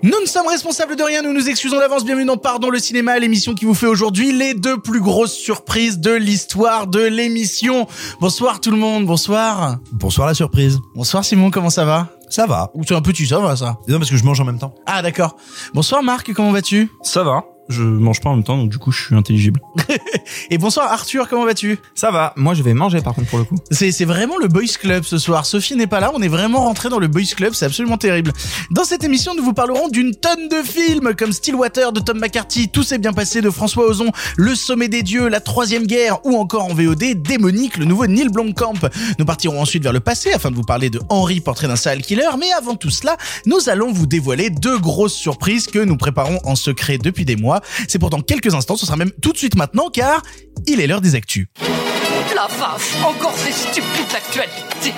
Nous ne sommes responsables de rien, nous nous excusons d'avance. Bienvenue dans Pardon le cinéma, l'émission qui vous fait aujourd'hui les deux plus grosses surprises de l'histoire de l'émission. Bonsoir tout le monde, bonsoir. Bonsoir la surprise. Bonsoir Simon, comment ça va? Ça va. Ou c'est un petit ça va ça? Non parce que je mange en même temps. Ah d'accord. Bonsoir Marc, comment vas-tu? Ça va. Je mange pas en même temps, donc du coup, je suis intelligible. Et bonsoir Arthur, comment vas-tu? Ça va, moi je vais manger par contre pour le coup. C'est c'est vraiment le Boys Club ce soir. Sophie n'est pas là, on est vraiment rentré dans le Boys Club, c'est absolument terrible. Dans cette émission, nous vous parlerons d'une tonne de films comme Stillwater de Tom McCarthy, Tout s'est bien passé de François Ozon, Le sommet des dieux, La troisième guerre ou encore en VOD Démonique, le nouveau Neil Blomkamp. Nous partirons ensuite vers le passé afin de vous parler de Henry, portrait d'un serial killer, mais avant tout cela, nous allons vous dévoiler deux grosses surprises que nous préparons en secret depuis des mois. C'est pour dans quelques instants, ce sera même tout de suite maintenant car il est l'heure des actus. La vache, encore ces stupides actualités.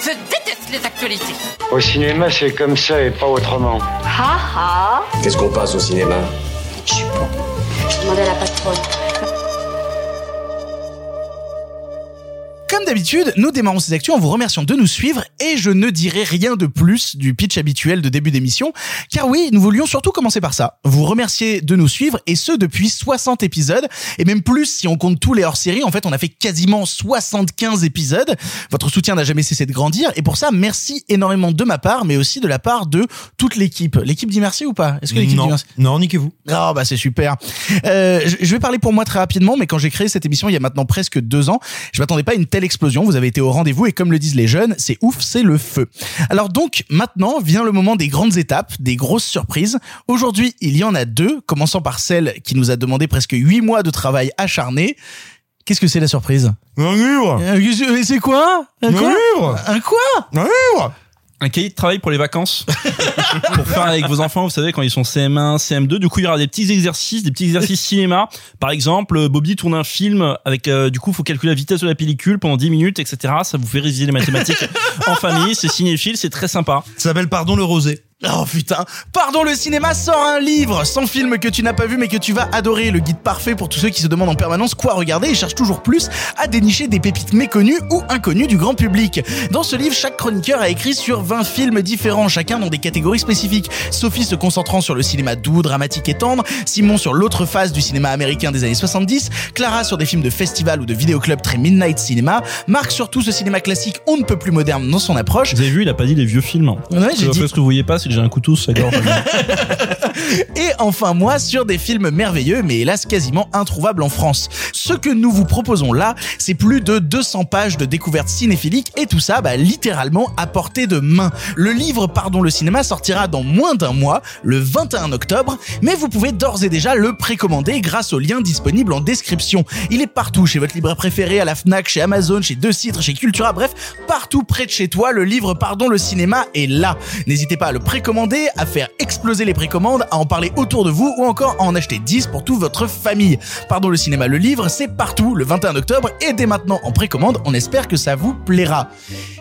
Je déteste les actualités. Au cinéma, c'est comme ça et pas autrement. Ha ha Qu'est-ce qu'on passe au cinéma? Je suis pas. Je demandais à la patronne. Comme d'habitude, nous démarrons ces actions en vous remerciant de nous suivre et je ne dirai rien de plus du pitch habituel de début d'émission, car oui, nous voulions surtout commencer par ça. Vous remercier de nous suivre et ce depuis 60 épisodes et même plus si on compte tous les hors-séries. En fait, on a fait quasiment 75 épisodes. Votre soutien n'a jamais cessé de grandir et pour ça, merci énormément de ma part, mais aussi de la part de toute l'équipe. L'équipe dit merci ou pas? Est-ce que l'équipe dit Non, merci? Non, niquez-vous. Oh bah c'est super. Euh, je je vais parler pour moi très rapidement, mais quand j'ai créé cette émission il y a maintenant presque deux ans, je m'attendais pas à une telle explosion. Vous avez été au rendez-vous et comme le disent les jeunes, c'est ouf, c'est le feu. Alors donc maintenant vient le moment des grandes étapes, des grosses surprises. Aujourd'hui il y en a deux, commençant par celle qui nous a demandé presque huit mois de travail acharné. Qu'est-ce que c'est la surprise? Un livre Euh, C'est quoi? Un quoi? livre Un quoi? Un livre Un cahier de travail pour les vacances. pour faire avec vos enfants, vous savez, quand ils sont CM1, CM2. Du coup, il y aura des petits exercices, des petits exercices cinéma. Par exemple, euh, Bobby tourne un film avec, euh, du coup, faut calculer la vitesse de la pellicule pendant 10 minutes, etc. Ça vous fait réviser les mathématiques en famille. C'est cinéphile, c'est très sympa. Ça s'appelle Pardon le rosé. Oh putain Pardon le cinéma sort un livre sans film que tu n'as pas vu mais que tu vas adorer. Le guide parfait pour tous ceux qui se demandent en permanence quoi regarder et cherchent toujours plus à dénicher des pépites méconnues ou inconnues du grand public. Dans ce livre, chaque chroniqueur a écrit sur 20 films différents, chacun dans des catégories spécifiques. Sophie se concentrant sur le cinéma doux, dramatique et tendre, Simon sur l'autre face du cinéma américain des années 70, Clara sur des films de festival ou de vidéoclub très midnight cinéma, Marc sur tout ce cinéma classique on ne peut plus moderne dans son approche. Vous avez vu, il a pas dit les vieux films. Ouais, j'ai Ce dit- que vous voyez pas, j'ai un couteau gorge. Et enfin moi sur des films merveilleux mais hélas quasiment introuvables en France. Ce que nous vous proposons là, c'est plus de 200 pages de découvertes cinéphiliques et tout ça bah, littéralement à portée de main. Le livre Pardon le cinéma sortira dans moins d'un mois, le 21 octobre, mais vous pouvez d'ores et déjà le précommander grâce au lien disponible en description. Il est partout chez votre libraire préféré, à la Fnac, chez Amazon, chez Deux Citres, chez Cultura, bref, partout près de chez toi, le livre Pardon le cinéma est là. N'hésitez pas à le précommander, à faire exploser les précommandes, à en parler autour de vous ou encore à en acheter 10 pour toute votre famille. Pardon le cinéma, le livre, c'est partout le 21 octobre et dès maintenant en précommande, on espère que ça vous plaira.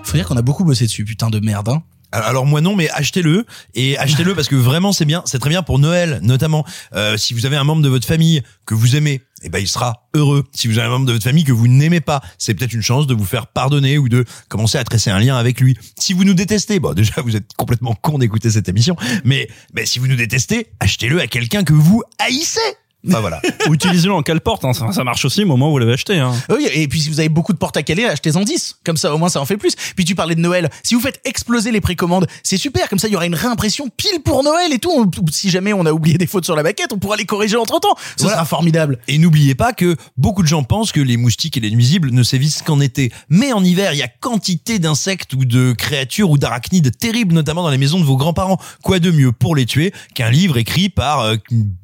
Faut dire qu'on a beaucoup bossé dessus, putain de merde, hein. Alors moi non, mais achetez-le et achetez-le parce que vraiment c'est bien, c'est très bien pour Noël notamment. Euh, si vous avez un membre de votre famille que vous aimez, eh ben il sera heureux. Si vous avez un membre de votre famille que vous n'aimez pas, c'est peut-être une chance de vous faire pardonner ou de commencer à tresser un lien avec lui. Si vous nous détestez, bon déjà vous êtes complètement con d'écouter cette émission, mais mais si vous nous détestez, achetez-le à quelqu'un que vous haïssez. Enfin voilà. Ou utilisez-le en cale-porte, hein. ça, ça marche aussi au moment où vous l'avez acheté. Hein. Oui, et puis si vous avez beaucoup de portes à caler, achetez-en 10. Comme ça, au moins, ça en fait plus. Puis tu parlais de Noël. Si vous faites exploser les précommandes, c'est super. Comme ça, il y aura une réimpression pile pour Noël et tout. On- Si jamais on a oublié des fautes sur la maquette, on pourra les corriger entre temps. Ce Voilà. sera formidable. Et n'oubliez pas que beaucoup de gens pensent que les moustiques et les nuisibles ne sévissent qu'en été. Mais en hiver, il y a quantité d'insectes ou de créatures ou d'arachnides terribles, notamment dans les maisons de vos grands-parents. Quoi de mieux pour les tuer qu'un livre écrit par euh,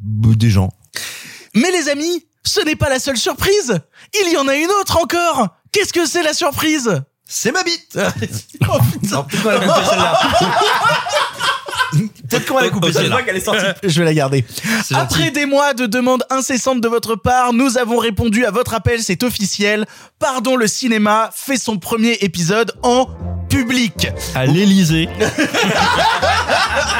des gens? Mais les amis, ce n'est pas la seule surprise. Il y en a une autre encore. Qu'est-ce que c'est la surprise? C'est ma bite Oh, putain. Non, peut-être qu'on va la couper celle-là. Peut-être qu'on va la couper celle-là. là. qu'elle est sortie. Je vais la garder. C'est Après gentil. des mois de demandes incessantes de votre part, nous avons répondu à votre appel, c'est officiel. Pardon le cinéma fait son premier épisode en public. À l'Elysée.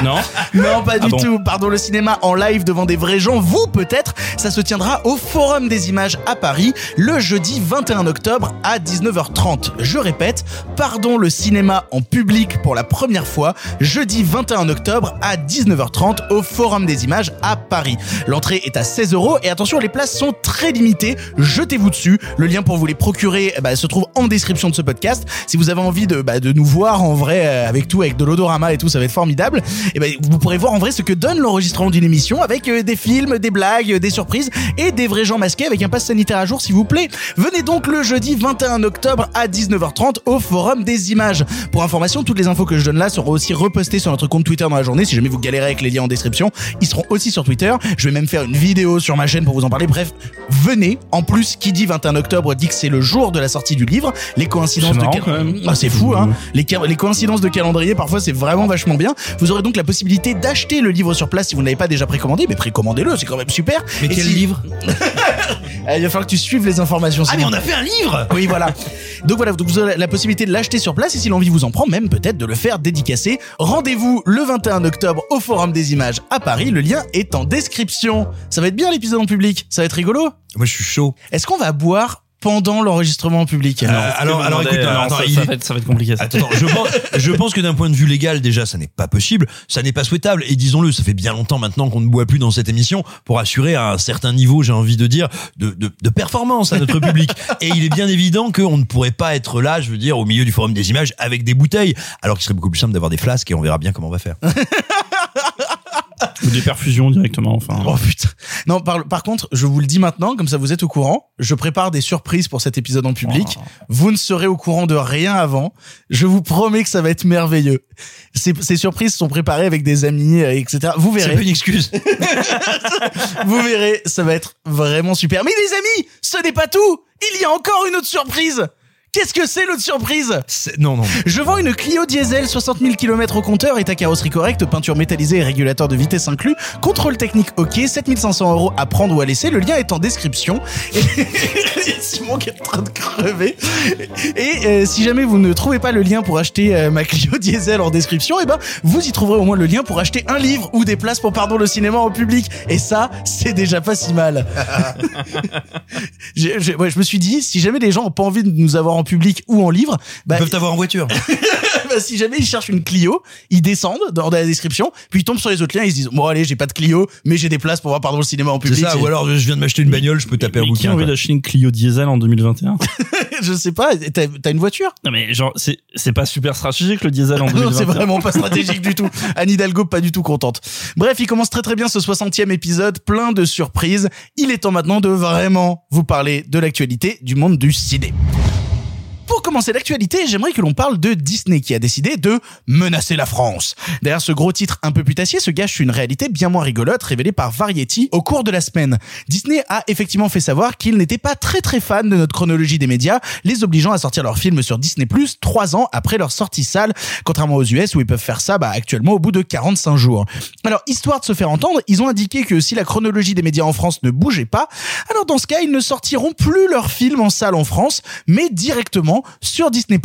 non Non, pas Ah du bon tout. Pardon, le cinéma en live devant des vrais gens, vous peut-être, ça se tiendra au Forum des images à Paris le jeudi 21 octobre à 19h30. Je répète, pardon, le cinéma en public pour la première fois, jeudi 21 octobre à 19h30 au Forum des images à Paris. L'entrée est à 16 euros et attention, les places sont très limitées. Jetez-vous dessus. Le lien pour vous les procurer eh ben, se trouve en description de ce podcast. Si vous avez envie de, bah, de nous voir en vrai euh, avec tout, avec de l'odorama et tout, ça va être formidable. Et ben, vous pourrez voir en vrai ce que donne l'enregistrement d'une émission avec euh, des films, des blagues, euh, des surprises et des vrais gens masqués avec un pass sanitaire à jour, s'il vous plaît. Venez donc le jeudi 21 octobre à 19h30 au Forum des images. Pour information, toutes les infos que je donne là seront aussi repostées sur notre compte Twitter dans la journée. Si jamais vous galérez avec les liens en description, ils seront aussi sur Twitter. Je vais même faire une vidéo sur ma chaîne pour vous en parler. Bref, venez. En plus, qui dit 21 octobre dit que c'est le jour de la sortie du livre. Les coïncidences de cal-. Ah, c'est fou, hein. Les, ca- les coïncidences de calendrier, parfois, c'est vraiment vachement bien. Vous aurez donc la possibilité d'acheter le livre sur place si vous ne l'avez pas déjà précommandé, mais précommandez-le, c'est quand même super. Mais Et quel si- livre Eh, Il va falloir que tu suives les informations. Ah mais on a fait un livre Oui, voilà. Donc voilà, donc vous aurez la possibilité de l'acheter sur place et si l'envie vous en prend, même peut-être de le faire dédicacer. Rendez-vous le 21 octobre au Forum des Images à Paris. Le lien est en description. Ça va être bien l'épisode en public. Ça va être rigolo. Moi je suis chaud. Est-ce qu'on va boire pendant l'enregistrement en public Euh, alors, alors écoute, non, non, attends, ça, il- ça va être, ça va être compliqué. Ça. Attends, attends, je pense, je pense que d'un point de vue légal, déjà, ça n'est pas possible, ça n'est pas souhaitable. Et disons-le, ça fait bien longtemps maintenant qu'on ne boit plus dans cette émission pour assurer un certain niveau, j'ai envie de dire, de, de, de performance à notre public. Et il est bien évident qu'on ne pourrait pas être là, je veux dire, au milieu du forum des images avec des bouteilles, alors qu'il serait beaucoup plus simple d'avoir des flasques et on verra bien comment on va faire. Ou des perfusions directement. Enfin. Oh putain. Non, par, par contre, je vous le dis maintenant, comme ça vous êtes au courant. Je prépare des surprises pour cet épisode en public. Vous ne serez au courant de rien avant. Je vous promets que ça va être merveilleux. Ces, ces surprises sont préparées avec des amis, euh, etc. Vous C'est verrez. pas une excuse. Vous verrez, ça va être vraiment super. Mais les amis, ce n'est pas tout. Il y a encore une autre surprise. Qu'est-ce que c'est l'autre surprise Non, non. Je vends une Clio diesel 60 000 km au compteur, état carrosserie correcte, peinture métallisée et régulateur de vitesse inclus, contrôle technique ok, 7500 euros à prendre ou à laisser, le lien est en description. Et Simon qui est en train de crever. Et euh, si jamais vous ne trouvez pas le lien pour acheter euh, ma Clio diesel en description, et ben vous y trouverez au moins le lien pour acheter un livre ou des places pour pardon le cinéma en public. Et ça, c'est déjà pas si mal. Ouais, je me suis dit, si jamais les gens ont pas envie de nous avoir en public ou en livre, bah, Ils peuvent t'avoir en voiture. bah, si jamais ils cherchent une Clio, ils descendent dans la description, puis ils tombent sur les autres liens, ils se disent bon allez j'ai pas de Clio, mais j'ai des places pour voir pardon le cinéma en C'est public. ça, ou alors je viens de m'acheter une bagnole, je peux taper un Mais qui a bouquin. envie d'acheter une Clio diesel en 2021 je sais pas, t'as une voiture? Non mais genre c'est c'est pas super stratégique le diesel en Non, 2021. c'est vraiment pas stratégique du tout. Anne Hidalgo pas du tout contente. Bref, il commence très très bien ce 60e épisode, plein de surprises. Il est temps maintenant de vraiment vous parler de l'actualité du monde du ciné. Pour commencer l'actualité, j'aimerais que l'on parle de Disney qui a décidé de menacer la France. Derrière ce gros titre un peu putassier se gâche une réalité bien moins rigolote révélée par Variety au cours de la semaine. Disney a effectivement fait savoir qu'il n'était pas très très fan de notre chronologie des médias, les obligeant à sortir leurs films sur Disney Plus trois ans après leur sortie salle, contrairement aux US où ils peuvent faire ça bah, actuellement au bout de 45 jours. Alors, histoire de se faire entendre, ils ont indiqué que si la chronologie des médias en France ne bougeait pas, alors dans ce cas, ils ne sortiront plus leurs films en salle en France, mais directement sur Disney+.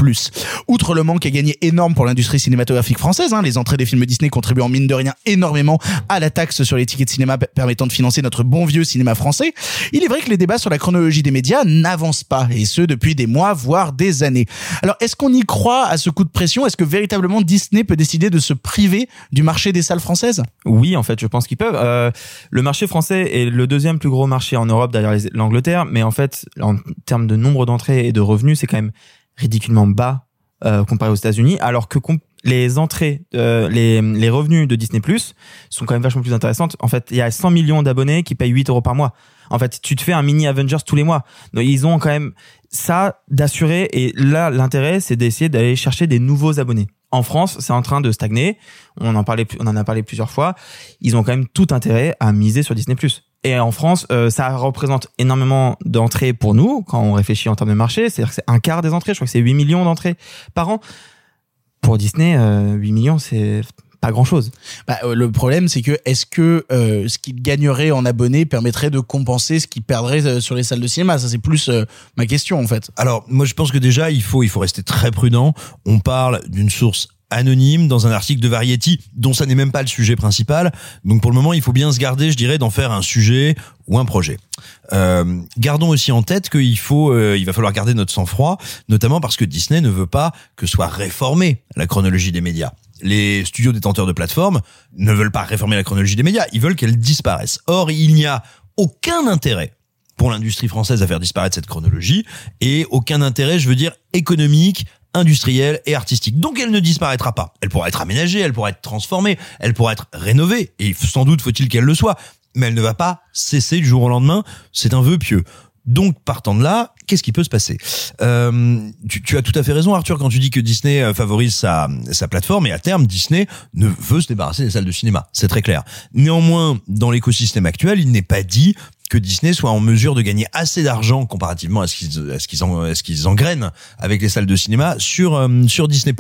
Outre le manque à gagner énorme pour l'industrie cinématographique française, hein, les entrées des films Disney contribuent en mine de rien énormément à la taxe sur les tickets de cinéma permettant de financer notre bon vieux cinéma français, il est vrai que les débats sur la chronologie des médias n'avancent pas, et ce depuis des mois, voire des années. Alors, est-ce qu'on y croit à ce coup de pression? Est-ce que véritablement Disney peut décider de se priver du marché des salles françaises? Oui, en fait, je pense qu'ils peuvent. Euh, le marché français est le deuxième plus gros marché en Europe derrière l'Angleterre, mais en fait, en termes de nombre d'entrées et de revenus, c'est quand même ridiculement bas euh, comparé aux États-Unis, alors que les entrées, euh, les, les revenus de Disney Plus sont quand même vachement plus intéressantes. En fait, il y a 100 millions d'abonnés qui payent 8 euros par mois. En fait, tu te fais un mini Avengers tous les mois. Donc, ils ont quand même ça d'assurer. Et là, l'intérêt, c'est d'essayer d'aller chercher des nouveaux abonnés. En France, c'est en train de stagner. On en parlait, on en a parlé plusieurs fois. Ils ont quand même tout intérêt à miser sur Disney+. Et en France, euh, ça représente énormément d'entrées pour nous quand on réfléchit en termes de marché. C'est-à-dire que c'est un quart des entrées. Je crois que c'est 8 millions d'entrées par an. Pour Disney, euh, 8 millions, c'est pas pas grand chose. Bah, euh, le problème, c'est que est-ce que euh, ce qu'il gagnerait en abonnés permettrait de compenser ce qu'il perdrait euh, sur les salles de cinéma? Ça, c'est plus euh, ma question en fait. Alors, moi, je pense que déjà, il faut, il faut rester très prudent. On parle d'une source anonyme dans un article de Variety dont ça n'est même pas le sujet principal. Donc pour le moment, il faut bien se garder, je dirais, d'en faire un sujet ou un projet. Euh, gardons aussi en tête qu'il faut, euh, il va falloir garder notre sang-froid, notamment parce que Disney ne veut pas que soit réformée la chronologie des médias. Les studios détenteurs de plateformes ne veulent pas réformer la chronologie des médias, ils veulent qu'elle disparaisse. Or, il n'y a aucun intérêt pour l'industrie française à faire disparaître cette chronologie et aucun intérêt, je veux dire, économique, industrielle et artistique. Donc elle ne disparaîtra pas. Elle pourra être aménagée, elle pourra être transformée, elle pourra être rénovée et sans doute faut-il qu'elle le soit, mais elle ne va pas cesser du jour au lendemain. C'est un vœu pieux. Donc, partant de là, qu'est-ce qui peut se passer? Euh, tu, tu as tout à fait raison, Arthur, quand tu dis que Disney euh, favorise sa, sa plateforme et à terme, Disney ne veut se débarrasser des salles de cinéma. C'est très clair. Néanmoins, dans l'écosystème actuel, il n'est pas dit que Disney soit en mesure de gagner assez d'argent comparativement à ce qu'ils à ce qu'ils en, à ce qu'ils engrainent avec les salles de cinéma sur euh, sur Disney+.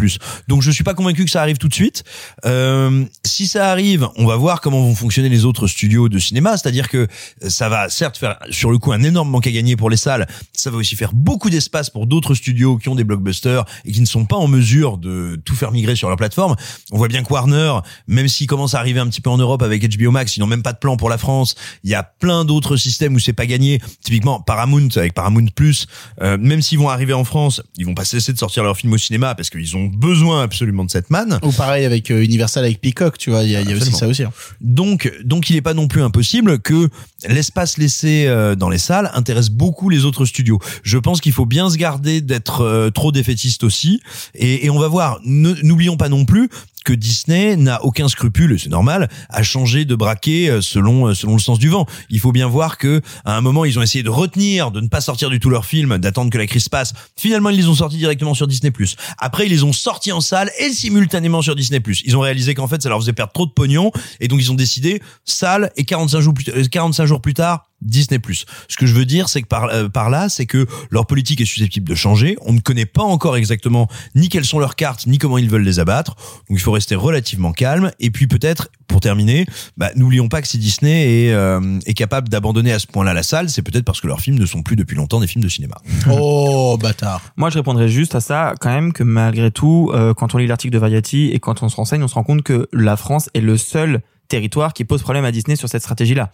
Donc je suis pas convaincu que ça arrive tout de suite. Euh, si ça arrive, on va voir comment vont fonctionner les autres studios de cinéma, c'est-à-dire que ça va certes faire sur le coup un énorme manque à gagner pour les salles, ça va aussi faire beaucoup d'espace pour d'autres studios qui ont des blockbusters et qui ne sont pas en mesure de tout faire migrer sur leur plateforme. On voit bien que Warner, même s'il commence à arriver un petit peu en Europe avec HBO Max, ils n'ont même pas de plan pour la France. Il y a plein d'autres système où c'est pas gagné. Typiquement Paramount avec Paramount Plus, euh, même s'ils vont arriver en France, ils vont pas cesser de sortir leurs films au cinéma parce qu'ils ont besoin absolument de cette manne. Ou pareil avec euh, Universal avec Peacock, tu vois, il y a, il y a aussi ça aussi. hein. Donc, donc il n'est pas non plus impossible que l'espace laissé euh, dans les salles intéresse beaucoup les autres studios. Je pense qu'il faut bien se garder d'être trop défaitiste aussi. Et, et on va voir. N'oublions pas non plus que Disney n'a aucun scrupule, c'est normal, à changer de braquet euh, selon euh, selon le sens du vent. Il faut bien voir que à un moment ils ont essayé de retenir, de ne pas sortir du tout leurs films, d'attendre que la crise passe. Finalement ils les ont sortis directement sur Disney+. Après ils les ont sortis en salle et simultanément sur Disney+. Ils ont réalisé qu'en fait ça leur faisait perdre trop de pognon et donc ils ont décidé salle et 45 jours plus, euh, 45 jours plus tard Disney+. Ce que je veux dire, c'est que par, euh, par là, c'est que leur politique est susceptible de changer. On ne connaît pas encore exactement ni quelles sont leurs cartes, ni comment ils veulent les abattre. Donc il faut rester relativement calme. Et puis peut-être, pour terminer, bah, n'oublions pas que si Disney est, euh, est capable d'abandonner à ce point-là la salle, c'est peut-être parce que leurs films ne sont plus depuis longtemps des films de cinéma. Oh, bâtard. Moi, je répondrais juste à ça, quand même, que malgré tout, euh, quand on lit l'article de Variety et quand on se renseigne, on se rend compte que la France est le seul territoire qui pose problème à Disney sur cette stratégie-là.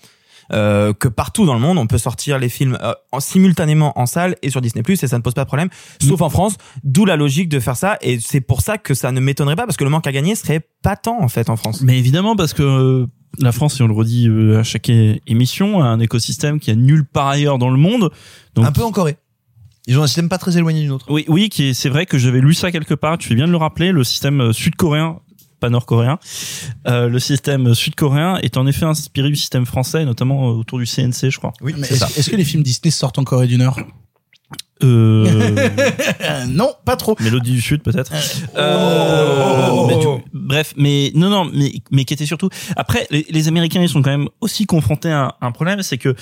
Euh, que partout dans le monde, on peut sortir les films euh, en, simultanément en salle et sur Disney+, et ça ne pose pas de problème, sauf en France, d'où la logique de faire ça, et c'est pour ça que ça ne m'étonnerait pas, parce que le manque à gagner serait pas tant, en fait, en France. Mais évidemment, parce que euh, la France, et on le redit euh, à chaque émission, a un écosystème qui a nulle part ailleurs dans le monde. Donc, Un peu en Corée. Ils ont un système pas très éloigné du nôtre. Oui, oui, qui est- c'est vrai que j'avais lu ça quelque part. Tu fais bien de le rappeler. Le système euh, sud-coréen, pas nord-coréen, euh, le système sud-coréen est en effet inspiré du système français, notamment euh, autour du CNC, je crois. Oui, Mais c'est ça. Est-ce que les films Disney sortent en Corée du Nord? Euh, Euh, Non, pas trop. Mélodie du Sud, peut-être. Oh. Euh, mais tu- bref, mais non, non, mais mais qui était surtout. Après, les, les Américains, ils sont quand même aussi confrontés à un, un problème, c'est que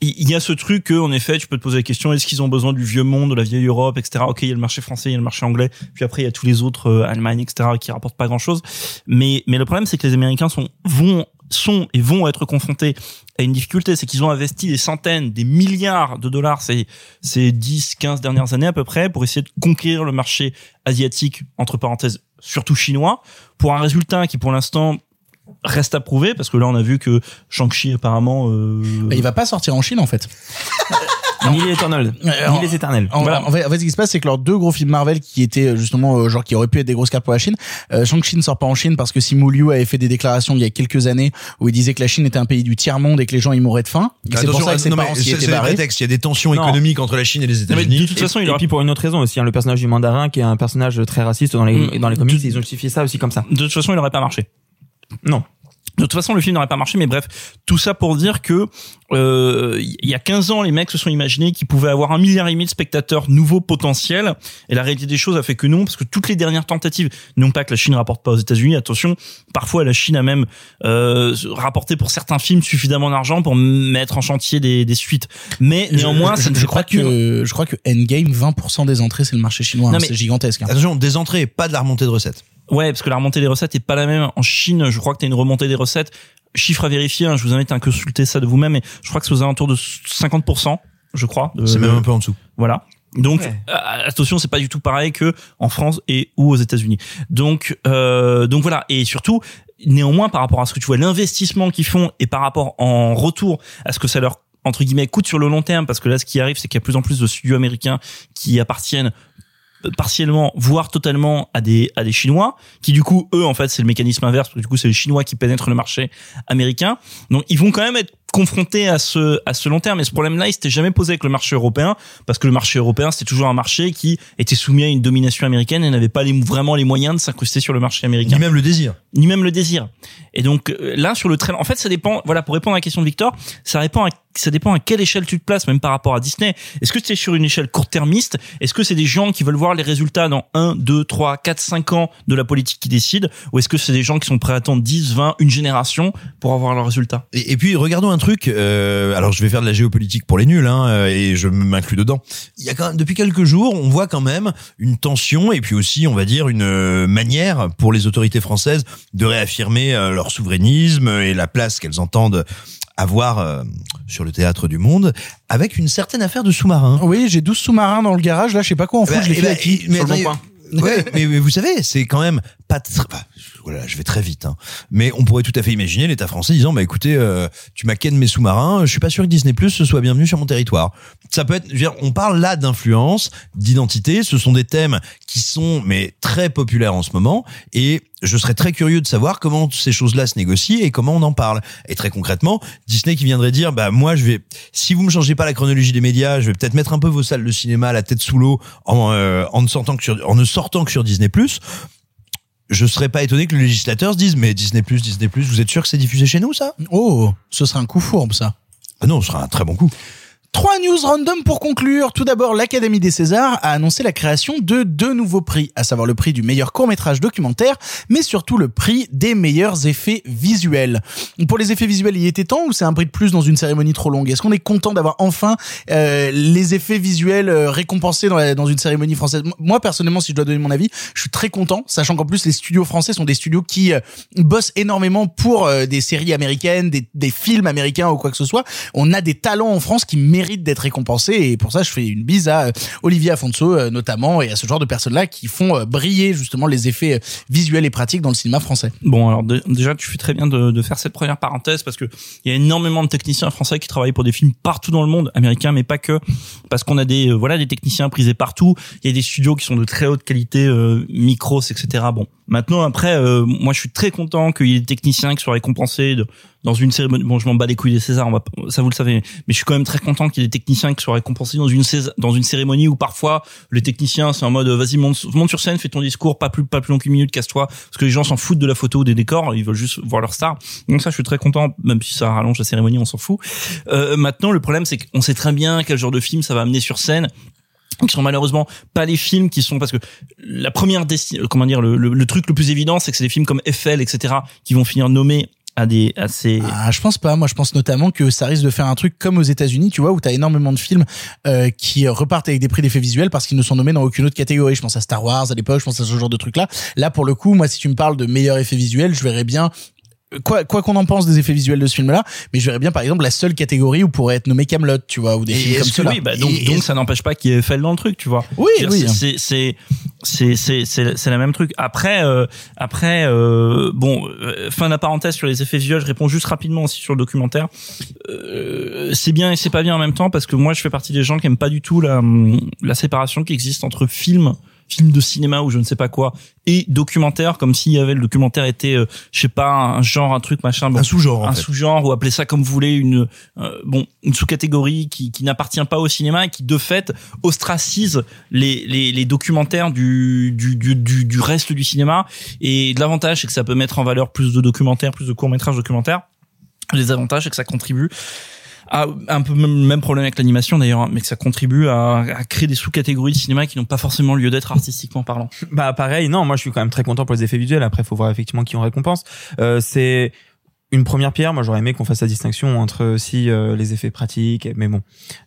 il y a ce truc que, en effet, tu peux te poser la question est-ce qu'ils ont besoin du vieux monde, de la vieille Europe, etc. Ok, il y a le marché français, il y a le marché anglais, puis après il y a tous les autres euh, Allemagne, etc. qui rapportent pas grand-chose. Mais mais le problème, c'est que les Américains sont vont sont et vont être confrontés à une difficulté, c'est qu'ils ont investi des centaines, des milliards de dollars ces ces 10, 15 dernières années à peu près pour essayer de conquérir le marché asiatique entre parenthèses surtout chinois pour un résultat qui pour l'instant reste à prouver parce que là on a vu que Shang-Chi apparemment euh, Bah, il va pas sortir en Chine en fait. Ni les éternels. Euh, Ni les éternels. En, Voilà. en fait, en fait, ce qui se passe, c'est que leurs deux gros films Marvel qui étaient euh, justement euh, genre qui auraient pu être des grosses cartes pour la Chine, euh, Shang-Chi ne sort pas en Chine parce que Simu Liu avait fait des déclarations il y a quelques années où il disait que la Chine était un pays du tiers monde et que les gens y mourraient de faim. C'est pour ça que ses non, parents s'y c'est étaient barrés. prétexte. Il y a des tensions Non. économiques entre la Chine et les États-Unis. de toute façon il et aurait puis pour une autre raison aussi, hein, le personnage du mandarin qui est un personnage très raciste dans les, Mm. dans les comics, ils ont justifié ça aussi comme ça. de toute façon il aurait pas marché. Non. De toute façon, le film n'aurait pas marché, mais bref, tout ça pour dire que euh, il y a 15 ans, les mecs se sont imaginés qu'ils pouvaient avoir un milliard et demi de spectateurs nouveaux potentiels, et la réalité des choses a fait que non, parce que toutes les dernières tentatives, non pas que la Chine rapporte pas aux États-Unis, attention, parfois la Chine a même euh, rapporté pour certains films suffisamment d'argent pour mettre en chantier des, des suites, mais néanmoins, je, ça ne je crois pas que je crois que Endgame 20% des entrées c'est le marché chinois, hein, c'est gigantesque. hein. Attention, des entrées, pas de la remontée de recettes. Ouais, parce que la remontée des recettes est pas la même. En Chine, je crois que t'as une remontée des recettes. Chiffre à vérifier, hein, je vous invite à consulter ça de vous-même, mais je crois que c'est aux alentours de 50%, je crois. C'est même un peu en dessous. Voilà. Donc Ouais. euh, attention, c'est pas du tout pareil que en France et ou aux États-Unis. Donc euh, donc voilà et surtout néanmoins par rapport à ce que tu vois l'investissement qu'ils font et par rapport en retour à ce que ça leur entre guillemets coûte sur le long terme parce que là ce qui arrive c'est qu'il y a de plus en plus de studios américains qui appartiennent partiellement voire totalement à des à des chinois qui du coup eux en fait c'est le mécanisme inverse parce que du coup c'est les chinois qui pénètrent le marché américain donc ils vont quand même être confrontés à ce à ce long terme et ce problème là il s'était jamais posé avec le marché européen parce que le marché européen c'était toujours un marché qui était soumis à une domination américaine et n'avait pas les, vraiment les moyens de s'incruster sur le marché américain Ni même le désir. ni même le désir. Et donc euh, là sur le train, en fait ça dépend. Voilà pour répondre à la question de Victor, ça dépend à, ça dépend à quelle échelle tu te places, même par rapport à Disney. Est-ce que tu es sur une échelle court-termiste? Est-ce que c'est des gens qui veulent voir les résultats dans 1, 2, 3, 4, 5 ans de la politique qui décide? Ou est-ce que c'est des gens qui sont prêts à attendre 10, 20, une génération pour avoir leurs résultats? Et, puis regardons un truc. euh, alors je vais faire de la géopolitique pour les nuls, hein, euh, et je m'inclus dedans. Il y a quand même, depuis quelques jours, on voit quand même une tension et puis aussi, on va dire, une euh, manière pour les autorités françaises de réaffirmer leur souverainisme et la place qu'elles entendent avoir euh, sur le théâtre du monde, avec une certaine affaire de sous-marin. Oui, j'ai 12 sous-marins dans le garage. Là, je sais pas quoi en foutre. Bah, je l'ai eh fait ben, à qui mais Sur le bon attendez, coin. Ouais, mais, mais vous savez, c'est quand même pas très, enfin, je vais très vite, hein. mais on pourrait tout à fait imaginer l'État français disant, bah écoutez, euh, tu m'as mes sous-marins, je suis pas sûr que Disney Plus soit bienvenu sur mon territoire. Ça peut être, je veux dire, on parle là d'influence, d'identité, ce sont des thèmes qui sont mais très populaires en ce moment, et je serais très curieux de savoir comment ces choses-là se négocient et comment on en parle. Et très concrètement, Disney qui viendrait dire, bah moi je vais, si vous me changez pas la chronologie des médias, je vais peut-être mettre un peu vos salles de cinéma à la tête sous l'eau en, euh, en ne sortant que sur, en ne sortant que sur Disney je serais pas étonné que le législateur se dise mais Disney Disney vous êtes sûr que c'est diffusé chez nous ça? Oh, ce serait un coup fourbe ça. Ah non, ce sera un très bon coup. Trois news random pour conclure. Tout d'abord, l'Académie des Césars a annoncé la création de deux nouveaux prix, à savoir le prix du meilleur court-métrage documentaire, mais surtout le prix des meilleurs effets visuels. Pour les effets visuels, il était temps ou c'est un prix de plus dans une cérémonie trop longue? Est-ce qu'on est content d'avoir enfin euh, les effets visuels euh, récompensés dans, une cérémonie française? Moi, personnellement, si je dois donner mon avis, je suis très content, sachant qu'en plus les studios français sont des studios qui euh, bossent énormément pour des séries américaines, des, des films américains ou quoi que ce soit. On a des talents en France qui méritent d'être récompensés et pour ça je fais une bise à euh, Olivier Afonso euh, notamment et à ce genre de personnes-là qui font euh, briller justement les effets visuels et pratiques dans le cinéma français. Bon, alors dé- déjà, tu fais très bien de, de faire cette première parenthèse parce que il y a énormément de techniciens français qui travaillent pour des films partout dans le monde, américains, mais pas que, parce qu'on a des voilà des techniciens prisés partout. Il y a des studios qui sont de très haute qualité, euh, micros, etc. Bon, maintenant après, euh, moi je suis très content qu'il y ait des techniciens qui soient récompensés de- dans une cérémonie. Bon, je m'en bats les couilles des Césars, ça vous le savez, mais je suis quand même très content qu'il y ait des techniciens qui soient récompensés dans une cérémonie où parfois les techniciens c'est en mode vas-y monte, sur scène, fais ton discours, pas plus pas plus long qu'une minute, casse-toi, parce que les gens s'en foutent de la photo ou des décors, ils veulent juste voir leur star. Donc ça, je suis très content, même si ça rallonge la cérémonie, on s'en fout. Euh, maintenant, le problème c'est qu'on sait très bien quel genre de film ça va amener sur scène qui sont malheureusement pas les films qui sont parce que la première comment dire le truc le plus évident c'est que c'est des films comme Eiffel etc qui vont finir nommés à des ces Ah, je pense pas. Moi, je pense notamment que ça risque de faire un truc comme aux États-Unis, tu vois, où t'as énormément de films euh, qui repartent avec des prix d'effets visuels parce qu'ils ne sont nommés dans aucune autre catégorie. Je pense à Star Wars à l'époque, je pense à ce genre de truc-là. Là, pour le coup, moi, si tu me parles de meilleurs effets visuels, je verrais bien quoi quoi qu'on en pense des effets visuels de ce film-là, mais je verrais bien par exemple la seule catégorie où pourrait être nommé Camelot, tu vois, ou des Et films comme cela. oui, bah donc, Et- donc ça n'empêche pas qu'il y ait Eiffel dans le truc, tu vois. Oui, oui. C'est c'est c'est c'est c'est c'est la même truc. Après euh, après euh, bon euh, fin de la parenthèse sur les effets visuels, je réponds juste rapidement aussi sur le documentaire. Euh, c'est bien et c'est pas bien en même temps parce que moi je fais partie des gens qui aiment pas du tout la la séparation qui existe entre film film de cinéma ou je ne sais pas quoi et documentaire comme s'il y avait le documentaire était euh, je sais pas un genre un truc machin bon, Un sous-genre, en un sous-genre ou appelez ça comme vous voulez une euh, bon une sous-catégorie qui, qui n'appartient pas au cinéma et qui de fait ostracise les, les, les documentaires du, du, du, du, du reste du cinéma. Et l'avantage c'est que ça peut mettre en valeur plus de documentaires plus de courts-métrages documentaires. Les avantages c'est que ça contribue à un peu même même problème avec l'animation d'ailleurs hein, mais que ça contribue à, créer des sous-catégories de cinéma qui n'ont pas forcément lieu d'être artistiquement parlant Bah pareil, non, moi je suis quand même très content pour les effets visuels. Après, faut voir effectivement qui on récompense. Euh, c'est une première pierre. Moi, j'aurais aimé qu'on fasse la distinction entre aussi euh, les effets pratiques, mais bon.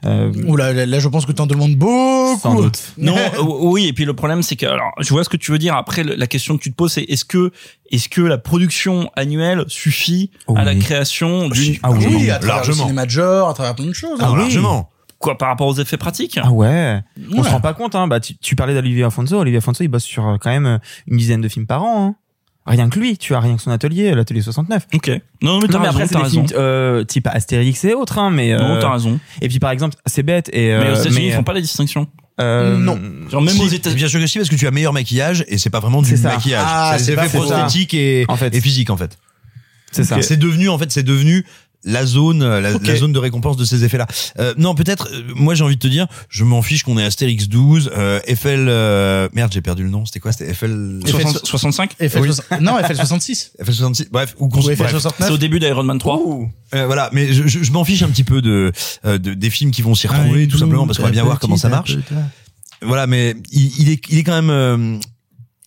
Euh, Oula, là, là, je pense que t'en demandes beaucoup. Sans doute. Non, euh, oui, et puis le problème c'est que alors je vois ce que tu veux dire. Après, la question que tu te poses, c'est est-ce que est-ce que la production annuelle suffit Oh à la création d'une Ah oui, Oui, à travers largement. le cinéma de genre, à travers plein de choses. Ah, hein. largement. quoi par rapport aux effets pratiques Ah ouais. On se rend pas compte, hein. Bah, tu, tu parlais d'Olivier Afonso. Olivier Afonso, il bosse sur euh, quand même euh, une dizaine de films par an. Hein. Rien que lui, tu as rien que son atelier, l'atelier 69. Ok. Non, mais t'as Non, mais raison. après, c'est T'as des raison. films euh, type Astérix et autres, hein, mais. Non, euh, t'as raison. Et puis par exemple, c'est bête et. Mais aux euh, États-Unis, ils font pas la distinction. euh, Non. Genre même aux Si, États-Unis. Bien sûr que si, parce que tu as meilleur maquillage et c'est pas vraiment du C'est ça. maquillage. Ah, c'est ça. prosthétiques et, En fait. et physiques en fait. C'est ça. C'est devenu en fait, c'est devenu la zone, la, Ok. la zone de récompense de ces effets-là. Euh, non, peut-être. euh, moi, j'ai envie de te dire, je m'en fiche qu'on ait Astérix 12, euh, Eiffel. euh, merde, j'ai perdu le nom. C'était quoi C'était 60 65 FL Oui. 60 Non, FL66. Eiffel 66. Bref, ou qu'on Ou bref. FL69. C'est au début d'Iron Man 3. Euh, voilà, mais je, je, je m'en fiche un petit peu de, euh, de des films qui vont s'y retrouver, tout simplement parce qu'on va bien voir comment ça marche. Voilà, mais il, il est il est quand même euh,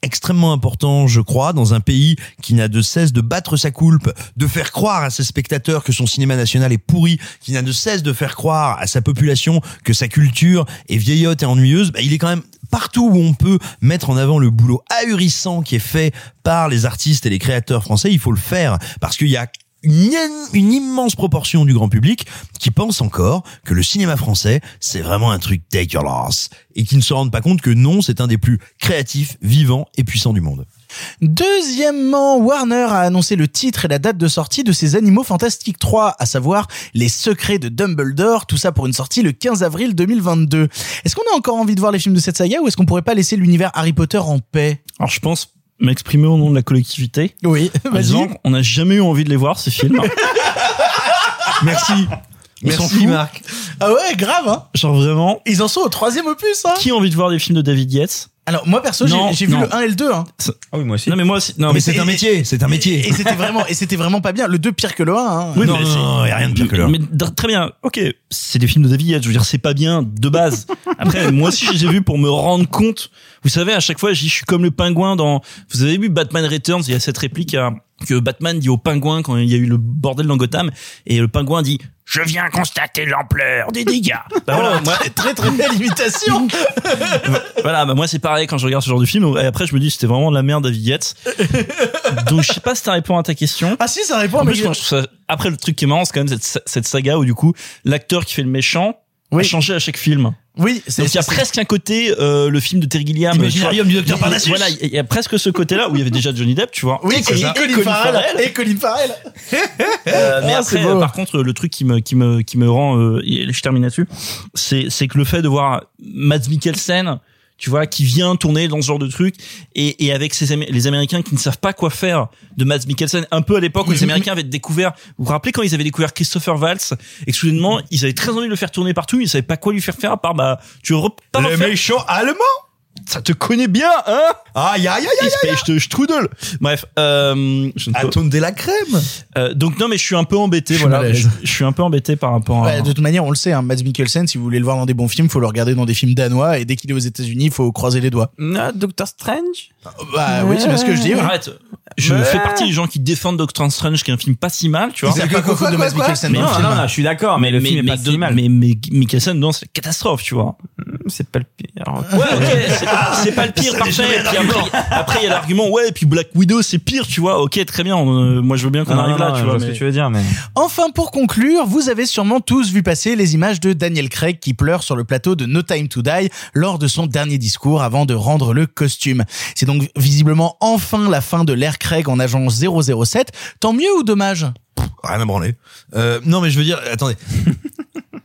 extrêmement important, je crois, dans un pays qui n'a de cesse de battre sa coulpe, de faire croire à ses spectateurs que son cinéma national est pourri, qui n'a de cesse de faire croire à sa population que sa culture est vieillotte et ennuyeuse. Bah, il est quand même partout où on peut mettre en avant le boulot ahurissant qui est fait par les artistes et les créateurs français, il faut le faire parce qu'il y a une, une immense proportion du grand public qui pense encore que le cinéma français, c'est vraiment un truc dégueulasse et qui ne se rendent pas compte que non, c'est un des plus créatifs, vivants et puissants du monde. Deuxièmement, Warner a annoncé le titre et la date de sortie de ses Animaux Fantastiques 3, à savoir Les Secrets de Dumbledore, tout ça pour une sortie le 15 avril 2022. Est-ce qu'on a encore envie de voir les films de cette saga ou est-ce qu'on pourrait pas laisser l'univers Harry Potter en paix? Alors je pense m'exprimer au nom de la collectivité. Oui, vas-y. disant qu'on n'a jamais eu envie de les voir ces films. Merci. On s'en Merci. Marc. Ah ouais, grave, hein Genre vraiment, Ils en sont au troisième opus, hein qui a envie de voir des films de David Yates? Alors, moi, perso, j'ai vu le 1 et le 2, hein. Ah oui, moi aussi. Non mais moi aussi. Non mais mais c'est un métier, c'est un métier. Et c'était vraiment, et c'était vraiment pas bien. Le 2 pire que le 1, hein. Oui, non, mais non, y a rien de pire que l'un. Mais d- très bien, ok, c'est des films de David Yates, je veux dire, c'est pas bien de base. Après, moi aussi, j'ai vu pour me rendre compte. Vous savez, à chaque fois, je suis comme le pingouin dans. Vous avez vu Batman Returns? Il y a cette réplique euh, que Batman dit au pingouin quand il y a eu le bordel dans Gotham, et le pingouin dit. Je viens constater l'ampleur des dégâts. Bah voilà, moi, Très très belle imitation. voilà, bah moi c'est pareil quand je regarde ce genre de film. Et après, je me dis c'était vraiment de la merde, David Yates. Donc je sais pas si ça répond à ta question. Ah si, ça répond. En mais plus, moi, je trouve ça- après le truc qui est marrant, c'est quand même cette saga où du coup l'acteur qui fait le méchant Oui. a changé à chaque film. oui, c'est Donc il y a presque un côté euh, le film de Terry Gilliam. Imaginarium du Docteur Parnassus. Voilà, il y a presque ce côté-là où il y avait déjà Johnny Depp, tu vois. Oui, et, et- et Colin Farrell. Et Colin Farrell. Euh, mais Ah, après, par contre, le truc qui me qui me qui me rend, euh, je termine là-dessus, c'est c'est que le fait de voir Mads Mikkelsen, tu vois, qui vient tourner dans ce genre de truc, et et avec ces les Américains qui ne savent pas quoi faire de Mads Mikkelsen, un peu à l'époque où les Américains avaient découvert, vous vous rappelez quand ils avaient découvert Christopher Waltz, et que soudainement ils avaient très envie de le faire tourner partout, ils savaient pas quoi lui faire faire à part bah tu re pas Le méchant allemand. Ça te connaît bien, hein Aïe aïe aïe paye, je te strudel. Bref, euh, je ne de la crème. euh, donc non mais je suis un peu embêté Je voilà je, je suis un peu embêté par rapport à Ouais, de toute manière, on le sait, hein, Mads Mikkelsen, si vous voulez le voir dans des bons films, faut le regarder dans des films danois, et dès qu'il est aux États-Unis, faut croiser les doigts. Ah, Doctor Strange? Bah oui, c'est bien ce que je dis. ouais. arrête je fais partie des gens qui défendent Doctor Strange qui est un film pas si mal tu vois savent pas quoi de Mads Mikkelsen non, non, non, je suis d'accord, mais le film est pas si mal. mais, Mikkelsen non c'est catastrophe tu vois C'est pas le pire. ouais c'est c'est pas le pire Ça, parfait Puis après après, il y a l'argument ouais et puis Black Widow c'est pire tu vois ok très bien on- euh, moi je veux bien qu'on arrive non, là non, tu vois ce que tu veux dire, mais. Enfin, pour conclure, vous avez sûrement tous vu passer les images de Daniel Craig qui pleure sur le plateau de No Time to Die lors de son dernier discours avant de rendre le costume. C'est donc visiblement enfin la fin de l'ère Craig en agent 007. Tant mieux ou dommage? Rien à branler. Euh, non mais je veux dire, attendez.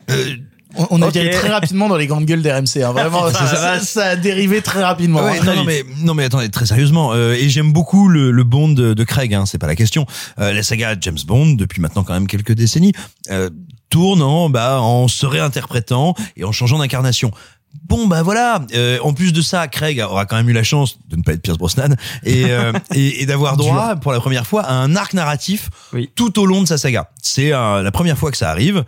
Euh, On, on a Ok. viré très rapidement dans les grandes gueules d'RMC. Hein. Vraiment, ça, ça- ça a dérivé très rapidement. Ouais, hein. non, non, mais non mais attendez très sérieusement euh, et j'aime beaucoup le, le Bond de, de Craig hein, c'est pas la question euh, la saga James Bond depuis maintenant quand même quelques décennies euh, tourne en bah en se réinterprétant et en changeant d'incarnation Bon bah voilà. Euh, en plus de ça, Craig aura quand même eu la chance de ne pas être Pierce Brosnan et euh, et, et d'avoir droit pour la première fois à un arc narratif Oui. tout au long de sa saga. C'est euh, la première fois que ça arrive.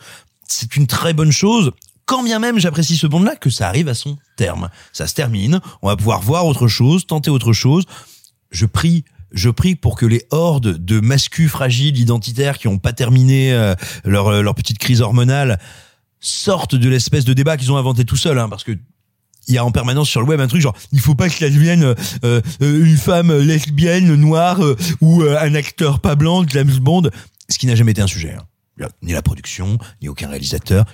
C'est une très bonne chose. Quand bien même j'apprécie ce bond-là, que ça arrive à son terme. Ça se termine. On va pouvoir voir autre chose, tenter autre chose. Je prie je prie pour que les hordes de mascus fragiles identitaires qui ont pas terminé euh, leur euh, leur petite crise hormonale sortent de l'espèce de débat qu'ils ont inventé tout seuls, hein, parce que il y a en permanence sur le web un truc genre il faut pas que ça devienne euh, une femme lesbienne noire ou un acteur pas blanc James Bond ce qui n'a jamais été un sujet hein. Ni la production ni aucun réalisateur.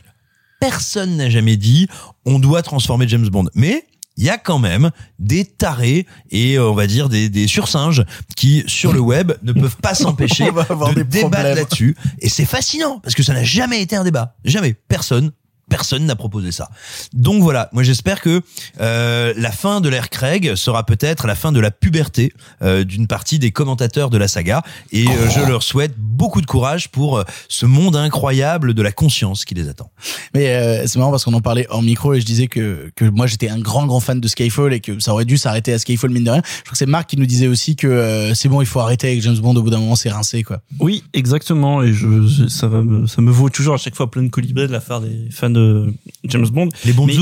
Personne n'a jamais dit on doit transformer James Bond. Mais il y a quand même des tarés et euh, on va dire des, des sursinges qui sur le web ne peuvent pas s'empêcher de débattre là-dessus. Et c'est fascinant parce que ça n'a jamais été un débat. Jamais. Personne personne n'a proposé ça. Donc voilà, moi j'espère que euh, la fin de l'ère Craig sera peut-être la fin de la puberté euh, d'une partie des commentateurs de la saga et euh, Oh. je leur souhaite beaucoup de courage pour euh, ce monde incroyable de la conscience qui les attend. Mais euh, c'est marrant parce qu'on en parlait en micro et je disais que, que moi j'étais un grand grand fan de Skyfall et que ça aurait dû s'arrêter à Skyfall mine de rien. Je crois que c'est Marc qui nous disait aussi que euh, c'est bon, il faut arrêter avec James Bond au bout d'un moment, c'est rincé quoi. Oui, exactement. Et je, ça va me, ça me vaut toujours à chaque fois plein de colibés de la part des fans de James Bond. Les bons mais,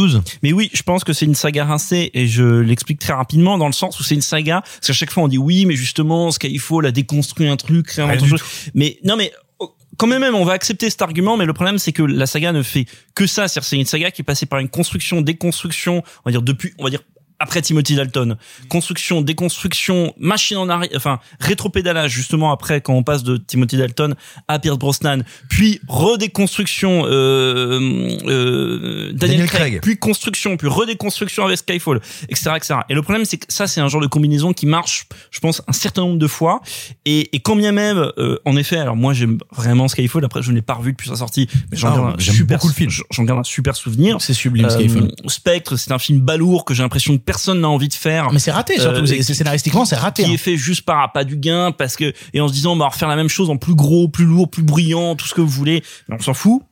mais oui, je pense que c'est une saga rincée et je l'explique très rapidement dans le sens où c'est une saga. Parce qu'à chaque fois on dit oui, mais justement, Skyfall a déconstruit un truc, créé un autre chose. Mais non, mais oh, quand même, même, on va accepter cet argument, mais le problème, c'est que la saga ne fait que ça. C'est-à-dire, c'est une saga qui est passée par une construction, déconstruction, on va dire depuis, on va dire après Timothy Dalton. Construction, déconstruction, machine en arrière, enfin, rétropédalage, justement, après, quand on passe de Timothy Dalton à Pierce Brosnan, puis redéconstruction, euh, euh, Daniel, Daniel Craig, Craig. puis construction, puis redéconstruction avec Skyfall, etc., etc. Et le problème, c'est que ça, c'est un genre de combinaison qui marche, je pense, un certain nombre de fois. Et, et quand bien même, euh, en effet, alors moi, j'aime vraiment Skyfall. Après, je ne l'ai pas revu depuis sa sortie, mais j'en Ah, garde un super, beaucoup le film. J'en garde un super souvenir. C'est sublime Euh, Skyfall. Spectre, c'est un film balourd que j'ai l'impression personne n'a envie de faire. Mais c'est raté surtout, Euh, scénaristiquement c'est raté. Qui hein. est fait juste par appât du gain parce que et en se disant on va refaire la même chose en plus gros, plus lourd, plus brillant, tout ce que vous voulez. Mais on s'en fout.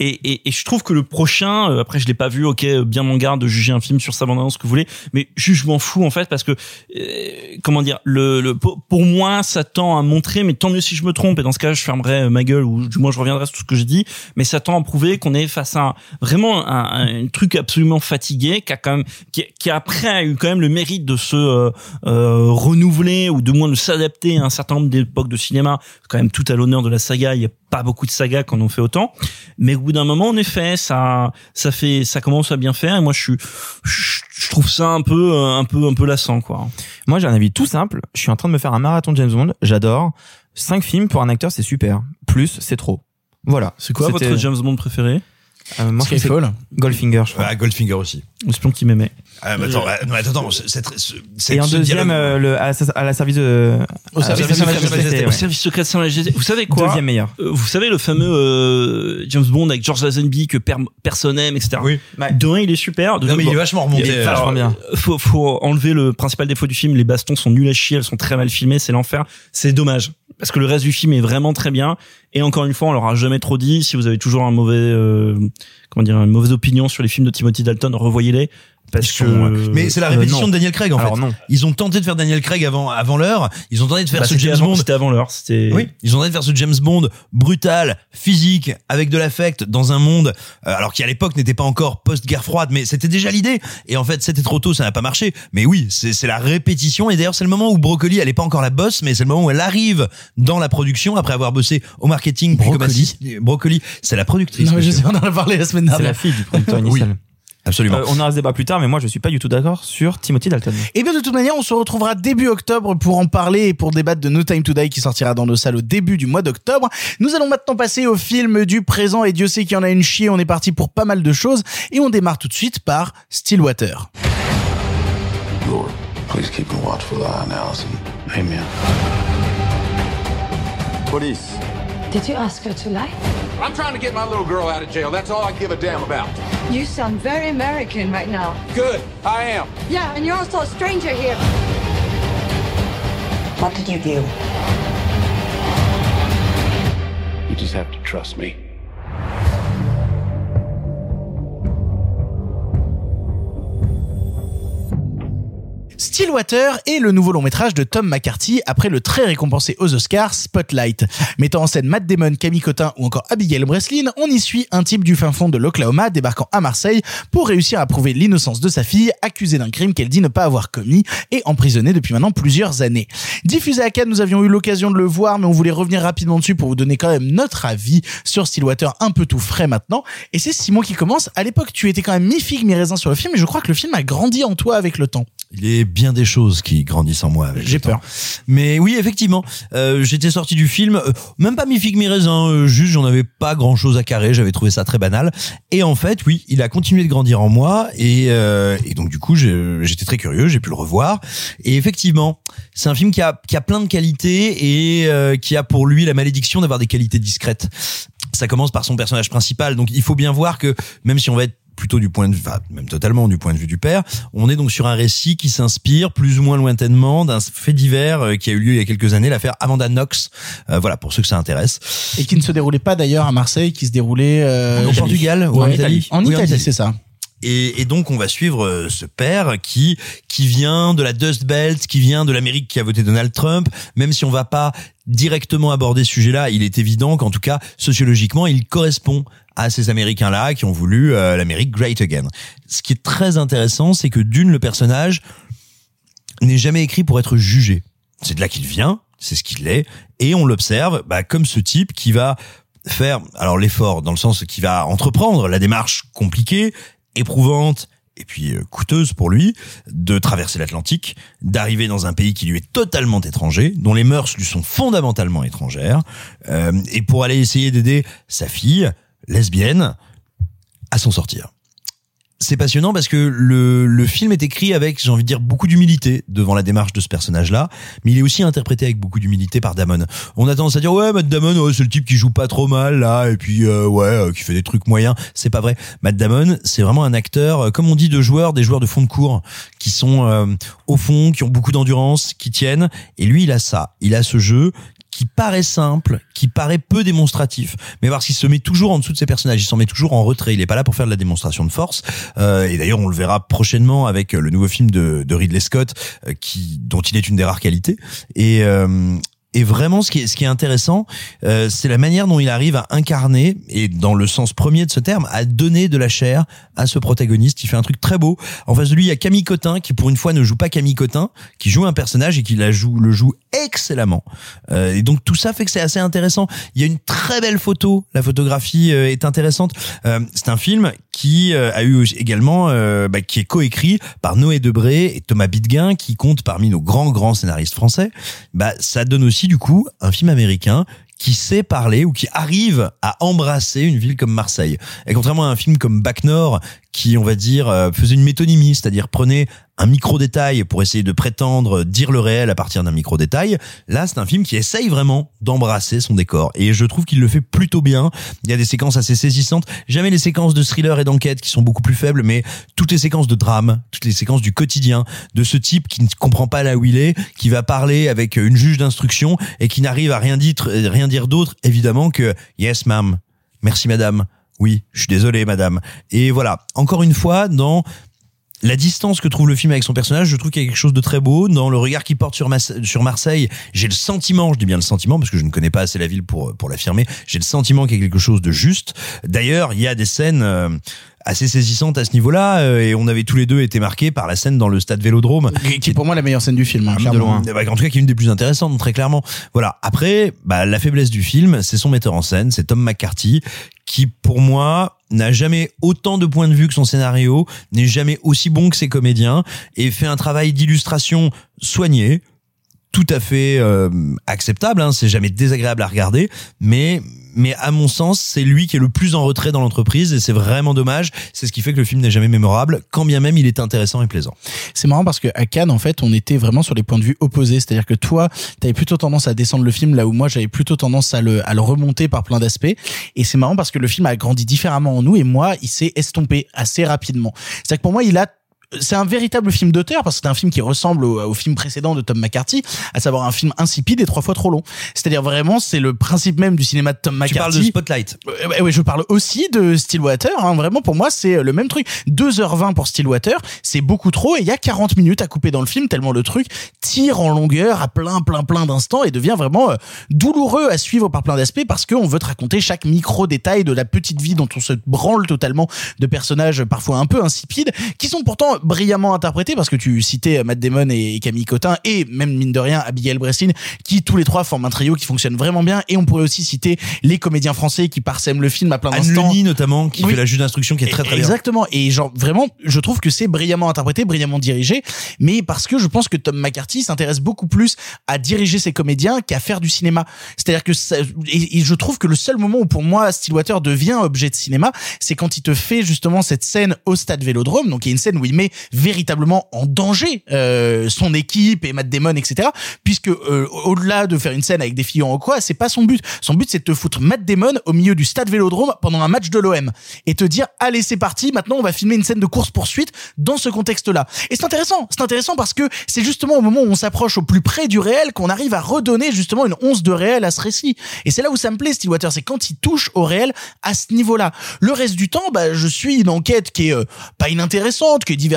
Et, et, et je trouve que le prochain, euh, après je l'ai pas vu, ok, euh, bien mon garde de juger un film sur sa bande annonce que vous voulez, mais juge je m'en fous en fait parce que euh, comment dire, le, le pour moi ça tend à montrer, mais tant mieux si je me trompe et dans ce cas je fermerai euh, ma gueule ou du moins je reviendrai sur tout ce que j'ai dit, mais ça tend à prouver qu'on est face à vraiment un, un, truc absolument fatigué qui a quand même qui, qui après a eu quand même le mérite de se euh, euh, renouveler ou de moins de s'adapter à un certain nombre d'époques de cinéma. Quand même tout à l'honneur de la saga. Il y a pas beaucoup de sagas qui en fait autant, mais au bout d'un moment, en effet, ça, ça fait, ça commence à bien faire. Et moi, je suis, je, je trouve ça un peu, euh, un peu, un peu lassant, quoi. Moi, j'ai un avis tout simple. Je suis en train de me faire un marathon de James Bond. J'adore. Cinq films pour un acteur, c'est super. Plus, c'est trop. Voilà. C'est quoi votre James Bond préféré? Euh, Skyfall. c'est Goldfinger, je crois. Ah, Goldfinger aussi. L'espion qui m'aimait. Ah, mais attends, ah, non, attends, attends, c'est- c'est- c'est- c'est- Et en ce deuxième, dialogue- euh, le, à, la- à la service de, Au à- service de Sa service Majesté, ouais. Service secret de Saint-Majesté. Vous savez quoi Deuxième meilleur. Euh, Vous savez le fameux euh, James Bond avec George Lazenby que per- personne aime, etc. Oui. De un, il est super. De Non, deux, mais il est vachement remonté. il est euh, vachement bien. Euh, Faut, faut enlever le principal défaut du film. Les bastons sont nuls à chier, elles sont très mal filmées, c'est l'enfer. C'est dommage. Parce que le reste du film est vraiment très bien. Et encore une fois, on leur a jamais trop dit. Si vous avez toujours un mauvais, euh, une mauvaise opinion sur les films de Timothy Dalton, revoyez-les. Parce sont, que, euh, mais c'est la euh, répétition de Daniel Craig en Alors fait. non. Ils ont tenté de faire Daniel Craig avant avant l'heure. Ils ont tenté de faire Bah, ce James avant- Bond. C'était avant l'heure. C'était. Oui, ils ont tenté de faire ce James Bond brutal, physique, avec de l'affect, dans un monde euh, alors qui à l'époque n'était pas encore post-guerre froide, mais c'était déjà l'idée. Et en fait, c'était trop tôt, ça n'a pas marché. Mais oui, c'est c'est la répétition. Et d'ailleurs, c'est le moment où Broccoli, elle est pas encore la boss, mais c'est le moment où elle arrive dans la production après avoir bossé au marketing. assist- Broccoli, c'est la productrice. Non, mais je sais, on en a parlé la semaine C'est la dernière. fille du producteur Oui. Absolument. Euh, on aura ce débat plus tard, mais moi, je suis pas du tout d'accord sur Timothy Dalton. Et bien de toute manière, on se retrouvera début octobre pour en parler et pour débattre de No Time to Die qui sortira dans nos salles au début du mois d'octobre. Nous allons maintenant passer au film du présent et Dieu sait qu'il y en a une chier. On est parti pour pas mal de choses et on démarre tout de suite par Stillwater. Lord, please keep a watchful eye on Allison. Amen. Police. Did you ask her to lie? I'm trying to get my little girl out of jail. That's all I give a damn about. You sound very American right now. Good, I am. Yeah, and you're also a stranger here. What did you do? You just have to trust me. Stillwater est le nouveau long métrage de Tom McCarthy après le très récompensé aux Oscars Spotlight. Mettant en scène Matt Damon, Camille Cotin ou encore Abigail Breslin, on y suit un type du fin fond de l'Oklahoma débarquant à Marseille pour réussir à prouver l'innocence de sa fille, accusée d'un crime qu'elle dit ne pas avoir commis et emprisonnée depuis maintenant plusieurs années. Diffusé à Cannes, nous avions eu l'occasion de le voir, mais on voulait revenir rapidement dessus pour vous donner quand même notre avis sur Stillwater un peu tout frais maintenant. Et c'est Simon qui commence. À l'époque, tu étais quand même mi-figue, mi-raisin sur le film, et je crois que le film a grandi en toi avec le temps. Il y a bien des choses qui grandissent en moi. avec J'ai temps. peur. Mais oui, effectivement, euh, j'étais sorti du film, euh, même pas mi figue mi raisin, euh, juste j'en avais pas grand chose à carrer, j'avais trouvé ça très banal. Et en fait, oui, il a continué de grandir en moi, et, euh, et donc du coup, j'étais très curieux, j'ai pu le revoir. Et effectivement, c'est un film qui a, qui a plein de qualités et euh, qui a pour lui la malédiction d'avoir des qualités discrètes. Ça commence par son personnage principal, donc il faut bien voir que même si on va être plutôt du point de vue, enfin, même totalement du point de vue du père. On est donc sur un récit qui s'inspire plus ou moins lointainement d'un fait divers euh, qui a eu lieu il y a quelques années, l'affaire Amanda Knox. Euh, voilà, pour ceux que ça intéresse. Et qui ne se déroulait pas d'ailleurs à Marseille, qui se déroulait euh, Au Portugal ou en Italie En Oui, en Italie, Italie. c'est ça. Et, et donc on va suivre euh, ce père qui qui vient de la Dust Belt, qui vient de l'Amérique qui a voté Donald Trump. Même si on va pas directement aborder ce sujet-là, il est évident qu'en tout cas sociologiquement, il correspond à ces Américains-là qui ont voulu euh, l'Amérique great again. Ce qui est très intéressant, c'est que d'une le personnage n'est jamais écrit pour être jugé. C'est de là qu'il vient, c'est ce qu'il est, et on l'observe bah, comme ce type qui va faire alors l'effort dans le sens qui va entreprendre la démarche compliquée, éprouvante et puis euh, coûteuse pour lui de traverser l'Atlantique, d'arriver dans un pays qui lui est totalement étranger, dont les mœurs lui sont fondamentalement étrangères, euh, et pour aller essayer d'aider sa fille lesbienne à s'en sortir. C'est passionnant parce que le, le film est écrit avec, j'ai envie de dire, beaucoup d'humilité devant la démarche de ce personnage-là, mais il est aussi interprété avec beaucoup d'humilité par Damon. On a tendance à dire ouais, Matt Damon, ouais, c'est le type qui joue pas trop mal là, et puis euh, ouais, euh, qui fait des trucs moyens. C'est pas vrai. Matt Damon, c'est vraiment un acteur, euh, comme on dit de joueurs, des joueurs de fond de cours qui sont euh, au fond, qui ont beaucoup d'endurance, qui tiennent. Et lui, il a ça. Il a ce jeu qui paraît simple, qui paraît peu démonstratif, mais parce qu'il se met toujours en dessous de ses personnages, il s'en met toujours en retrait, il est pas là pour faire de la démonstration de force. Euh, et d'ailleurs, on le verra prochainement avec le nouveau film de, Ridley Scott, euh, qui dont il est une des rares qualités. Et euh, et vraiment, ce qui est, ce qui est intéressant, euh, c'est la manière dont il arrive à incarner, et dans le sens premier de ce terme, à donner de la chair à ce protagoniste. Il fait un truc très beau. En face de lui, il y a Camille Cotin, qui pour une fois ne joue pas Camille Cotin, qui joue un personnage et qui la joue, le joue excellemment. Euh, et donc tout ça fait que c'est assez intéressant. Il y a une très belle photo. La photographie euh, est intéressante. Euh, c'est un film qui euh, a eu également, bah, qui est coécrit par Noé Debré et Thomas Bidguin, qui compte parmi nos grands grands scénaristes français. Bah, ça donne aussi du coup un film américain qui sait parler ou qui arrive à embrasser une ville comme Marseille. Et contrairement à un film comme Bac Nord, qui, on va dire, euh, faisait une métonymie, c'est-à-dire prenait un micro-détail pour essayer de prétendre dire le réel à partir d'un micro-détail, là, c'est un film qui essaye vraiment d'embrasser son décor. Et je trouve qu'il le fait plutôt bien. Il y a des séquences assez saisissantes. Jamais les séquences de thriller et d'enquête qui sont beaucoup plus faibles, mais toutes les séquences de drame, toutes les séquences du quotidien, de ce type qui ne comprend pas là où il est, qui va parler avec une juge d'instruction et qui n'arrive à rien dire, rien dire d'autre, évidemment, que yes, ma'am. Merci, madame. Oui, je suis désolé, madame. Et voilà. Encore une fois, dans la distance que trouve le film avec son personnage, je trouve qu'il y a quelque chose de très beau. Dans le regard qu'il porte sur, sur Marseille, j'ai le sentiment, je dis bien le sentiment, parce que je ne connais pas assez la ville pour, pour l'affirmer, j'ai le sentiment qu'il y a quelque chose de juste. D'ailleurs, il y a des scènes euh, assez saisissantes à ce niveau-là, euh, et on avait tous les deux été marqués par la scène dans le stade Vélodrome. Qui est pour moi la meilleure scène du film, hein, de clairement. loin. Bah, en tout cas, qui est une des plus intéressantes, très clairement. Voilà. Après, bah, la faiblesse du film, c'est son metteur en scène, c'est Tom McCarthy, qui, pour moi, n'a jamais autant de points de vue que son scénario, n'est jamais aussi bon que ses comédiens, et fait un travail d'illustration soigné, tout à fait euh, acceptable. Hein, c'est jamais désagréable à regarder, mais mais à mon sens, c'est lui qui est le plus en retrait dans l'entreprise et c'est vraiment dommage. C'est ce qui fait que le film n'est jamais mémorable, quand bien même il est intéressant et plaisant. C'est marrant parce que à Cannes, en fait, on était vraiment sur les points de vue opposés. C'est-à-dire que toi, t'avais plutôt tendance à descendre le film, là où moi, j'avais plutôt tendance à le, à le remonter par plein d'aspects. Et c'est marrant parce que le film a grandi différemment en nous et moi, il s'est estompé assez rapidement. C'est-à-dire que pour moi, il a c'est un véritable film d'auteur parce que c'est un film qui ressemble au, au film précédent de Tom McCarthy, à savoir un film insipide et trois fois trop long. C'est-à-dire vraiment, c'est le principe même du cinéma de Tom Tu McCarthy. parles de Spotlight. Euh, ouais, je parle aussi de Stillwater. Hein, vraiment, pour moi, c'est le même truc. 2h20 pour Stillwater, c'est beaucoup trop et il y a 40 minutes à couper dans le film tellement le truc tire en longueur à plein, plein, plein d'instants et devient vraiment euh, douloureux à suivre par plein d'aspects parce qu'on veut te raconter chaque micro détail de la petite vie dont on se branle totalement de personnages parfois un peu insipides qui sont pourtant brillamment interprétés parce que tu citais Matt Damon et Camille Cotin et même mine de rien Abigail Breslin qui tous les trois forment un trio qui fonctionne vraiment bien et on pourrait aussi citer les comédiens français qui parsèment le film à plein Anne d'instants. Leni notamment, qui Oui. fait la juge d'instruction, qui est très très bien. Exactement. Et genre vraiment, je trouve que c'est brillamment interprété, brillamment dirigé, mais parce que je pense que Tom McCarthy s'intéresse beaucoup plus à diriger ses comédiens qu'à faire du cinéma. C'est-à-dire que ça, et, et je trouve que le seul moment où pour moi Stillwater devient objet de cinéma, c'est quand il te fait justement cette scène au stade Vélodrome, donc il y a une scène où il met véritablement en danger euh, son équipe et Matt Damon, etc. Puisque euh, au-delà de faire une scène avec des filles ou quoi, c'est pas son but. Son but c'est de te foutre Matt Damon au milieu du stade Vélodrome pendant un match de l'OM et te dire allez c'est parti, maintenant on va filmer une scène de course poursuite dans ce contexte-là. Et c'est intéressant, c'est intéressant parce que c'est justement au moment où on s'approche au plus près du réel qu'on arrive à redonner justement une once de réel à ce récit. Et c'est là où ça me plaît Stillwater, c'est quand il touche au réel à ce niveau-là. Le reste du temps, bah je suis une enquête qui est euh, pas inintéressante, qui est divertissante,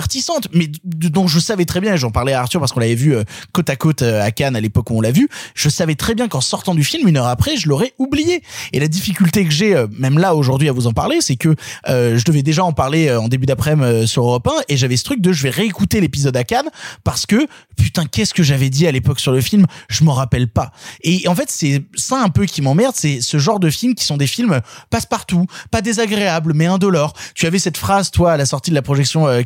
mais d- dont je savais très bien, j'en parlais à Arthur parce qu'on l'avait vu euh, côte à côte euh, à Cannes à l'époque où on l'a vu, je savais très bien qu'en sortant du film, une heure après, je l'aurais oublié. Et la difficulté que j'ai, euh, même là aujourd'hui à vous en parler, c'est que je devais déjà en parler en début d'après-midi sur Europe 1 et j'avais ce truc de je vais réécouter l'épisode à Cannes parce que putain qu'est-ce que j'avais dit à l'époque sur le film, je m'en rappelle pas. Et en fait c'est ça un peu qui m'emmerde, c'est ce genre de films qui sont des films passe-partout, pas désagréables mais indolores. Tu avais cette phrase toi à la sortie de la projection euh,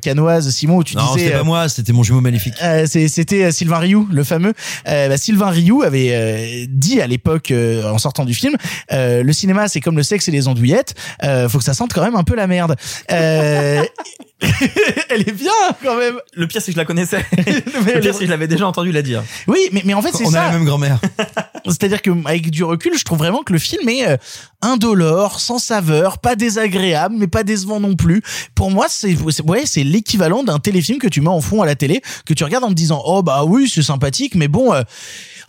Simon où tu Non, disais c'était euh, pas moi, c'était mon jumeau maléfique. euh, c'est- C'était euh, Sylvain Rioux, le fameux. Euh, bah, Sylvain Rioux avait euh, dit à l'époque, euh, en sortant du film, euh, le cinéma c'est comme le sexe et les andouillettes, euh, faut que ça sente quand même un peu la merde. Euh, elle est bien quand même. Le pire, c'est que je la connaissais. Mais le pire, est- c'est que je l'avais déjà entendu la dire. Oui, mais, mais en fait c'est On ça. a la même grand-mère. C'est-à-dire que avec du recul, je trouve vraiment que le film est euh, indolore, sans saveur, pas désagréable, mais pas décevant non plus. Pour moi, c'est c'est- ouais, c'est l'équivalent d'un téléfilm que tu mets en fond à la télé, que tu regardes en te disant "Oh bah oui, c'est sympathique, mais bon euh,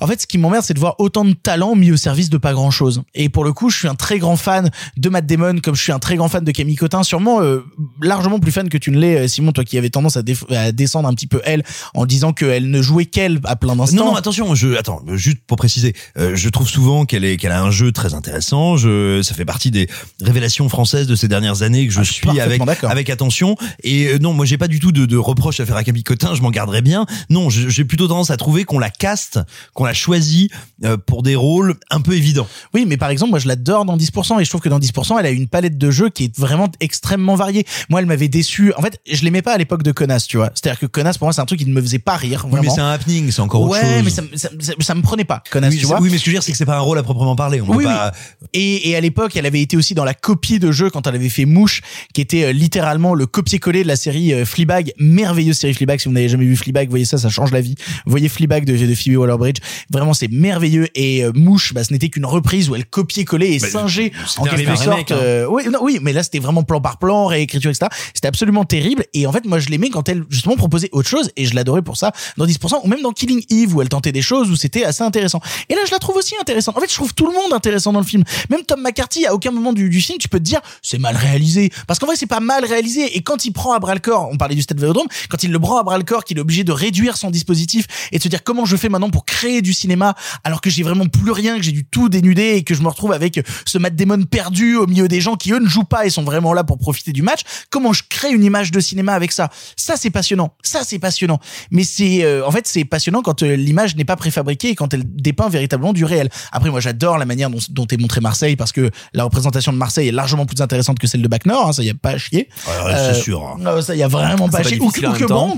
en fait, ce qui m'emmerde, c'est de voir autant de talent mis au service de pas grand-chose. Et pour le coup, je suis un très grand fan de Matt Damon, comme je suis un très grand fan de Camille Cotin, sûrement euh, largement plus fan que tu ne l'es, euh, Simon, toi qui avais tendance à, descendre un petit peu elle, en disant qu'elle ne jouait qu'elle à plein d'instants. Non, non, attention, je, attends, juste pour préciser, euh, je trouve souvent qu'elle est, qu'elle a un jeu très intéressant. Je, ça fait partie des révélations françaises de ces dernières années que je Ah, suis avec, avec attention. Et euh, non, moi, j'ai pas du tout de, de reproches à faire à Camille Cotin. Je m'en garderais bien. Non, j'ai plutôt tendance à trouver qu'on la caste, qu'on la choisit euh, pour des rôles un peu évidents. Oui, mais par exemple, moi je l'adore dans 10% et je trouve que dans 10%, elle a une palette de jeux qui est vraiment extrêmement variée. Moi, elle m'avait déçu. En fait, je l'aimais pas à l'époque de Connasse, tu vois. C'est-à-dire que Connasse, pour moi, c'est un truc qui ne me faisait pas rire, Oui, mais vraiment. c'est un happening, c'est encore autre ouais, chose. mais ça, me- ça, ça- ça me prenait pas, Connasse, oui, tu vois. oui, mais ce que je veux dire, c'est que c'est pas un rôle à proprement parler. On Oui, pas... Et, et à l'époque, elle avait été aussi dans la copie de jeu quand elle avait fait Mouche, qui était euh, littéralement le copier-coller de la série euh, Fleabag, merveilleuse série Fleabag. Si vous n'avez jamais vu Fleabag, voyez ça, ça change la vie. Voyez Fleabag de, de Phoebe Waller-Bridge. Vraiment, c'est merveilleux. Et euh, Mouche, bah, ce n'était qu'une reprise où elle copiait-collait et Bah, singeait en quelque sorte. hein. euh, oui, non, oui, mais là, c'était vraiment plan par plan, réécriture, etc. C'était absolument terrible. Et en fait, moi, je l'aimais quand elle justement proposait autre chose, et je l'adorais pour ça dans 10%, ou même dans Killing Eve où elle tentait des choses où c'était assez intéressant. Et là, je la trouve aussi intéressante. En fait, je trouve tout le monde intéressant dans le film. Même Tom McCarthy, à aucun moment du, du film, tu peux te dire c'est mal réalisé, parce qu'en vrai, c'est pas mal réalisé. Et quand il prend à bras le corps, on parlait du Stade Vélodrome, quand il le prend à bras le corps, qu'il est obligé de réduire son dispositif et de se dire comment je fais maintenant pour créer du cinéma alors que j'ai vraiment plus rien, que j'ai du tout dénudé et que je me retrouve avec ce Matt Damon perdu au milieu des gens qui eux ne jouent pas et sont vraiment là pour profiter du match. Comment je crée une image de cinéma avec ça? Ça c'est passionnant. Ça c'est passionnant. Mais c'est euh, en fait c'est passionnant quand euh, l'image n'est pas préfabriquée et quand elle dépeint véritablement du réel. Après moi j'adore la manière dont, dont est montré Marseille parce que la représentation de Marseille est largement plus intéressante que celle de Bac Nord. Hein, ça y a pas à chier. Ouais, Euh, c'est sûr. hein. ça y a vraiment pas à chier. Ou que, ou temps.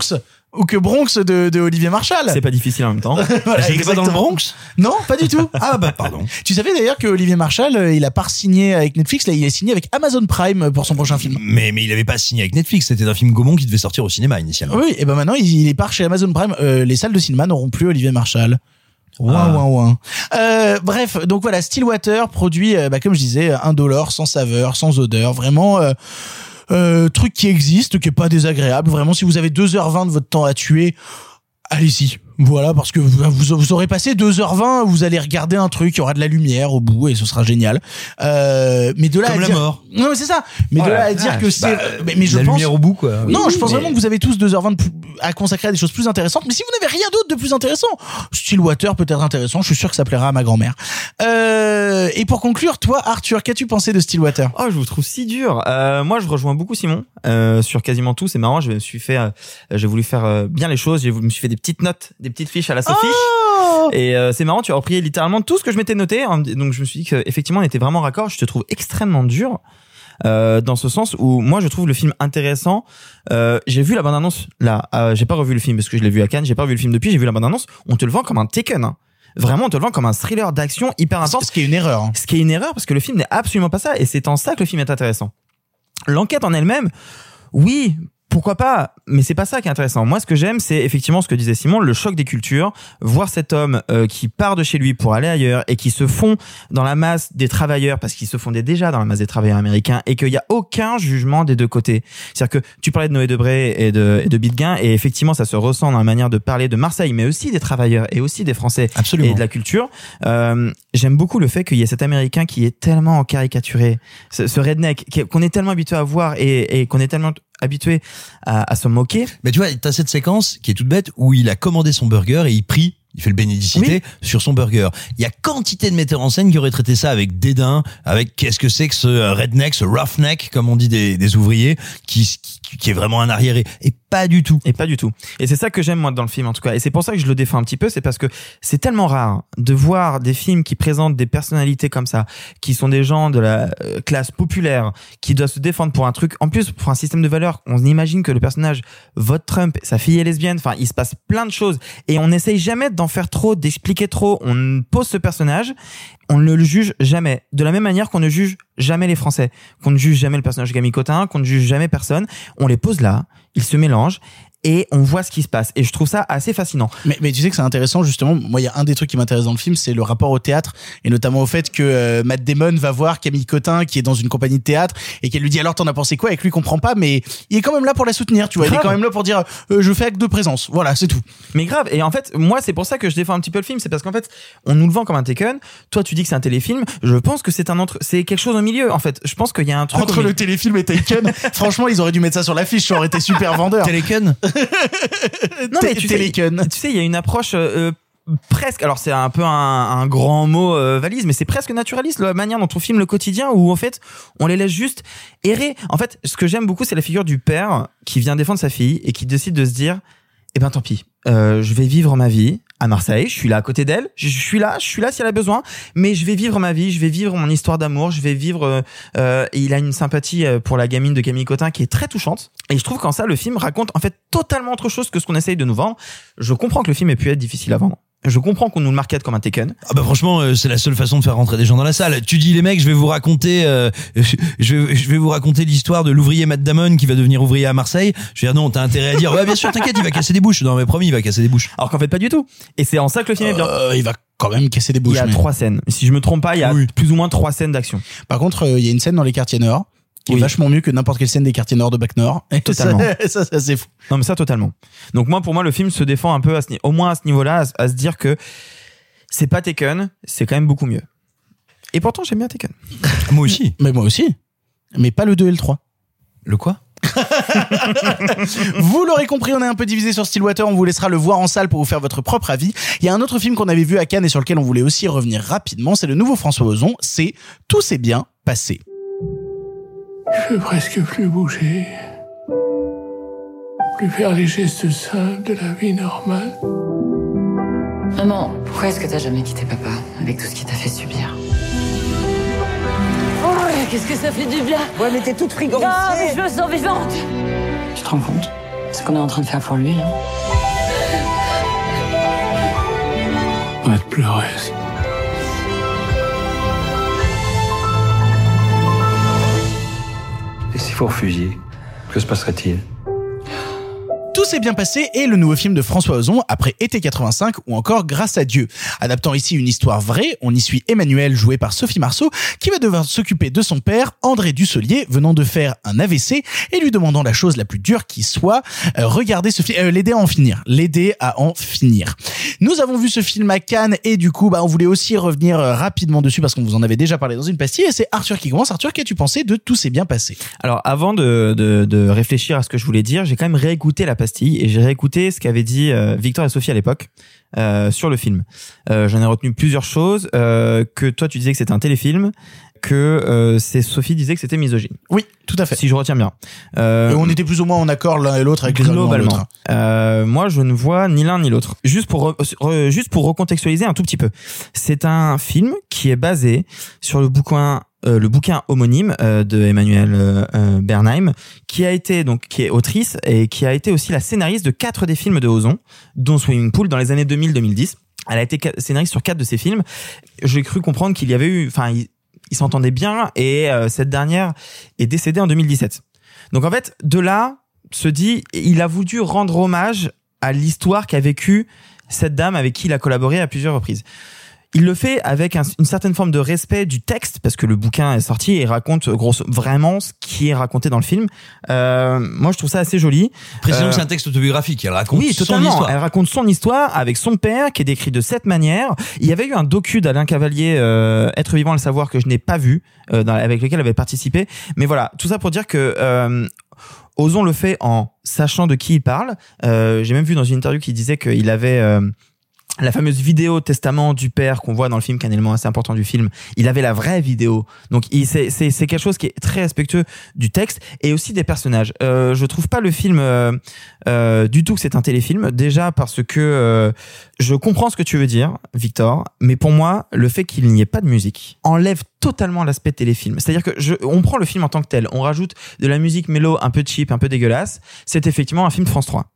Ou que Bronx de, de Olivier Marchal. C'est pas difficile en même temps. Voilà, J'étais pas dans le. Bronx Non, pas du tout. Ah bah pardon. Tu savais d'ailleurs que Olivier Marchal, euh, il a pas signé avec Netflix, là, il est signé avec Amazon Prime pour son prochain film. Mais, mais il avait pas signé avec Netflix, c'était un film Gaumont qui devait sortir au cinéma initialement. Oui, et ben maintenant, il, il est part chez Amazon Prime. Euh, les salles de cinéma n'auront plus Olivier Marchal. Ouin, Ah. ouin, ouin. Euh, bref, donc voilà, Stillwater produit, euh, bah, comme je disais, indolore, sans saveur, sans odeur, vraiment. euh, euh, truc qui existe, qui est pas désagréable. Vraiment, si vous avez 2h20 de votre temps à tuer, allez-y. Voilà, parce que vous, vous, vous aurez passé 2h20, vous allez regarder un truc, il y aura de la lumière au bout et ce sera génial. Euh, mais de là Comme à la dire... mort. Non, mais c'est ça. Mais de là à dire vache. que c'est... Bah, mais, mais je la pense... lumière au bout, quoi. Non, je pense mais- vraiment que vous avez tous 2h20 de plus- à consacrer à des choses plus intéressantes. Mais si vous n'avez rien d'autre de plus intéressant, Stillwater peut être intéressant. Je suis sûr que ça plaira à ma grand-mère. Euh, et pour conclure, toi, Arthur, qu'as-tu pensé de Stillwater Oh, je vous trouve si dur. Euh, moi, je rejoins beaucoup Simon euh, sur quasiment tout. C'est marrant. Je me suis fait, euh, j'ai voulu faire euh, bien les choses. Voulu- me suis fait des petites notes, des petites fiches à la Sophie. Oh Et euh, c'est marrant. Tu as repris littéralement tout ce que je m'étais noté. hein. Donc, je me suis dit qu'effectivement, on était vraiment raccord. Je te trouve extrêmement dur. Euh, dans ce sens où moi je trouve le film intéressant. Euh, j'ai vu la bande annonce là. Euh, j'ai pas revu le film parce que je l'ai vu à Cannes. J'ai pas revu le film depuis. J'ai vu la bande annonce. On te le vend comme un Taken. hein. Vraiment, on te le vend comme un thriller d'action hyper intense. Ce qui est une erreur. hein. Ce qui est une erreur parce que le film n'est absolument pas ça et c'est en ça que le film est intéressant. L'enquête en elle-même, oui, pourquoi pas, mais c'est pas ça qui est intéressant. Moi, ce que j'aime, c'est effectivement ce que disait Simon, le choc des cultures, voir cet homme euh, qui part de chez lui pour aller ailleurs et qui se fond dans la masse des travailleurs parce qu'il se fondait déjà dans la masse des travailleurs américains et qu'il y a aucun jugement des deux côtés. C'est-à-dire que tu parlais de Noé Debré et de, et de Bidguin et effectivement, ça se ressent dans la manière de parler de Marseille, mais aussi des travailleurs et aussi des Français Absolument. et de la culture. Euh, J'aime beaucoup le fait qu'il y ait cet Américain qui est tellement caricaturé, ce, ce redneck qu'on est tellement habitué à voir et, et qu'on est tellement habitué à, à se moquer. Mais tu vois, t'as cette séquence qui est toute bête où il a commandé son burger et il prie. Il fait le bénédicité sur son burger. Il y a quantité de metteurs en scène qui auraient traité ça avec dédain, avec qu'est-ce que c'est que ce euh, redneck, ce roughneck, comme on dit des, des ouvriers, qui, qui, qui est vraiment un arriéré. Et pas du tout. Et pas du tout. Et c'est ça que j'aime moi dans le film en tout cas. Et c'est pour ça que je le défends un petit peu, c'est parce que c'est tellement rare de voir des films qui présentent des personnalités comme ça, qui sont des gens de la euh, classe populaire, qui doivent se défendre pour un truc. En plus, pour un système de valeurs, on imagine que le personnage vote Trump, sa fille est lesbienne. Enfin, il se passe plein de choses et on n'essaye jamais d'en faire trop, d'expliquer trop. On pose ce personnage, on ne le juge jamais. De la même manière qu'on ne juge jamais les Français, qu'on ne juge jamais le personnage Camille Cotin, qu'on ne juge jamais personne. On les pose là, ils se mélangent et on voit ce qui se passe. Et je trouve ça assez fascinant. Mais, mais tu sais que c'est intéressant justement. Moi, il y a un des trucs qui m'intéresse dans le film, c'est le rapport au théâtre et notamment au fait que euh, Matt Damon va voir Camille Cotin qui est dans une compagnie de théâtre et qu'elle lui dit alors t'en as pensé quoi? Et que lui comprend pas, mais il est quand même là pour la soutenir. Tu vois, il est quand même là pour dire euh, je fais acte de présence. Voilà, c'est tout. Mais grave. Et en fait, moi, c'est pour ça que je défends un petit peu le film. C'est parce qu'en fait, on nous le vend comme un Taken. Toi, tu dis que c'est un téléfilm. Je pense que c'est un entre, c'est quelque chose au milieu. En fait, je pense qu'il y a un truc. Entre le téléfilm et Taken, franchement, ils auraient dû mettre ça sur l'affiche, ça aurait été super vendeur. Téléken Non, mais tu sais, tu sais, il y a une approche euh, presque. Alors, c'est un peu un, un grand mot euh, valise, mais c'est presque naturaliste la manière dont on filme le quotidien, où en fait, on les laisse juste errer. En fait, ce que j'aime beaucoup, c'est la figure du père qui vient défendre sa fille et qui décide de se dire, eh ben, tant pis. Euh, je vais vivre ma vie à Marseille. Je suis là à côté d'elle. Je, suis là. Je suis là si elle a besoin. Mais je vais vivre ma vie. Je vais vivre mon histoire d'amour. Je vais vivre. euh, euh, et il a une sympathie euh, pour la gamine de Camille Cotin qui est très touchante. Et je trouve qu'en ça, le film raconte en fait totalement autre chose que ce qu'on essaye de nous vendre. Je comprends que le film ait pu être difficile à vendre. Je comprends qu'on nous le market comme un Taken. Ah bah franchement, euh, c'est la seule façon de faire rentrer des gens dans la salle. Tu dis les mecs, je vais vous raconter, euh, je vais, je vais vous raconter l'histoire de l'ouvrier Matt Damon qui va devenir ouvrier à Marseille. Je veux dire non, t'as intérêt à dire ouais bien sûr, t'inquiète, il va casser des bouches. Non mais promis, il va casser des bouches. Alors qu'en fait, pas du tout. Et c'est en ça que le film est bien. Euh, il va quand même casser des Il bouches. y a mais- trois scènes. Si je me trompe pas, il y a plus ou moins trois scènes d'action. Par contre, euh, il y a une scène dans les quartiers nord qui est vachement mieux que n'importe quelle scène des quartiers nord de Bac Nord. Et Totalement. Ça, c'est fou. Non, mais ça, totalement. Donc, moi, pour moi, le film se défend un peu, à ce, au moins à ce niveau-là, à, se- à se dire que c'est pas Taken, c'est quand même beaucoup mieux. Et pourtant, j'aime bien Taken. Moi aussi. Mais moi aussi. Mais pas le 2 et le 3. Le quoi? Vous l'aurez compris, on est un peu divisé sur Stillwater, on vous laissera le voir en salle pour vous faire votre propre avis. Il y a un autre film qu'on avait vu à Cannes et sur lequel on voulait aussi revenir rapidement, c'est le nouveau François Ozon, c'est Tout s'est bien passé. Je peux presque plus bouger. Plus faire les gestes simples de la vie normale. Maman, pourquoi est-ce que t'as jamais quitté papa avec tout ce qu'il t'a fait subir? Oh, qu'est-ce que ça fait du bien Ouais, mais t'es toute frigorifiée. Ah, mais je me sens vivante Tu te rends compte? Ce qu'on est en train de faire pour lui, hein? Arrête de pleurer. Si vous refusiez, que se passerait-il? Tout s'est bien passé et le nouveau film de François Ozon après Été 85 ou encore Grâce à Dieu. Adaptant ici une histoire vraie, on y suit Emmanuel joué par Sophie Marceau qui va devoir s'occuper de son père, André Dussolier, venant de faire un AVC et lui demandant la chose la plus dure qui soit, euh, regarder ce film, euh, l'aider à en finir, l'aider à en finir. Nous avons vu ce film à Cannes et du coup, bah, on voulait aussi revenir euh, rapidement dessus parce qu'on vous en avait déjà parlé dans une pastille et c'est Arthur qui commence. Arthur, qu'as-tu pensé de Tout s'est bien passé? Alors avant de, de, de réfléchir à ce que je voulais dire, j'ai quand même réécouté la et j'ai réécouté ce qu'avait dit euh, Victor et Sophie à l'époque euh, sur le film. Euh, J'en ai retenu plusieurs choses. Que toi tu disais que c'était un téléfilm, que euh, c'est Sophie disait que c'était misogyne. Oui, tout à fait. Si je retiens bien. Euh, Et on était plus ou moins en accord l'un et l'autre avec les globalement. Euh, moi, je ne vois ni l'un ni l'autre. Juste pour re- re- juste pour recontextualiser un tout petit peu, c'est un film qui est basé sur le bouquin euh, le bouquin homonyme euh, de Emmanuel euh, Bernheim, qui a été donc qui est autrice et qui a été aussi la scénariste de quatre des films de Ozon, dont Swimming Pool dans les années 2000-2010. Elle a été scénariste sur quatre de ces films. J'ai cru comprendre qu'il y avait eu, enfin, ils ils s'entendaient bien et cette dernière est décédée en 2017. Donc en fait, de là se dit, il a voulu rendre hommage à l'histoire qu'a vécue cette dame avec qui il a collaboré à plusieurs reprises. Il le fait avec un- une certaine forme de respect du texte parce que le bouquin est sorti et raconte grosso vraiment ce qui est raconté dans le film. Euh, moi, je trouve ça assez joli. Précisons Euh, que c'est un texte autobiographique. Elle raconte oui, son totalement. histoire. Elle raconte son histoire avec son père qui est décrit de cette manière. Il y avait eu un docu d'Alain Cavalier, euh, Être vivant, le savoir, que je n'ai pas vu, euh, dans- avec lequel elle avait participé. Mais voilà, tout ça pour dire que euh, Ozon le fait en sachant de qui il parle. Euh, J'ai même vu dans une interview qu'il disait qu'il avait euh, la fameuse vidéo testament du père qu'on voit dans le film, qui est un élément assez important du film. Il avait la vraie vidéo. Donc c'est quelque chose qui est très respectueux du texte et aussi des personnages. Euh, je trouve pas le film euh, euh, du tout que c'est un téléfilm. Déjà parce que euh, je comprends ce que tu veux dire, Victor, mais pour moi, le fait qu'il n'y ait pas de musique enlève totalement l'aspect téléfilm. C'est-à-dire que je, on prend le film en tant que tel, on rajoute de la musique mélo un peu cheap, un peu dégueulasse. C'est effectivement un film France 3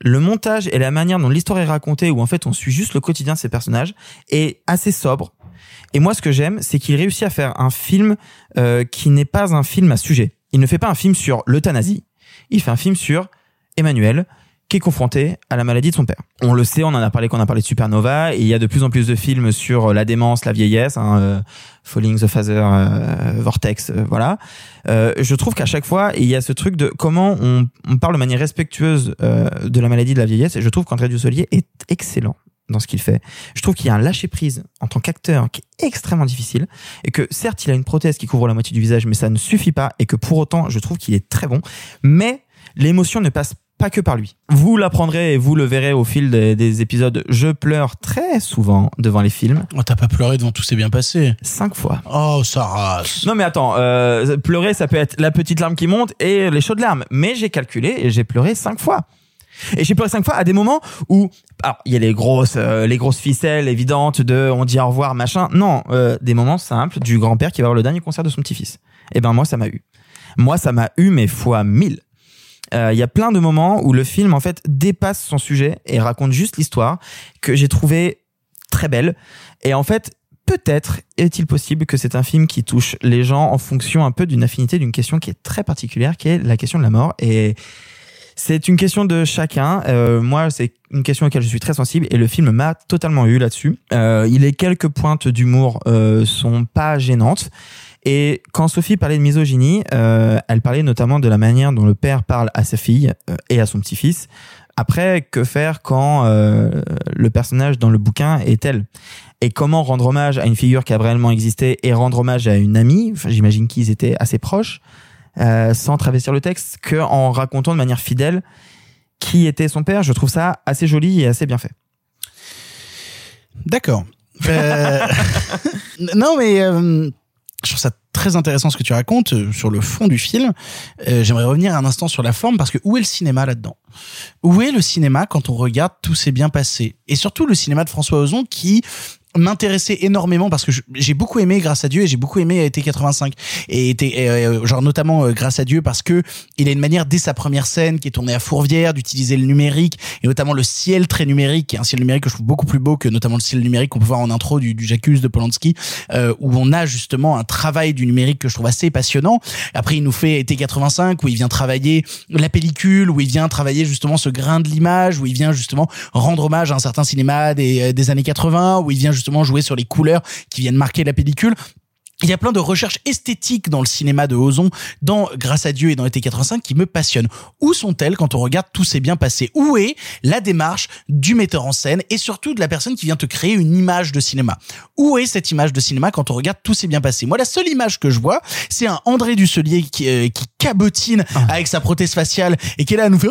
le montage et la manière dont l'histoire est racontée, où en fait on suit juste le quotidien de ces personnages, est assez sobre. Et moi, ce que j'aime, c'est qu'il réussit à faire un film euh, qui n'est pas un film à sujet. Il ne fait pas un film sur l'euthanasie. Il fait un film sur Emmanuel, qui est confronté à la maladie de son père. On le sait, on en a parlé quand on a parlé de Supernova, et il y a de plus en plus de films sur la démence, la vieillesse, hein, euh, Falling the Father, euh, Vortex, euh, voilà. Euh, je trouve qu'à chaque fois, il y a ce truc de comment on, parle de manière respectueuse euh, de la maladie de la vieillesse, et je trouve qu'André Dussolier est excellent dans ce qu'il fait. Je trouve qu'il y a un lâcher prise en tant qu'acteur qui est extrêmement difficile et que certes il a une prothèse qui couvre la moitié du visage mais ça ne suffit pas et que pour autant je trouve qu'il est très bon mais l'émotion ne passe pas que par lui. Vous l'apprendrez et vous le verrez au fil des, des épisodes. Je pleure très souvent devant les films. Oh, t'as pas pleuré devant tout s'est bien passé. Cinq fois. Oh, ça rase. Non mais attends, euh, pleurer ça peut être la petite larme qui monte et les chaudes larmes. Mais j'ai calculé et j'ai pleuré cinq fois. Et j'ai pleuré cinq fois à des moments où, alors il y a les grosses, euh, les grosses ficelles évidentes de on dit au revoir machin. Non, euh, des moments simples du grand-père qui va voir le dernier concert de son petit-fils. Et ben moi ça m'a eu. Moi ça m'a eu mais fois mille. Euh, Il y a plein de moments où le film en fait dépasse son sujet et raconte juste l'histoire que j'ai trouvé très belle. Et en fait, peut-être est-il possible que c'est un film qui touche les gens en fonction un peu d'une affinité d'une question qui est très particulière, qui est la question de la mort. Et c'est une question de chacun. Euh, moi, c'est une question à laquelle je suis très sensible et le film m'a totalement eu là-dessus. Euh, il est quelques pointes d'humour euh, sont pas gênantes. Et quand Sophie parlait de misogynie, euh, elle parlait notamment de la manière dont le père parle à sa fille euh, et à son petit-fils. Après, que faire quand euh, le personnage dans le bouquin est elle Et comment rendre hommage à une figure qui a réellement existé et rendre hommage à une amie? J'imagine qu'ils étaient assez proches, sans travestir le texte, que en racontant de manière fidèle qui était son père. Je trouve ça assez joli et assez bien fait. D'accord. Non, mais je trouve ça très intéressant ce que tu racontes euh, sur le fond du film. Euh, J'aimerais revenir un instant sur la forme parce que où est le cinéma là-dedans? Où est le cinéma quand on regarde tout s'est bien passé? Et surtout le cinéma de François Ozon qui m'intéressait énormément parce que j'ai beaucoup aimé grâce à Dieu et j'ai beaucoup aimé été 85 et était euh, genre notamment euh, grâce à Dieu parce que il a une manière dès sa première scène qui est tournée à Fourvière d'utiliser le numérique et notamment le ciel très numérique un ciel numérique que je trouve beaucoup plus beau que notamment le ciel numérique qu'on peut voir en intro du, du J'accuse de Polanski euh, où on a justement un travail du numérique que je trouve assez passionnant. Après il nous fait été 85 où il vient travailler la pellicule où il vient travailler justement ce grain de l'image où il vient justement rendre hommage à un certain cinéma des, euh, des années 80 où il vient justement jouer sur les couleurs qui viennent marquer la pellicule il y a plein de recherches esthétiques dans le cinéma de Ozon, dans Grâce à Dieu et dans Été 85 qui me passionnent. Où sont-elles quand on regarde tout s'est bien passé? Où est la démarche du metteur en scène et surtout de la personne qui vient te créer une image de cinéma? Où est cette image de cinéma quand on regarde tout s'est bien passé? Moi, la seule image que je vois, c'est un André Dusselier qui, euh, qui cabotine avec sa prothèse faciale et qui est là à nous faire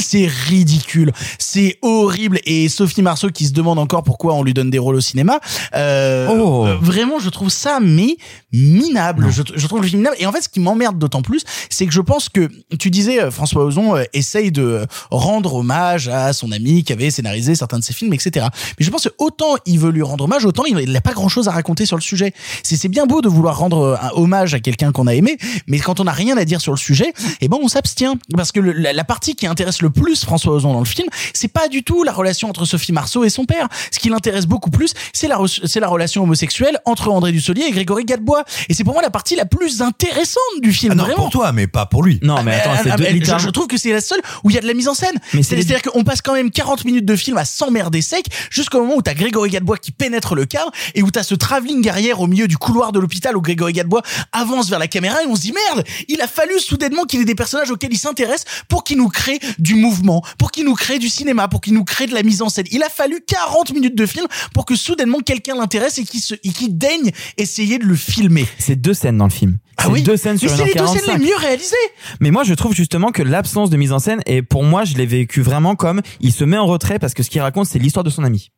c'est ridicule, c'est horrible et Sophie Marceau qui se demande encore pourquoi on lui donne des rôles au cinéma. Euh, Oh. vraiment, je trouve ça mais minable. Je, je trouve le film minable et en fait, ce qui m'emmerde d'autant plus, c'est que je pense que tu disais euh, François Ozon euh, essaye de euh, rendre hommage à son ami qui avait scénarisé certains de ses films, etc. Mais je pense que autant il veut lui rendre hommage, autant il n'a pas grand chose à raconter sur le sujet. C'est bien beau de vouloir rendre un hommage à quelqu'un qu'on a aimé, mais quand on n'a rien à dire sur le sujet, eh ben on s'abstient parce que le- la, la partie qui intéresse le plus François Ozon dans le film, c'est pas du tout la relation entre Sophie Marceau et son père. Ce qui l'intéresse beaucoup plus, c'est la c'est la relation homosexuelle entre André Dussolier et Grégory Gadebois. Et c'est pour moi la partie la plus intéressante du film. Ah non, vraiment. pour toi, mais pas pour lui. Non, mais attends, Ah, c'est ah, deux- mais je, je trouve que c'est la seule où il y a de la mise en scène. Mais C'est-à-dire qu'on passe quand même 40 minutes de film à s'emmerder sec jusqu'au moment où t'as Grégory Gadebois qui pénètre le cadre et où t'as ce travelling arrière au milieu du couloir de l'hôpital où Grégory Gadebois avance vers la caméra et on se dit merde, il a fallu soudainement qu'il ait des personnages auxquels il s'intéresse pour qu'il nous crée du mouvement, pour qu'il nous crée du cinéma, pour qu'il nous crée de la mise en scène. Il a fallu 40 minutes de film pour que soudainement quelqu'un l'intéresse et qu'il se, et daigne essayer de le filmer. C'est deux scènes dans le film. Ah oui. deux scènes Mais sur c'est les deux 1h45. scènes les mieux réalisées. Mais moi, je trouve justement que l'absence de mise en scène, et pour moi, je l'ai vécu vraiment comme il se met en retrait parce que ce qu'il raconte, c'est l'histoire de son ami.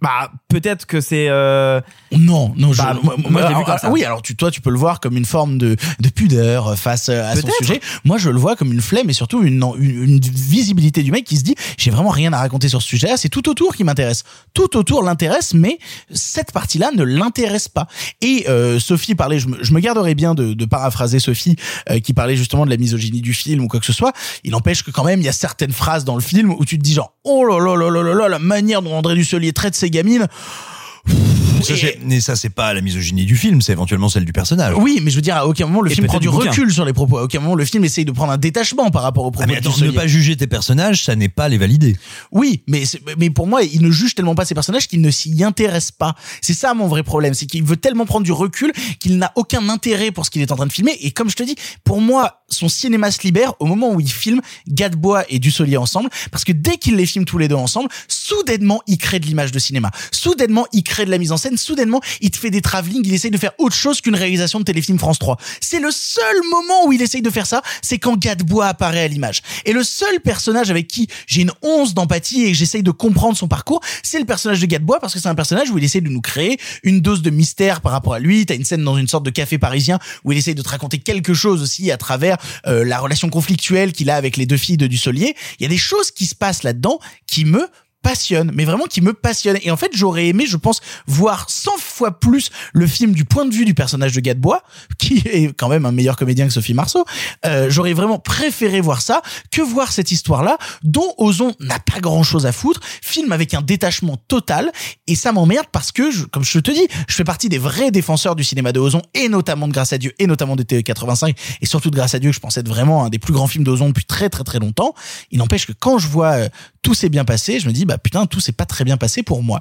Bah, peut-être que c'est. Euh... Non, non, je, Bah, moi, moi, vu comme ça. Oui, alors tu, toi, tu peux le voir comme une forme de, de pudeur face à son sujet. Moi, je le vois comme une flemme et surtout une, une, une visibilité du mec qui se dit, j'ai vraiment rien à raconter sur ce sujet-là. C'est tout autour qui m'intéresse. Tout autour l'intéresse, mais cette partie-là ne l'intéresse pas. Et euh, Sophie parlait, je me, je me garderais bien de, de paraphraser Sophie euh, qui parlait justement de la misogynie du film ou quoi que ce soit. Il n'empêche que quand même, il y a certaines phrases dans le film où tu te dis genre, oh là là là là là là, la manière dont André Dusselier traite ses gamines. Ça, c'est- mais ça, c'est pas la misogynie du film, c'est éventuellement celle du personnage. Oui, mais je veux dire, à aucun moment le Et film prend du bouquin. recul sur les propos. À aucun moment le film essaye de prendre un détachement par rapport aux Ah, propos mais de attends, ne pas juger tes personnages, ça n'est pas les valider. Oui, mais mais pour moi, il ne juge tellement pas ses personnages qu'il ne s'y intéresse pas. C'est ça mon vrai problème, c'est qu'il veut tellement prendre du recul qu'il n'a aucun intérêt pour ce qu'il est en train de filmer. Et comme je te dis, pour moi, son cinéma se libère au moment où il filme Gadebois et Dussolier ensemble, parce que dès qu'il les filme tous les deux ensemble, soudainement, il crée de l'image de cinéma. Soudainement, il crée de la mise en scène. Soudainement, il te fait des travelling. Il essaye de faire autre chose qu'une réalisation de téléfilm France 3. C'est le seul moment où il essaye de faire ça, c'est quand Gadebois apparaît à l'image. Et le seul personnage avec qui j'ai une once d'empathie et j'essaye de comprendre son parcours, c'est le personnage de Gadebois parce que c'est un personnage où il essaie de nous créer une dose de mystère par rapport à lui. T'as une scène dans une sorte de café parisien où il essaye de te raconter quelque chose aussi à travers la relation conflictuelle qu'il a avec les deux filles de Dussolier. Il y a des choses qui se passent là-dedans qui me passionne, mais vraiment qui me passionne. Et en fait, j'aurais aimé, je pense, voir 100 fois plus le film du point de vue du personnage de Gadebois, qui est quand même un meilleur comédien que Sophie Marceau. Euh, j'aurais vraiment préféré voir ça que voir cette histoire-là, dont Ozon n'a pas grand-chose à foutre, film avec un détachement total, et ça m'emmerde parce que, comme je te dis, je fais partie des vrais défenseurs du cinéma de Ozon, et notamment de Grâce à Dieu, et notamment de TE85, et surtout de Grâce à Dieu, que je pense être vraiment un des plus grands films d'Ozon depuis très très très longtemps. Il n'empêche que quand je vois euh, tout s'est bien passé, je me dis bah putain tout s'est pas très bien passé pour moi.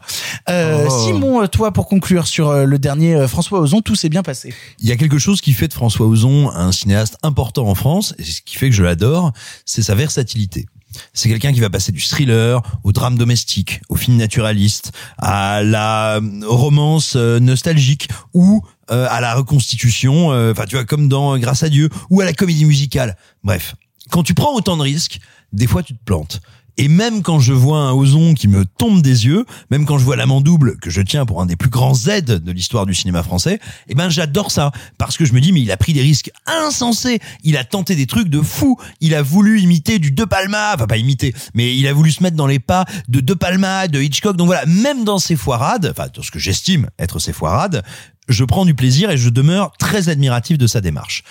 Euh, Oh. Simon, toi pour conclure sur euh, le dernier euh, François Ozon, tout s'est bien passé. Il y a quelque chose qui fait de François Ozon un cinéaste important en France, et ce qui fait que je l'adore, c'est sa versatilité. C'est quelqu'un qui va passer du thriller au drame domestique, au film naturaliste, à la romance nostalgique ou à la reconstitution, enfin tu vois comme dans Grâce à Dieu ou à la comédie musicale. Bref, quand tu prends autant de risques, des fois tu te plantes. Et même quand je vois un Ozon qui me tombe des yeux, même quand je vois l'amant double que je tiens pour un des plus grands Z de l'histoire du cinéma français, eh ben j'adore ça parce que je me dis mais il a pris des risques insensés, il a tenté des trucs de fou, il a voulu imiter du De Palma, enfin pas imiter, mais il a voulu se mettre dans les pas de De Palma, de Hitchcock. Donc voilà, même dans ses foirades, enfin dans ce que j'estime être ses foirades, je prends du plaisir et je demeure très admiratif de sa démarche.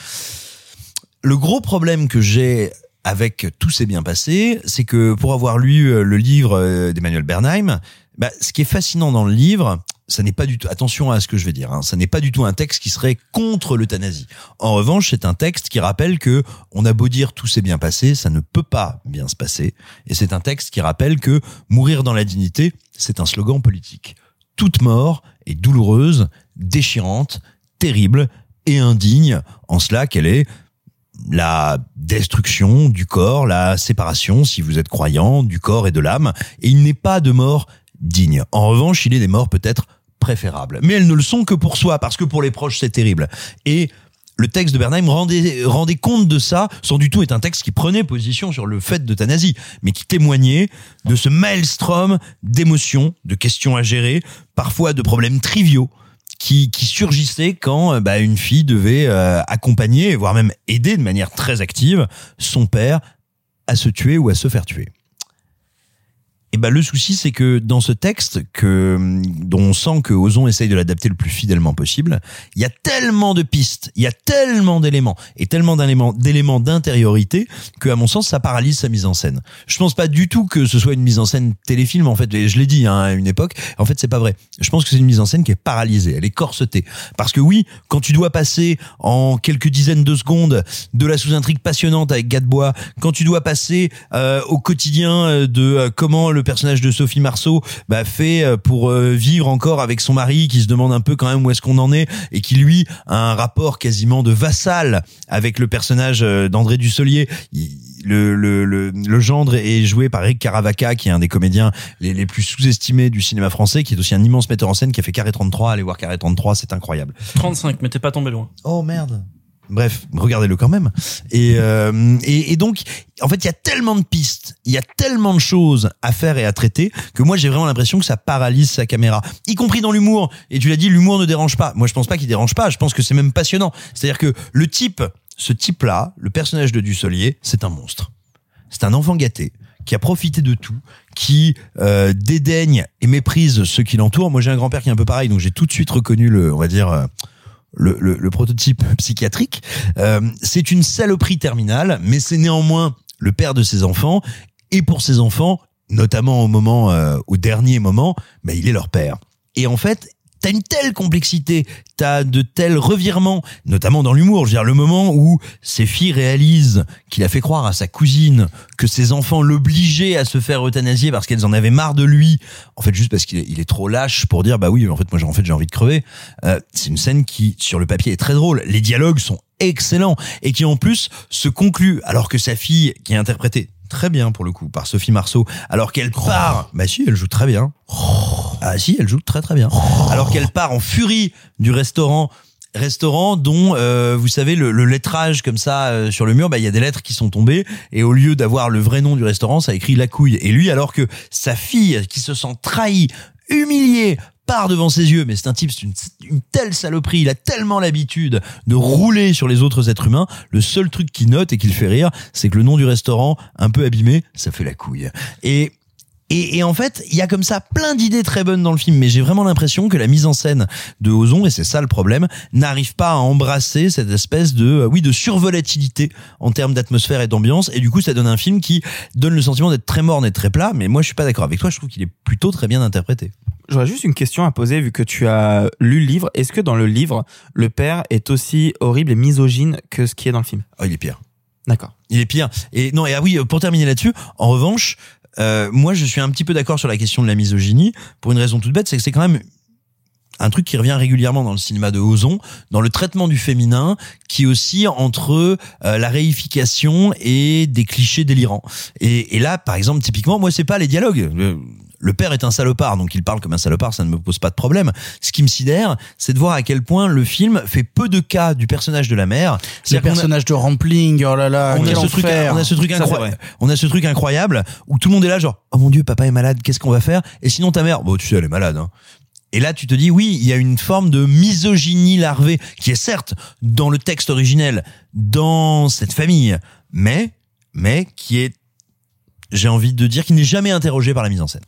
Le gros problème que j'ai avec Tout s'est bien passé, c'est que pour avoir lu euh, le livre euh, d'Emmanuel Bernheim, bah, ce qui est fascinant dans le livre, ça n'est pas du tout, attention à ce que je vais dire, hein, ça n'est pas du tout un texte qui serait contre l'euthanasie. En revanche, c'est un texte qui rappelle que on a beau dire tout s'est bien passé, ça ne peut pas bien se passer. Et c'est un texte qui rappelle que mourir dans la dignité, c'est un slogan politique. Toute mort est douloureuse, déchirante, terrible et indigne en cela qu'elle est la destruction du corps, la séparation, si vous êtes croyant, du corps et de l'âme, et il n'est pas de mort digne. En revanche, il est des morts peut-être préférables. Mais elles ne le sont que pour soi, parce que pour les proches, c'est terrible. Et le texte de Bernheim rendait, rendait compte de ça, sans du tout être un texte qui prenait position sur le fait d'euthanasie, mais qui témoignait de ce maelstrom d'émotions, de questions à gérer, parfois de problèmes triviaux, qui, surgissait quand euh, bah, une fille devait euh, accompagner, voire même aider de manière très active son père à se tuer ou à se faire tuer. Et ben le souci c'est que dans ce texte que dont on sent que Ozon essaye de l'adapter le plus fidèlement possible, il y a tellement de pistes, il y a tellement d'éléments et tellement d'éléments d'éléments d'intériorité que à mon sens ça paralyse sa mise en scène. Je pense pas du tout que ce soit une mise en scène téléfilm en fait, et je l'ai dit hein, à une époque, en fait c'est pas vrai. Je pense que c'est une mise en scène qui est paralysée, elle est corsetée parce que oui, quand tu dois passer en quelques dizaines de secondes de la sous-intrigue passionnante avec Gadebois, quand tu dois passer euh, au quotidien euh, de euh, comment le personnage de Sophie Marceau bah, fait euh, pour euh, vivre encore avec son mari qui se demande un peu quand même où est-ce qu'on en est et qui lui a un rapport quasiment de vassal avec le personnage euh, d'André Dussolier. Il- le, le, le, le gendre est joué par Eric Caravaca, qui est un des comédiens les, les plus sous-estimés du cinéma français, qui est aussi un immense metteur en scène, qui a fait Carré 33. Allez voir Carré 33, c'est incroyable. 35, mais t'es pas tombé loin. Oh merde. Bref, regardez-le quand même. Et, euh, et, et donc, en fait, il y a tellement de pistes, il y a tellement de choses à faire et à traiter que moi, j'ai vraiment l'impression que ça paralyse sa caméra, y compris dans l'humour. Et tu l'as dit, l'humour ne dérange pas. Moi, je pense pas qu'il dérange pas. Je pense que c'est même passionnant. C'est-à-dire que le type, ce type-là, le personnage de Dussolier, c'est un monstre. C'est un enfant gâté qui a profité de tout, qui euh, dédaigne et méprise ceux qui l'entourent. Moi, j'ai un grand-père qui est un peu pareil, donc j'ai tout de suite reconnu le, on va dire. euh, le, le, le prototype psychiatrique. Euh, c'est une saloperie terminale, mais c'est néanmoins le père de ses enfants. Et pour ses enfants, notamment au moment, euh, au dernier moment, bah, il est leur père. Et en fait, t'as une telle complexité, t'as de tels revirements, notamment dans l'humour. Je veux dire, le moment où ses filles réalisent qu'il a fait croire à sa cousine que ses enfants l'obligeaient à se faire euthanasier parce qu'elles en avaient marre de lui. En fait, juste parce qu'il est, trop lâche pour dire, bah oui, en fait, moi, j'ai- en fait, j'ai envie de crever. Euh, c'est une scène qui, sur le papier, est très drôle. Les dialogues sont excellents et qui, en plus, se conclut alors que sa fille, qui est interprétée très bien pour le coup par Sophie Marceau, alors qu'elle part, bah si, elle joue très bien. Ah si, elle joue très très bien. Alors qu'elle part en furie du restaurant restaurant dont euh, vous savez le, le lettrage comme ça euh, sur le mur bah il y a des lettres qui sont tombées. Et au lieu d'avoir le vrai nom du restaurant ça écrit la couille. Et lui alors que sa fille qui se sent trahie humiliée part devant ses yeux, mais c'est un type, c'est une, telle saloperie, il a tellement l'habitude de rouler sur les autres êtres humains, le seul truc qui note et qui le fait rire, c'est que le nom du restaurant, un peu abîmé, ça fait la couille. Et et, et en fait, il y a comme ça plein d'idées très bonnes dans le film, mais j'ai vraiment l'impression que la mise en scène de Ozon, et c'est ça le problème, n'arrive pas à embrasser cette espèce de, euh, oui, de survolatilité en termes d'atmosphère et d'ambiance, et du coup, ça donne un film qui donne le sentiment d'être très morne et très plat, mais moi, je suis pas d'accord avec toi, je trouve qu'il est plutôt très bien interprété. J'aurais juste une question à poser vu que tu as lu le livre. Est-ce que dans le livre, le père est aussi horrible et misogyne que ce qui est dans le film? Oh, il est pire. D'accord. Il est pire. Et non, et ah oui, pour terminer là-dessus, en revanche, euh, moi je suis un petit peu d'accord sur la question de la misogynie pour une raison toute bête, c'est que c'est quand même un truc qui revient régulièrement dans le cinéma de Ozon, dans le traitement du féminin, qui oscille entre euh, la réification et des clichés délirants. Et, et là, par exemple, typiquement, moi, c'est pas les dialogues. Le père est un salopard, donc il parle comme un salopard, ça ne me pose pas de problème. Ce qui me sidère, c'est de voir à quel point le film fait peu de cas du personnage de la mère. Le qu'on a- personnage de Rampling, oh là là, on a, ce truc, on a ce truc incroyable. On a ce truc incroyable où tout le monde est là genre oh mon dieu papa est malade qu'est-ce qu'on va faire? Et sinon ta mère bon tu sais elle est malade hein. Et là, tu te dis, oui, il y a une forme de misogynie larvée qui est certes dans le texte originel, dans cette famille, mais, mais qui est, j'ai envie de dire, qui n'est jamais interrogée par la mise en scène.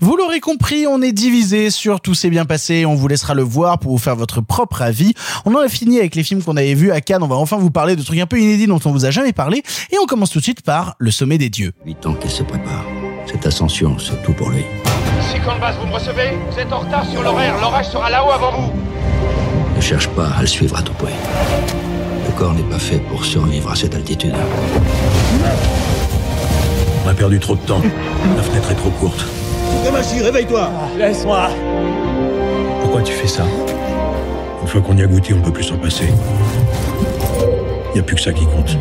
Vous l'aurez compris, on est divisé sur tout s'est bien passé. On vous laissera le voir pour vous faire votre propre avis. On en a fini avec les films qu'on avait vus à Cannes. On va enfin vous parler de trucs un peu inédits dont on vous a jamais parlé. Et on commence tout de suite par Le Sommet des Dieux. Huit ans qu'il se prépare. Cette ascension, c'est tout pour lui. Si Canvas, vous me recevez Vous êtes en retard sur l'horaire. L'orage sera là-haut avant vous. Ne cherche pas à le suivre à tout prix. Le corps n'est pas fait pour survivre à cette altitude. On a perdu trop de temps. La fenêtre est trop courte. Damashi, réveille-toi Laisse-moi Pourquoi tu fais ça Une fois qu'on y a goûté, on ne peut plus s'en passer. Il n'y a plus que ça qui compte.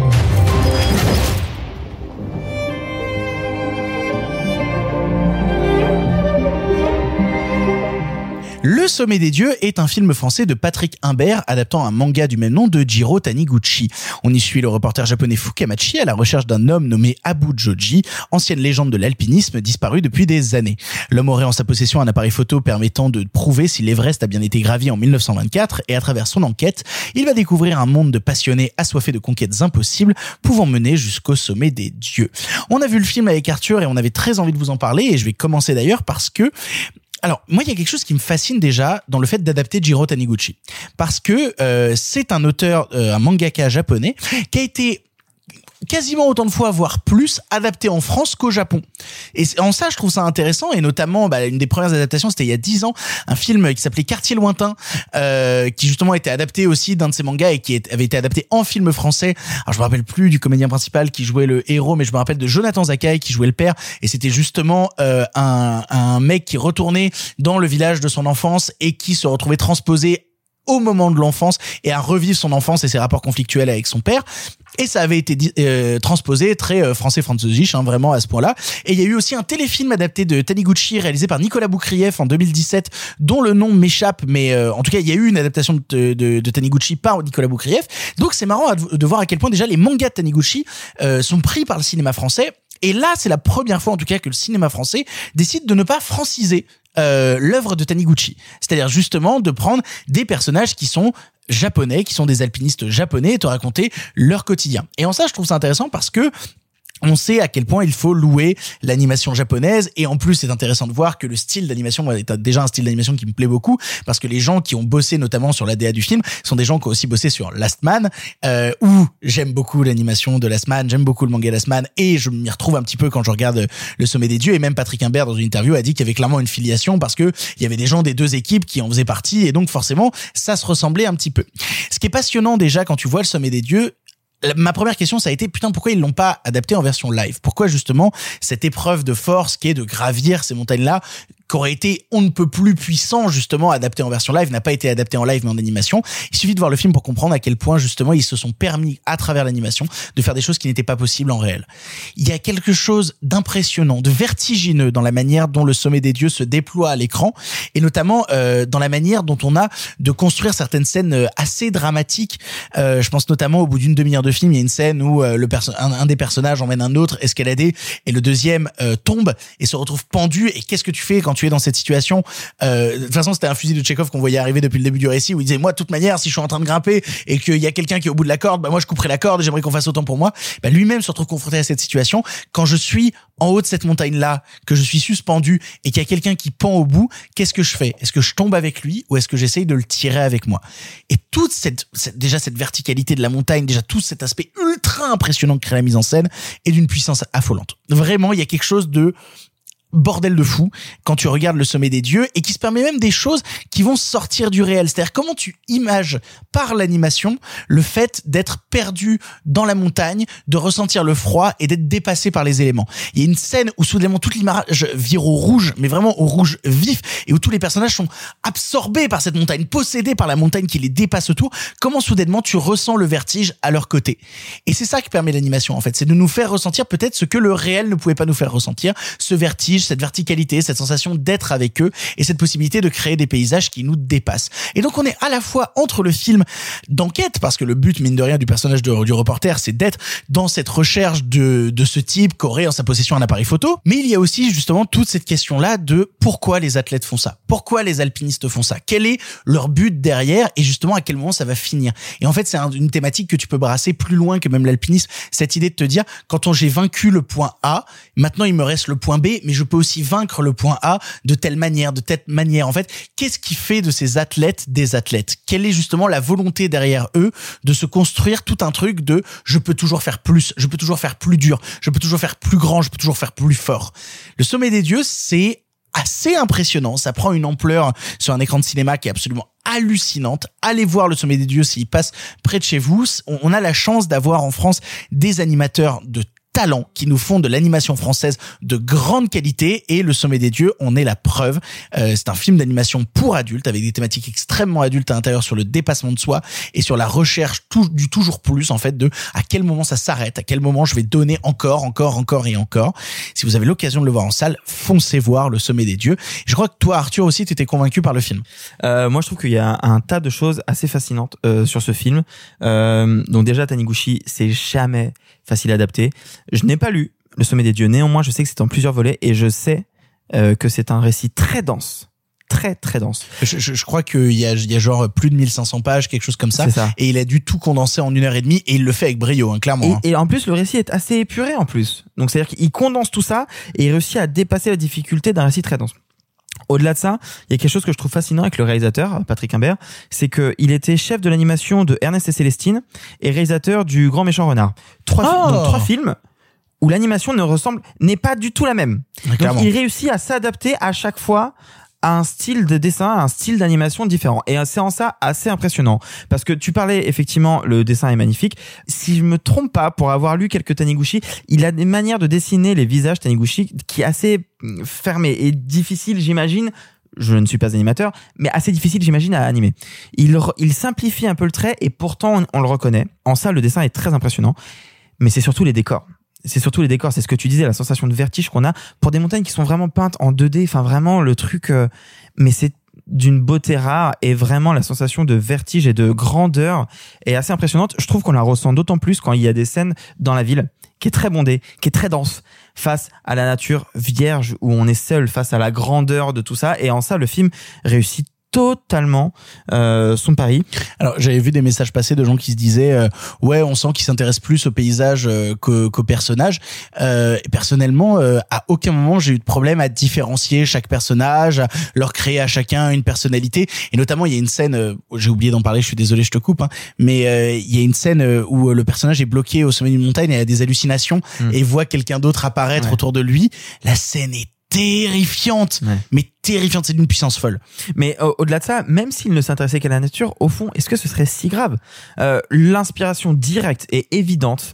Le Sommet des Dieux est un film français de Patrick Imbert adaptant un manga du même nom de Jiro Taniguchi. On y suit le reporter japonais Fukamachi à la recherche d'un homme nommé Abu Joji, ancienne légende de l'alpinisme disparu depuis des années. L'homme aurait en sa possession un appareil photo permettant de prouver si l'Everest a bien été gravi en 1924 et à travers son enquête, il va découvrir un monde de passionnés assoiffés de conquêtes impossibles pouvant mener jusqu'au sommet des dieux. On a vu le film avec Arthur et on avait très envie de vous en parler et je vais commencer d'ailleurs parce que alors, moi, il y a quelque chose qui me fascine déjà dans le fait d'adapter Jiro Taniguchi. Parce que euh, c'est un auteur, euh, un mangaka japonais, qui a été quasiment autant de fois, voire plus, adapté en France qu'au Japon. Et en ça, je trouve ça intéressant, et notamment, bah, une des premières adaptations, c'était il y a dix ans, un film qui s'appelait Quartier lointain, euh, qui justement était adapté aussi d'un de ses mangas et qui avait été adapté en film français. Alors, je me rappelle plus du comédien principal qui jouait le héros, mais je me rappelle de Jonathan Zakai qui jouait le père, et c'était justement euh, un, un mec qui retournait dans le village de son enfance et qui se retrouvait transposé au moment de l'enfance et à revivre son enfance et ses rapports conflictuels avec son père. Et ça avait été euh, transposé très euh, français französisch, hein, vraiment à ce point-là. Et il y a eu aussi un téléfilm adapté de Taniguchi réalisé par Nicolas Boukrieff en 2017, dont le nom m'échappe, mais euh, en tout cas il y a eu une adaptation de, de, de Taniguchi par Nicolas Boukrieff. Donc c'est marrant de voir à quel point déjà les mangas de Taniguchi euh, sont pris par le cinéma français. Et là, c'est la première fois en tout cas que le cinéma français décide de ne pas franciser euh, l'œuvre de Taniguchi. C'est-à-dire justement de prendre des personnages qui sont japonais, qui sont des alpinistes japonais et te raconter leur quotidien. Et en ça, je trouve ça intéressant parce que on sait à quel point il faut louer l'animation japonaise et en plus c'est intéressant de voir que le style d'animation est déjà un style d'animation qui me plaît beaucoup parce que les gens qui ont bossé notamment sur l'ADA du film sont des gens qui ont aussi bossé sur Last Man euh, où j'aime beaucoup l'animation de Last Man, j'aime beaucoup le manga Last Man et je m'y retrouve un petit peu quand je regarde Le Sommet des Dieux et même Patrick Imbert dans une interview a dit qu'il y avait clairement une filiation parce que il y avait des gens des deux équipes qui en faisaient partie et donc forcément ça se ressemblait un petit peu. Ce qui est passionnant déjà quand tu vois Le Sommet des Dieux la- ma première question, ça a été putain, pourquoi ils l'ont pas adapté en version live? Pourquoi justement cette épreuve de force qui est de gravir ces montagnes-là, qui aurait été on ne peut plus puissant justement adapté en version live, n'a pas été adapté en live mais en animation. Il suffit de voir le film pour comprendre à quel point justement ils se sont permis à travers l'animation de faire des choses qui n'étaient pas possibles en réel. Il y a quelque chose d'impressionnant, de vertigineux dans la manière dont le sommet des dieux se déploie à l'écran et notamment euh, dans la manière dont on a de construire certaines scènes euh, assez dramatiques. Euh, je pense notamment au bout d'une demi-heure de film, il y a une scène où euh, le un, un des personnages emmène un autre escalader et le deuxième euh, tombe et se retrouve pendu. Et qu'est-ce que tu fais quand tu es dans cette situation euh, De toute façon, c'était un fusil de Tchekhov qu'on voyait arriver depuis le début du récit où il disait moi, de toute manière, si je suis en train de grimper et qu'il y a quelqu'un qui est au bout de la corde, bah moi je couperai la corde. et J'aimerais qu'on fasse autant pour moi. Bah, lui-même se retrouve confronté à cette situation quand je suis en haut de cette montagne là, que je suis suspendu et qu'il y a quelqu'un qui pend au bout. Qu'est-ce que je fais? Est-ce que je tombe avec lui ou est-ce que j'essaye de le tirer avec moi? Et toute cette, cette- déjà cette verticalité de la montagne, déjà tout cet aspect ultra impressionnant que crée la mise en scène est d'une puissance affolante. Vraiment, il y a quelque chose de bordel de fou quand tu regardes le sommet des dieux et qui se permet même des choses qui vont sortir du réel. C'est-à-dire comment tu images par l'animation le fait d'être perdu dans la montagne, de ressentir le froid et d'être dépassé par les éléments. Il y a une scène où soudainement toute l'image vire au rouge, mais vraiment au rouge vif et où tous les personnages sont absorbés par cette montagne, possédés par la montagne qui les dépasse autour. Comment soudainement tu ressens le vertige à leur côté. Et c'est ça qui permet l'animation en fait, c'est de nous faire ressentir peut-être ce que le réel ne pouvait pas nous faire ressentir, ce vertige, cette verticalité, cette sensation d'être avec eux et cette possibilité de créer des paysages qui nous dépassent. Et donc on est à la fois entre le film d'enquête, parce que le but, mine de rien, du personnage du reporter, c'est d'être dans cette recherche de, de ce type qui aurait en sa possession un appareil photo, mais il y a aussi justement toute cette question-là de pourquoi les athlètes font ça, pourquoi les alpinistes font ça, quel est leur but derrière? Et justement à quel moment ça va finir? Et en fait, c'est un- une thématique que tu peux brasser plus loin que même l'alpinisme, cette idée de te dire, quand j'ai vaincu le point A, maintenant il me reste le point B, mais je peux aussi vaincre le point A de telle manière, de telle manière. En fait, qu'est-ce qui fait de ces athlètes des athlètes? Quelle est justement la volonté derrière eux de se construire tout un truc de je peux toujours faire plus, je peux toujours faire plus dur, je peux toujours faire plus grand, je peux toujours faire plus fort. Le sommet des dieux, c'est assez impressionnant. Ça prend une ampleur sur un écran de cinéma qui est absolument hallucinante. Allez voir le sommet des dieux s'il passe près de chez vous. On a la chance d'avoir en France des animateurs de talent qui nous font de l'animation française de grande qualité. Et le sommet des dieux on est la preuve. Euh, c'est un film d'animation pour adultes avec des thématiques extrêmement adultes à l'intérieur sur le dépassement de soi et sur la recherche tout- du toujours plus en fait de à quel moment ça s'arrête à quel moment je vais donner encore encore encore et encore. Si vous avez l'occasion de le voir en salle foncez voir le sommet des dieux. Je crois que toi Arthur aussi tu étais convaincu par le film. Euh, moi, je trouve qu'il y a un tas de choses assez fascinantes euh, sur ce film. Euh, donc déjà, Taniguchi, c'est jamais facile à adapter. Je n'ai pas lu Le Sommet des Dieux. Néanmoins, je sais que c'est en plusieurs volets et je sais euh, que c'est un récit très dense. Très, très dense. je, je- je crois qu'il y a, il y a genre plus de 1500 pages quelque chose comme ça, et il a dû tout condenser en une heure et demie et il le fait avec brio hein, clairement hein. Et, en plus, le récit est assez épuré en plus. Donc, c'est-à-dire qu'il condense tout ça et il réussit à dépasser la difficulté d'un récit très dense. Au-delà de ça, il y a quelque chose que je trouve fascinant avec le réalisateur, Patrick Imbert, c'est qu'il était chef de l'animation de Ernest et Célestine et réalisateur du Grand Méchant Renard. Trois, Oh donc trois films où l'animation ne ressemble, n'est pas du tout la même. Donc, il réussit à s'adapter à chaque fois à un style de dessin, à un style d'animation différent. Et c'est en ça assez impressionnant. Parce que tu parlais, effectivement, le dessin est magnifique. Si je me trompe pas, pour avoir lu quelques Taniguchi, il a des manières de dessiner les visages Taniguchi qui est assez mm, fermé et difficile, j'imagine. Je ne suis pas animateur, mais assez difficile, j'imagine, à animer. Il simplifie un peu le trait et pourtant on, on le reconnaît. En ça, le dessin est très impressionnant. Mais c'est surtout les décors. C'est surtout les décors. C'est ce que tu disais, la sensation de vertige qu'on a pour des montagnes qui sont vraiment peintes en 2D. Enfin, vraiment le truc. euh, mais c'est d'une beauté rare et vraiment la sensation de vertige et de grandeur est assez impressionnante. Je trouve qu'on la ressent d'autant plus quand il y a des scènes dans la ville qui est très bondée, qui est très dense face à la nature vierge où on est seul face à la grandeur de tout ça et en ça le film réussit totalement euh, son pari. Alors j'avais vu des messages passés de gens qui se disaient euh, ouais on sent qu'ils s'intéressent plus au paysage euh, qu'au qu'au personnage. Euh, et personnellement, euh, à aucun moment j'ai eu de problème à différencier chaque personnage, à leur créer à chacun une personnalité. Et notamment il y a une scène, euh, j'ai oublié d'en parler, je suis désolé, je te coupe, hein, mais euh, il y a une scène où le personnage est bloqué au sommet d'une montagne et a des hallucinations et voit quelqu'un d'autre apparaître Ouais. autour de lui. La scène est terrifiante, mais terrifiante, c'est d'une puissance folle. Mais au- au-delà de ça, même s'il ne s'intéressait qu'à la nature, au fond, est-ce que ce serait si grave? Euh, L'inspiration directe et évidente,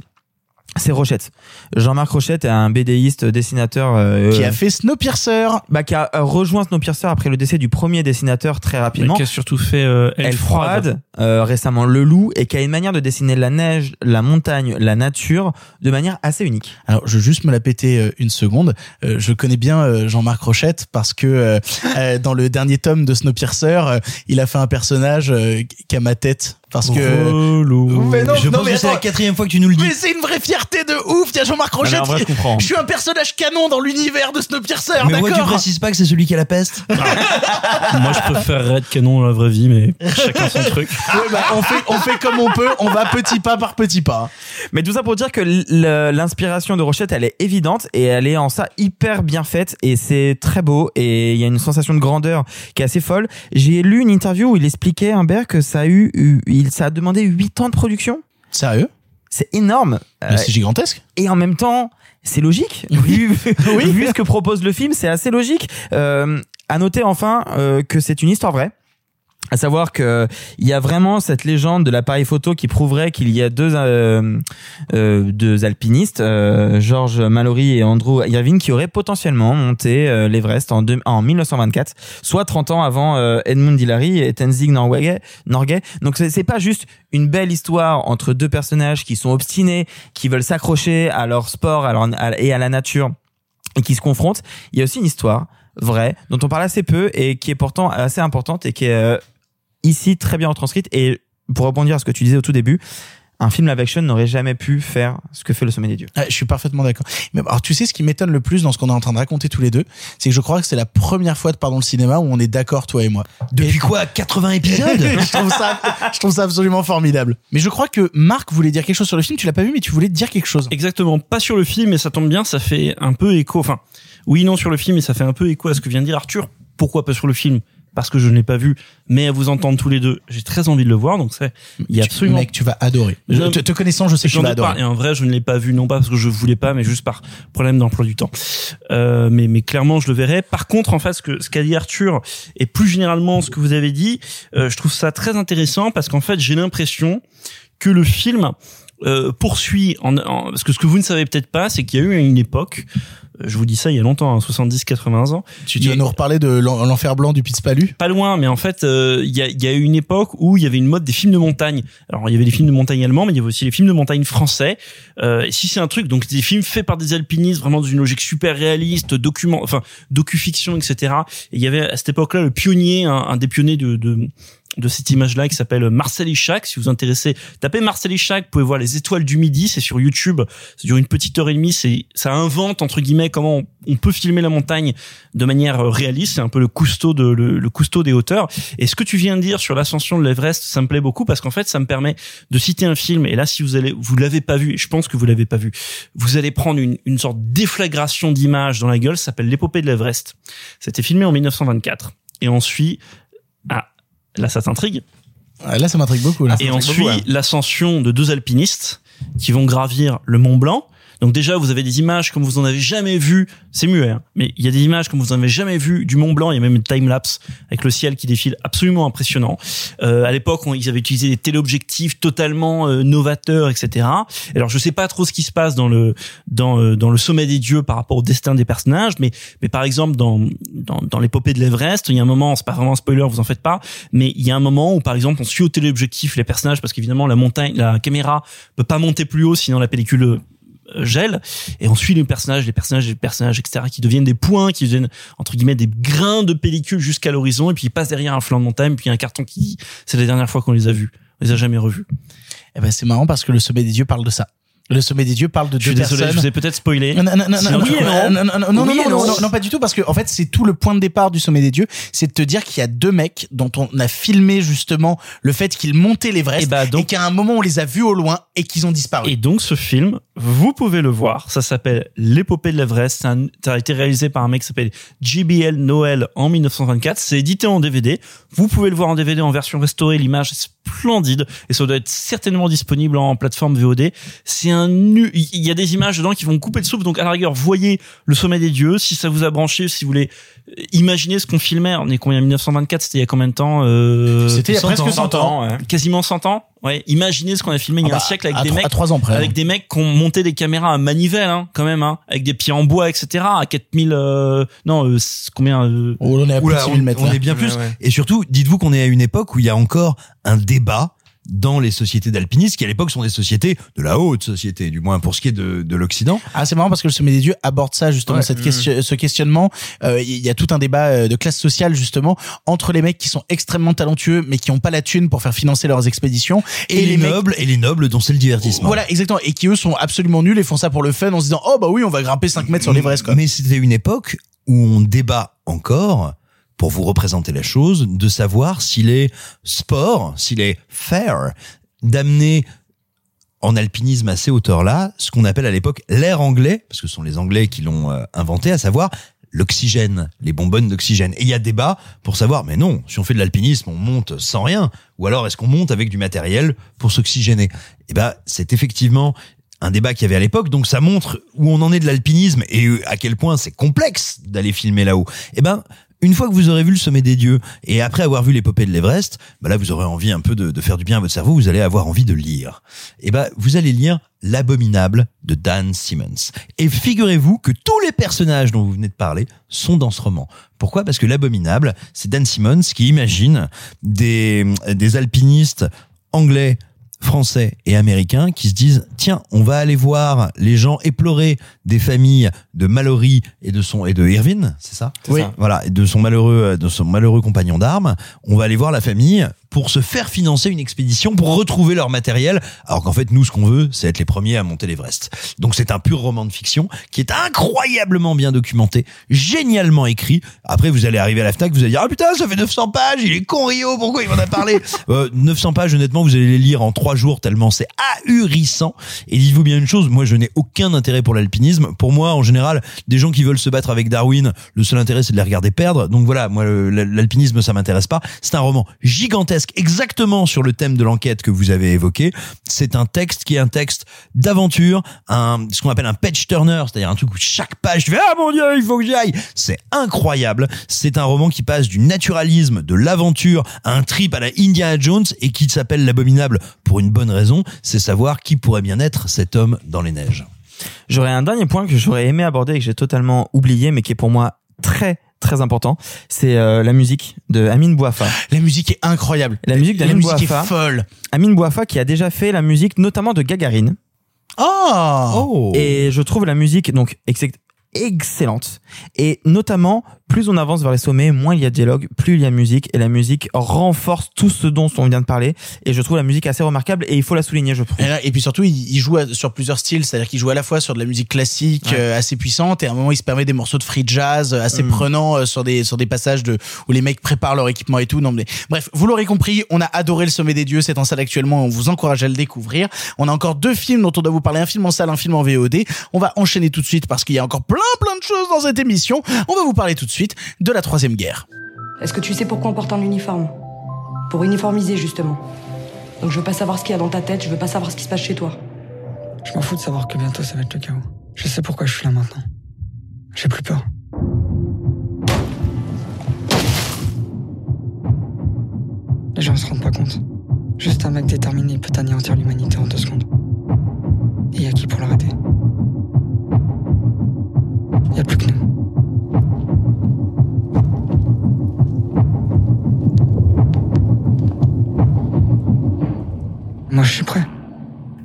c'est Rochette. Jean-Marc Rochette est un BDiste, dessinateur euh, Qui a fait Snowpiercer, bah, qui a euh, rejoint Snowpiercer après le décès du premier dessinateur très rapidement. Qui a surtout fait euh, Elle, Elle froide. froide, euh, récemment Le Loup, et qui a une manière de dessiner la neige, la montagne, la nature, de manière assez unique. Alors, je veux juste me la péter euh, une seconde. Euh, je connais bien euh, Jean-Marc Rochette parce que dans le dernier tome de Snowpiercer, euh, il a fait un personnage euh, qui a ma tête. Parce que. Mais non, je non, pense mais que c'est la quatrième fois que tu nous le dis. Mais c'est une vraie fierté de ouf. A Jean-Marc mais Rochette. en vrai, je comprends. suis un personnage canon dans l'univers de Snowpiercer. Mais pourquoi tu d'accord précises pas que c'est celui qui a la peste Moi, je préfère Red Canon dans la vraie vie, mais chacun son truc. Ouais, bah, on fait, on fait comme on peut. On va petit pas par petit pas. Mais tout ça pour dire que l- le- l'inspiration de Rochette, elle est évidente et elle est en ça hyper bien faite et c'est très beau et il y a une sensation de grandeur qui est assez folle. J'ai lu une interview où il expliquait, Humbert, que ça a eu, eu- il, ça a demandé 8 ans de production. Sérieux? C'est énorme. C'est gigantesque. Et en même temps, c'est logique. Vu, vu ce que propose le film, c'est assez logique. Euh, à noter enfin euh, que c'est une histoire vraie. À savoir que il y a vraiment cette légende de l'appareil photo qui prouverait qu'il y a deux euh, euh, deux alpinistes, euh, George Mallory et Andrew Irvine, qui auraient potentiellement monté euh, l'Everest en, en 1924, soit 30 ans avant euh, Edmund Hillary et Tenzing Norgay. Norgay. Donc c'est pas juste une belle histoire entre deux personnages qui sont obstinés, qui veulent s'accrocher à leur sport à leur- et à la nature et qui se confrontent. Il y a aussi une histoire vraie dont on parle assez peu et qui est pourtant assez importante et qui est euh, ici très bien retranscrite. Et pour rebondir à ce que tu disais au tout début, un film live action n'aurait jamais pu faire ce que fait le sommet des dieux. Ah, je suis parfaitement d'accord. Mais alors, tu sais, ce qui m'étonne le plus dans ce qu'on est en train de raconter tous les deux, c'est que je crois que c'est la première fois de Pardon le cinéma où on est d'accord, toi et moi. Depuis quoi 80 épisodes je, trouve ça, je trouve ça absolument formidable. Mais je crois que Marc voulait dire quelque chose sur le film. Tu l'as pas vu, mais tu voulais dire quelque chose. Exactement. Pas sur le film, mais ça tombe bien, ça fait un peu écho. Enfin, oui, non sur le film, mais ça fait un peu écho à ce que vient de dire Arthur. Pourquoi pas sur le film? Parce que je ne l'ai pas vu, mais à vous entendre tous les deux, j'ai très envie de le voir. Donc c'est, il y a absolument. Mec, tu vas adorer. Je- te, te connaissant, je sais que tu vas ai pas. adorer. Et en vrai, je ne l'ai pas vu, non pas parce que je voulais pas, mais juste par problème d'emploi du temps. Euh, mais, mais clairement, je le verrai. Par contre, en fait, ce que ce qu'a dit Arthur et plus généralement ce que vous avez dit, euh, je trouve ça très intéressant parce qu'en fait, j'ai l'impression que le film euh, poursuit en, en- parce que ce que vous ne savez peut-être pas, c'est qu'il y a eu une époque. Je vous dis ça il y a longtemps, hein, 70-80 ans. Tu, tu vas nous reparler de l'en- l'enfer blanc du Pitzpalu Pas loin, mais en fait, euh, il y, a, y a eu une époque où il y avait une mode des films de montagne. Alors, il y avait des films de montagne allemands, mais il y avait aussi les films de montagne français. Euh, et si c'est un truc, donc des films faits par des alpinistes, vraiment dans une logique super réaliste, document, enfin docu-fiction, etc. Et il y avait à cette époque-là le pionnier, un, un des pionniers de, de de cette image-là qui s'appelle Marcel Ischac. Si vous vous intéressez, tapez Marcel Ischac, vous pouvez voir les étoiles du midi, c'est sur YouTube. Ça dure une petite heure et demie. C'est, ça invente, entre guillemets, comment on, peut filmer la montagne de manière euh, réaliste. C'est un peu le cousteau de, le, cousteau des hauteurs. Et ce que tu viens de dire sur l'ascension de l'Everest, ça me plaît beaucoup parce qu'en fait, ça me permet de citer un film. Et là, si vous allez, vous l'avez pas vu, et je pense que vous l'avez pas vu, vous allez prendre une, une sorte de déflagration d'image dans la gueule. Ça s'appelle l'épopée de l'Everest. C'était filmé en 1924. Et on suit, ah, là, ça t'intrigue. Là, ça m'intrigue beaucoup. Là. Et on suit l'ascension de deux alpinistes qui vont gravir le Mont Blanc. Donc déjà, vous avez des images comme vous en avez jamais vu. C'est muet, hein, mais il y a des images comme vous en avez jamais vu du Mont Blanc. Il y a même une time lapse avec le ciel qui défile, absolument impressionnant. Euh, à l'époque, ils avaient utilisé des téléobjectifs totalement euh, novateurs, etc. Alors, je sais pas trop ce qui se passe dans le dans euh, dans le sommet des dieux par rapport au destin des personnages, mais mais par exemple dans dans, dans l'épopée de l'Everest, il y a un moment, c'est pas vraiment un spoiler, vous en faites pas, mais il y a un moment où par exemple on suit au téléobjectif les personnages parce qu'évidemment la montagne, la caméra peut pas monter plus haut sinon la pellicule gèle et on suit les personnages, les personnages, les personnages, etc. qui deviennent des points, qui deviennent entre guillemets des grains de pellicule jusqu'à l'horizon et puis ils passent derrière un flanc de montagne puis un carton qui c'est la dernière fois qu'on les a vus, on les a jamais revus. Eh ben, c'est marrant parce que le sommet des dieux parle de ça. Le sommet des dieux parle de Je suis deux désolé, personnes. je vous ai peut-être spoilé. Non, non, non, non, non, non. non, pas du tout, parce que en fait, c'est tout le point de départ du sommet des dieux, c'est de te dire qu'il y a deux mecs dont on a filmé justement le fait qu'ils montaient l'Everest Et bah, donc- et qu'à un moment on les a vus au loin et qu'ils ont disparu. Et donc ce film, vous pouvez le voir, ça s'appelle L'épopée de l'Everest, ça a été réalisé par un mec qui s'appelle JBL Noël en 1924, c'est édité en DVD, vous pouvez le voir en DVD en version restaurée, l'image est splendide et ça doit être certainement disponible en plateforme VOD. C'est un nu, il y a des images dedans qui vont couper le souffle, donc à la rigueur, voyez le sommet des dieux, si ça vous a branché, si vous voulez euh, imaginer ce qu'on filmait, on est combien? 1924, c'était il y a combien de temps euh, C'était il y a presque 100 ans. ouais. quasiment 100 ans. Ouais, imaginez ce qu'on a filmé il y a Ah un bah, siècle avec à des mecs à trois ans près, avec hein. des mecs qui ont monté des caméras à manivelle hein, quand même hein, avec des pieds en bois etc. à 4000 euh, non euh, combien euh, Oh, on est à plus Oula, de 6000 on, mètres. on là. est bien plus. Ouais, ouais. Et surtout, dites-vous qu'on est à une époque où il y a encore un débat dans les sociétés d'alpinistes qui à l'époque sont des sociétés de la haute société, du moins pour ce qui est de, de l'Occident. Ah, c'est marrant parce que le sommet des dieux aborde ça justement, Ouais. cette Mmh. question, ce questionnement. Euh, Il y a tout un débat euh, de classe sociale justement entre les mecs qui sont extrêmement talentueux mais qui ont pas la thune pour faire financer leurs expéditions Et, les, mecs nobles, et les nobles dont c'est le divertissement. Voilà, exactement. Et qui eux sont absolument nuls et font ça pour le fun en se disant oh bah oui on va grimper 5 mètres sur l'Everest quoi. Mais c'était une époque où on débat encore, pour vous représenter la chose, de savoir s'il est sport, s'il est fair, d'amener en alpinisme à ces hauteurs-là, ce qu'on appelle à l'époque l'air anglais, parce que ce sont les Anglais qui l'ont euh, inventé, à savoir l'oxygène, les bonbonnes d'oxygène. Et il y a débat pour savoir, mais non, si on fait de l'alpinisme, on monte sans rien, ou alors est-ce qu'on monte avec du matériel pour s'oxygéner? Eh ben, c'est effectivement un débat qu'il y avait à l'époque, donc ça montre où on en est de l'alpinisme et à quel point c'est complexe d'aller filmer là-haut. Eh ben, une fois que vous aurez vu le sommet des dieux et après avoir vu l'épopée de l'Everest, bah là vous aurez envie un peu de, faire du bien à votre cerveau, vous allez avoir envie de lire. Et ben, vous allez lire L'abominable de Dan Simmons. Et figurez-vous que tous les personnages dont vous venez de parler sont dans ce roman. Pourquoi? Parce que l'abominable, c'est Dan Simmons qui imagine des alpinistes anglais français et américains qui se disent tiens on va aller voir les gens éplorer des familles de Mallory et de son et de Irvine c'est ça? Oui. ça. voilà et de son malheureux de son malheureux compagnon d'armes on va aller voir la famille pour se faire financer une expédition pour retrouver leur matériel. Alors qu'en fait nous ce qu'on veut c'est être les premiers à monter l'Everest. Donc c'est un pur roman de fiction qui est incroyablement bien documenté génialement écrit. Après vous allez arriver à la Fnac vous allez dire ah putain ça fait 900 pages il est con Rio pourquoi il m'en a parlé? Euh, 900 pages honnêtement vous allez les lire en trois jours tellement c'est ahurissant. Et dites-vous bien une chose moi je n'ai aucun intérêt pour l'alpinisme. Pour moi en général des gens qui veulent se battre avec Darwin le seul intérêt c'est de les regarder perdre. Donc voilà moi l'alpinisme ça m'intéresse pas. C'est un roman gigantesque exactement sur le thème de l'enquête que vous avez évoqué. C'est un texte qui est un texte d'aventure ce qu'on appelle un page turner c'est-à-dire un truc où chaque page tu fais ah mon dieu il faut que j'y aille. C'est incroyable. C'est un roman qui passe du naturalisme de l'aventure à un trip à la Indiana Jones et qui s'appelle l'abominable pour une bonne raison. C'est savoir qui pourrait bien être cet homme dans les neiges. J'aurais un dernier point que j'aurais aimé aborder et que j'ai totalement oublié, mais qui est pour moi très très important. C'est euh, la musique de Amine Bouafa. La musique est incroyable. La musique La d'Amine musique est Bouafa. folle. Amine Bouafa qui a déjà fait la musique notamment de Gagarine. Oh, Et je trouve la musique donc ex- excellente. Et notamment, plus on avance vers les sommets, moins il y a de dialogue, plus il y a musique. Et la musique renforce tout ce dont on vient de parler. Et je trouve la musique assez remarquable et il faut la souligner, je trouve. Et, là- et puis surtout, il, il joue à- sur plusieurs styles, c'est-à-dire qu'il joue à la fois sur de la musique classique Ouais. euh, assez puissante, et à un moment il se permet des morceaux de free jazz euh, assez Mm. prenants euh, sur des sur des passages de où les mecs préparent leur équipement et tout. Non mais bref, vous l'aurez compris, on a adoré le Sommet des Dieux, c'est en salle actuellement, on vous encourage à le découvrir. On a encore deux films dont on doit vous parler, un film en salle, un film en VOD. On va enchaîner tout de suite parce qu'il y a encore plein plein de choses dans cette émission. On va vous parler tout de suite de la troisième guerre. Est-ce que tu sais pourquoi on porte un uniforme? Pour uniformiser, justement. Donc je veux pas savoir ce qu'il y a dans ta tête, je veux pas savoir ce qui se passe chez toi. Je m'en fous de savoir que bientôt ça va être le chaos. Je sais pourquoi je suis là maintenant. J'ai plus peur. Les gens se rendent pas compte. Juste un mec déterminé peut anéantir l'humanité en deux secondes. Et y a qui pour l'arrêter?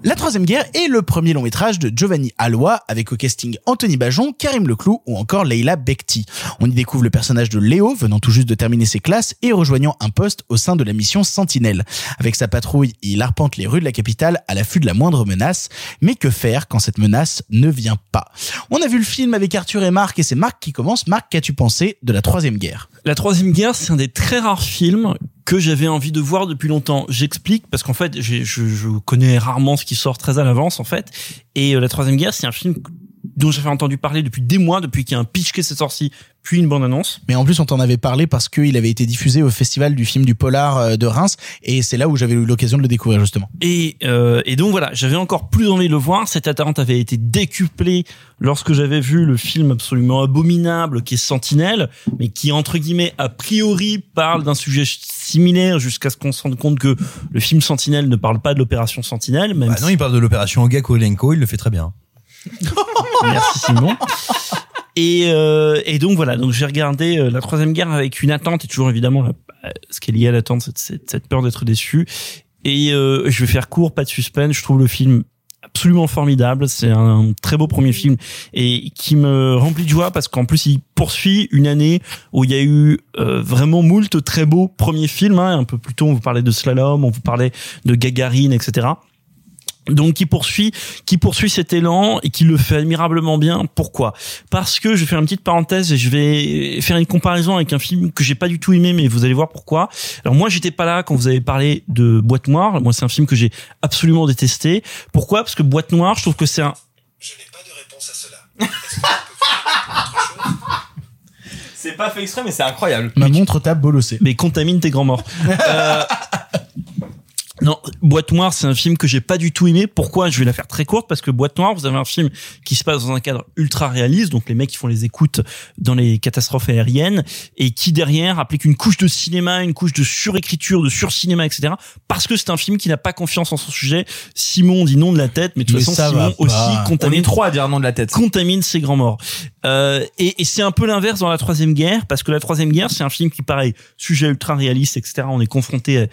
La troisième guerre est le premier long métrage de Giovanni Alloy avec au casting Anthony Bajon, Karim Leclou ou encore Leila Bekti. On y découvre le personnage de Léo venant tout juste de terminer ses classes et rejoignant un poste au sein de la mission Sentinelle. Avec sa patrouille, il arpente les rues de la capitale à l'affût de la moindre menace. Mais que faire quand cette menace ne vient pas? On a vu le film avec Arthur et Marc et c'est Marc qui commence. Marc, qu'as-tu pensé de la troisième guerre? La troisième guerre, c'est un des très rares films que j'avais envie de voir depuis longtemps. J'explique parce qu'en fait, je connais rarement ce qui sort très à l'avance en fait. Et euh, la troisième guerre, c'est un film dont j'avais entendu parler depuis des mois, depuis qu'il y a un pitch qui s'est sorti, puis une bande-annonce. Mais en plus, on t'en avait parlé parce qu'il avait été diffusé au festival du film du polar euh, de Reims et c'est là où j'avais eu l'occasion de le découvrir justement. Et, euh, et donc voilà, j'avais encore plus envie de le voir. Cette attente avait été décuplée lorsque j'avais vu le film absolument abominable qui est Sentinelle, mais qui entre guillemets a priori parle d'un sujet similaire jusqu'à ce qu'on se rende compte que le film Sentinelle ne parle pas de l'opération Sentinelle. Même Bah non il parle de l'opération Ogako Elenko il le fait très bien Merci Simon. Et, euh, et donc voilà, donc j'ai regardé euh, la troisième guerre avec une attente et toujours évidemment euh, ce qui est lié à l'attente, cette, cette peur d'être déçu. Et euh, je vais faire court, pas de suspense. Je trouve le film absolument formidable. C'est un très beau premier film et qui me remplit de joie parce qu'en plus il poursuit une année où il y a eu euh, vraiment moult très beaux premiers films. Hein. Un peu plus tôt, on vous parlait de Slalom, on vous parlait de Gagarine, etc donc qui poursuit qui poursuit cet élan et qui le fait admirablement bien. Pourquoi? Parce que je vais faire une petite parenthèse et je vais faire une comparaison avec un film que j'ai pas du tout aimé mais vous allez voir pourquoi. Alors moi j'étais pas là quand vous avez parlé de Boîte Noire. Moi c'est un film que j'ai absolument détesté. Pourquoi? Parce que Boîte Noire je trouve que c'est un C'est pas fait exprès, mais c'est incroyable. Ma montre tape bolossé. mais contamine tes grands morts. Euh, non, Boîte Noire, c'est un film que j'ai pas du tout aimé. Pourquoi? Je vais la faire très courte parce que Boîte Noire, vous avez un film qui se passe dans un cadre ultra réaliste, donc les mecs qui font les écoutes dans les catastrophes aériennes et qui derrière applique une couche de cinéma, une couche de surécriture, de surcinéma, etc. Parce que c'est un film qui n'a pas confiance en son sujet. Simon dit non de la tête, mais de toute Mais façon ça va Simon aussi. On contamine est trois à dire non de la tête. contamine ses grands morts. Euh, et et c'est un peu l'inverse dans la troisième guerre, parce que la troisième guerre, c'est un film qui, pareil, sujet ultra réaliste, etc. On est confronté à,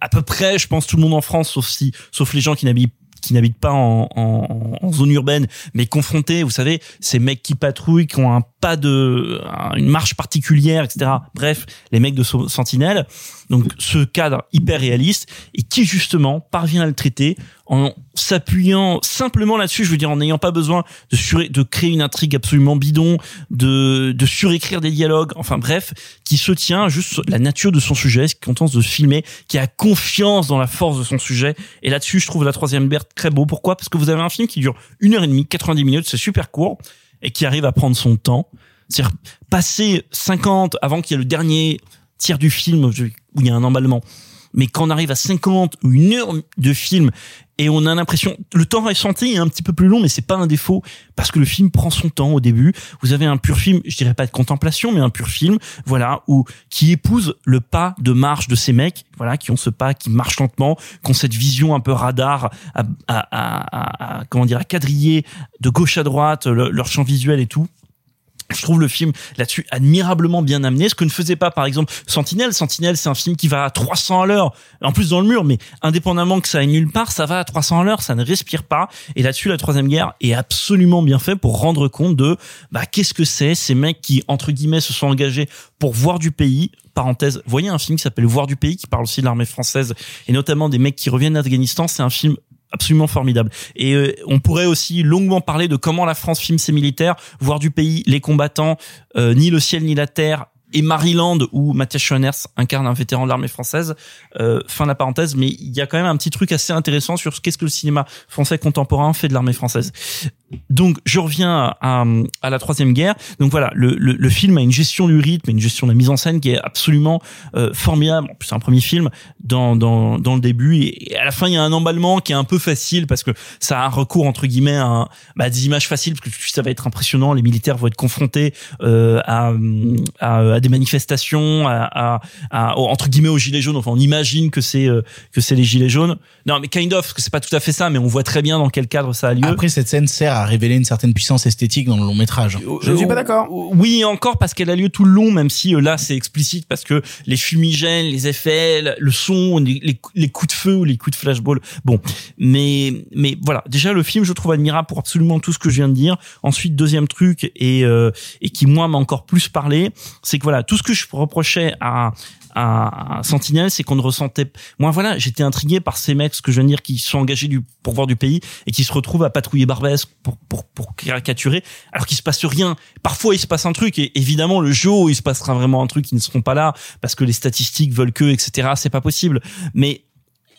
à peu près, je pense, tout le monde en France, sauf si, sauf les gens qui n'habitent qui n'habitent pas en, en, zone urbaine, mais confrontés, vous savez, ces mecs qui patrouillent, qui ont un pas de, un- une marche particulière, etc. Bref, les mecs de Sentinelle. Donc, ce cadre hyper réaliste et qui justement parvient à le traiter en s'appuyant simplement là-dessus, je veux dire, en n'ayant pas besoin de sur- de créer une intrigue absolument bidon, de, de surécrire des dialogues, enfin bref, qui se tient juste la nature de son sujet, qui contente de se filmer, qui a confiance dans la force de son sujet. Et là-dessus, je trouve la troisième berthe très beau. Pourquoi? Parce que vous avez un film qui dure une heure et demie, 90 minutes, c'est super court, et qui arrive à prendre son temps. C'est-à-dire passer 50 avant qu'il y ait le dernier tiers du film où il y a un emballement. Mais quand on arrive à 50 ou une heure de film et on a l'impression, le temps ressenti est un petit peu plus long, mais c'est pas un défaut parce que le film prend son temps au début. Vous avez un pur film, je dirais pas de contemplation, mais un pur film, voilà, où qui épouse le pas de marche de ces mecs, voilà, qui ont ce pas, qui marchent lentement, qui ont cette vision un peu radar, à, à, à- à- comment dire, à quadriller de gauche à droite le- leur champ visuel et tout. Je trouve le film là-dessus admirablement bien amené, ce que ne faisait pas par exemple Sentinelle. Sentinelle, c'est un film qui va à 300 à l'heure, en plus dans le mur, mais indépendamment que ça aille nulle part, ça va à 300 à l'heure, ça ne respire pas. Et là-dessus, la troisième guerre est absolument bien fait pour rendre compte de bah qu'est-ce que c'est ces mecs qui entre guillemets se sont engagés pour voir du pays. Parenthèse, voyez un film qui s'appelle Voir du pays, qui parle aussi de l'armée française et notamment des mecs qui reviennent d'Afghanistan. C'est un film absolument formidable. Et euh, on pourrait aussi longuement parler de comment la France filme ses militaires, voir du pays, les combattants, euh, ni le ciel ni la terre. Et Maryland, où Mathias Schoenertz incarne un vétéran de l'armée française. Euh, fin de la parenthèse, mais il y a quand même un petit truc assez intéressant sur ce qu'est-ce que le cinéma français contemporain fait de l'armée française. Donc, je reviens à, à la troisième guerre. Donc voilà, le, le, le film a une gestion du rythme, une gestion de la mise en scène qui est absolument euh, formidable. En plus, c'est un premier film dans, dans, dans le début et, à la fin, il y a un emballement qui est un peu facile parce que ça a un recours entre guillemets à, bah, des images faciles parce que ça va être impressionnant. Les militaires vont être confrontés euh, à, à, à des manifestations, à, à, entre guillemets aux gilets jaunes. Enfin, on imagine que c'est euh, que c'est les gilets jaunes. Non, mais kind of, parce que c'est pas tout à fait ça, mais on voit très bien dans quel cadre ça a lieu. Après, cette scène sert à révéler une certaine puissance esthétique dans le long métrage. d'accord. Oui, et encore parce qu'elle a lieu tout le long, même si euh, là c'est explicite parce que les fumigènes, les effets, le- son, les, les, les coups de feu ou les coups de flashball. Bon, mais mais voilà. Déjà le film, je trouve admirable pour absolument tout ce que je viens de dire. Ensuite, deuxième truc et euh, et qui moi m'a encore plus parlé, c'est que voilà tout ce que je reprochais à à, Sentinelle, c'est qu'on ne ressentait. Moi, voilà, j'étais intrigué par ces mecs, ce que je de dire, qui sont engagés du pour voir du pays et qui se retrouvent à patrouiller Barbès pour pour pour caricaturer, alors qu'il se passe rien. Parfois, il se passe un truc et évidemment, le où il se passera vraiment un truc, ils ne seront pas là parce que les statistiques veulent que, etc. C'est pas possible. Mais